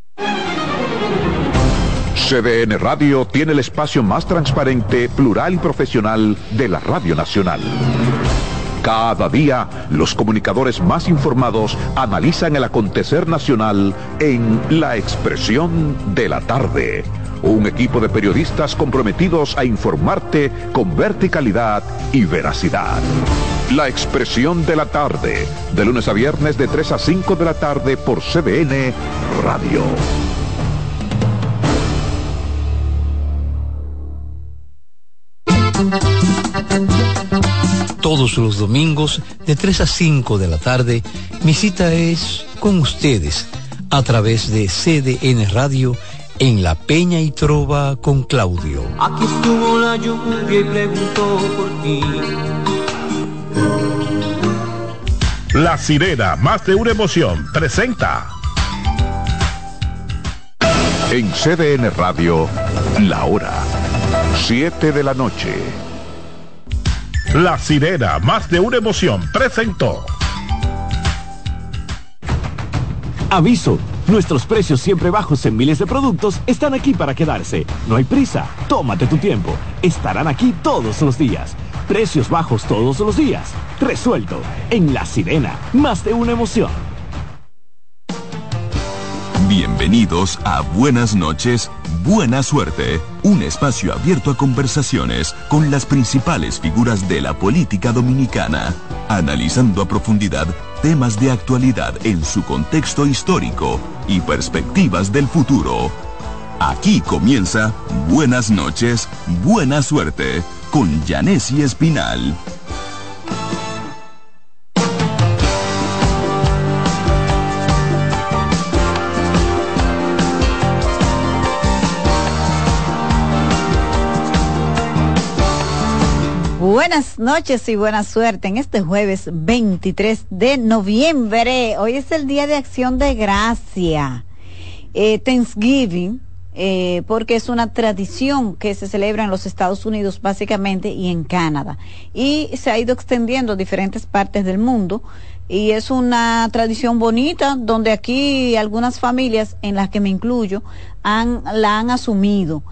CDN Radio tiene el espacio más transparente, plural y profesional de la Radio Nacional. Cada día, los comunicadores más informados analizan el acontecer nacional en La Expresión de la Tarde. Un equipo de periodistas comprometidos a informarte con verticalidad y veracidad. La Expresión de la Tarde, de lunes a viernes de 3 a 5 de la tarde por CDN Radio. Todos los domingos de 3 a 5 de la tarde, mi cita es con ustedes a través de CDN Radio en La Peña y Trova con Claudio. Aquí estuvo la lluvia y preguntó por ti. La sirena, más de una emoción, presenta. En CDN Radio, la hora 7 de la noche. La sirena, más de una emoción, presentó. Aviso, nuestros precios siempre bajos en miles de productos están aquí para quedarse. No hay prisa, tómate tu tiempo. Estarán aquí todos los días. Precios bajos todos los días. Resuelto. En La Sirena, más de una emoción. Bienvenidos a Buenas noches, Buena Suerte, un espacio abierto a conversaciones con las principales figuras de la política dominicana, analizando a profundidad temas de actualidad en su contexto histórico y perspectivas del futuro. Aquí comienza Buenas noches, Buena Suerte con Janessi Espinal. Buenas noches y buena suerte en este jueves 23 de noviembre. Hoy es el Día de Acción de Gracia, eh, Thanksgiving, eh, porque es una tradición que se celebra en los Estados Unidos básicamente y en Canadá. Y se ha ido extendiendo a diferentes partes del mundo. Y es una tradición bonita donde aquí algunas familias, en las que me incluyo, han, la han asumido.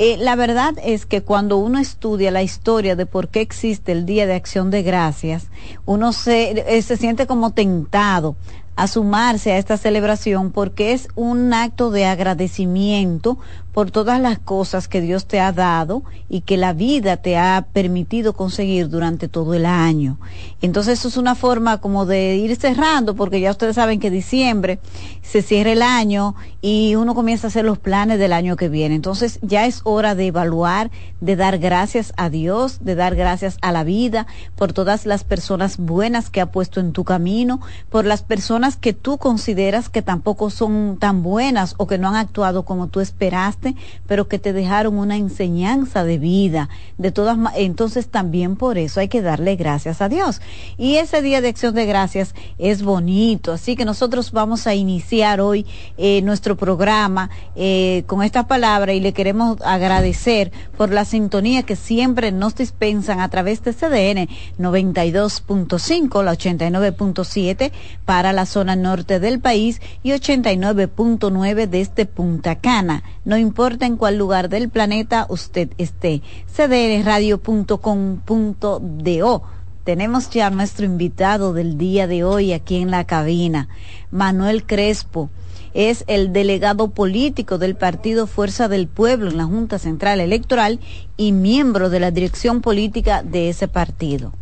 Eh, la verdad es que cuando uno estudia la historia de por qué existe el Día de Acción de Gracias, uno se, eh, se siente como tentado a sumarse a esta celebración porque es un acto de agradecimiento por todas las cosas que Dios te ha dado y que la vida te ha permitido conseguir durante todo el año. Entonces eso es una forma como de ir cerrando porque ya ustedes saben que diciembre se cierra el año y uno comienza a hacer los planes del año que viene. Entonces ya es hora de evaluar, de dar gracias a Dios, de dar gracias a la vida por todas las personas buenas que ha puesto en tu camino, por las personas que tú consideras que tampoco son tan buenas o que no han actuado como tú esperaste pero que te dejaron una enseñanza de vida. De todas entonces también por eso hay que darle gracias a Dios. Y ese día de acción de gracias es bonito, así que nosotros vamos a iniciar hoy eh, nuestro programa eh, con esta palabra y le queremos agradecer por la sintonía que siempre nos dispensan a través de CDN 92.5, la 89.7 para la zona norte del país y 89.9 desde Punta Cana. No importa en cuál lugar del planeta usted esté. cdrradio.com.do. Tenemos ya nuestro invitado del día de hoy aquí en la cabina, Manuel Crespo. es el delegado político del partido Fuerza del Pueblo en la Junta Central Electoral y miembro de la dirección política de ese partido.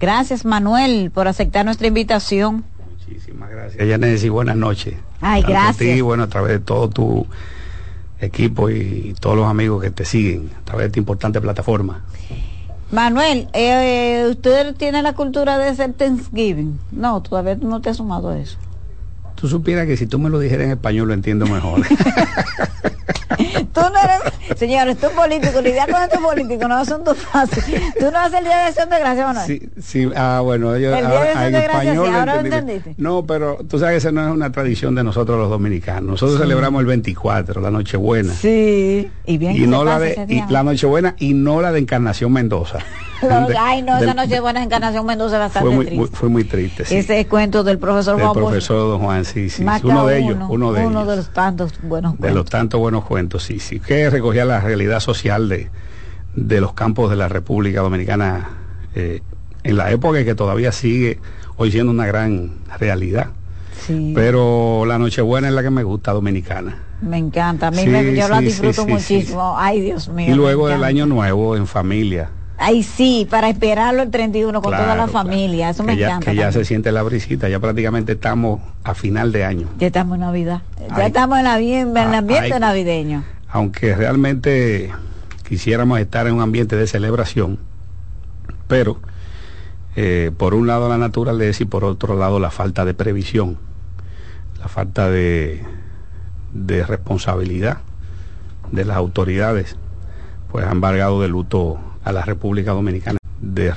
Gracias Manuel por aceptar nuestra invitación. Muchísimas gracias. Yanesi, buenas noches. Ay, Tanto a gracias. ti, bueno, a través de todo tu equipo y todos los amigos que te siguen a través de esta importante plataforma. Manuel, eh, ¿usted tiene la cultura de hacer Thanksgiving? No, todavía no te has sumado a eso. Tú supieras que si tú me lo dijeras en español lo entiendo mejor. Tú no eres, señores, tú político, lidiar con estos políticos no es un asunto fácil. Tú no haces el Día de Acción de Gracias, Manuel. Sí, sí, ah, bueno, yo El Día de Acción de Gracias, español sí, ahora lo entendiste. No, pero tú sabes que esa no es una tradición de nosotros los dominicanos. Nosotros Sí. celebramos el 24, la Nochebuena. Sí, y bien y no la de ese y la Nochebuena y no la de Encarnación Mendoza. De- Ay, no, esa del- noche buena encarnación Mendoza es bastante fue muy, triste. muy- fue muy triste. sí. Ese cuento del profesor del Juan Bosch, profesor Don Juan, sí, sí. Uno de ellos, uno, uno de ellos. de los tantos buenos De cuentos. los tantos buenos cuentos, sí, sí. Que recogía la realidad social de, de los campos de la República Dominicana eh, en la época que todavía sigue hoy siendo una gran realidad. Sí, Pero la Nochebuena es la que me gusta, dominicana. me encanta. A mí Sí, me- yo la disfruto muchísimo. Ay, Dios mío. y luego del. Año Nuevo en familia. Ay, sí, para esperarlo el 31 con toda la Claro, familia. Eso me que ya, encanta. que ya se siente la brisita, ya prácticamente estamos a final de año. Ya estamos en Navidad. Ya Ay. estamos en, la, en el Ah, ambiente ay. navideño. Aunque realmente quisiéramos estar en un ambiente de celebración, pero eh, por un lado la naturaleza y por otro lado la falta de previsión, la falta de, responsabilidad de las autoridades, pues han embargado de luto a la República Dominicana. De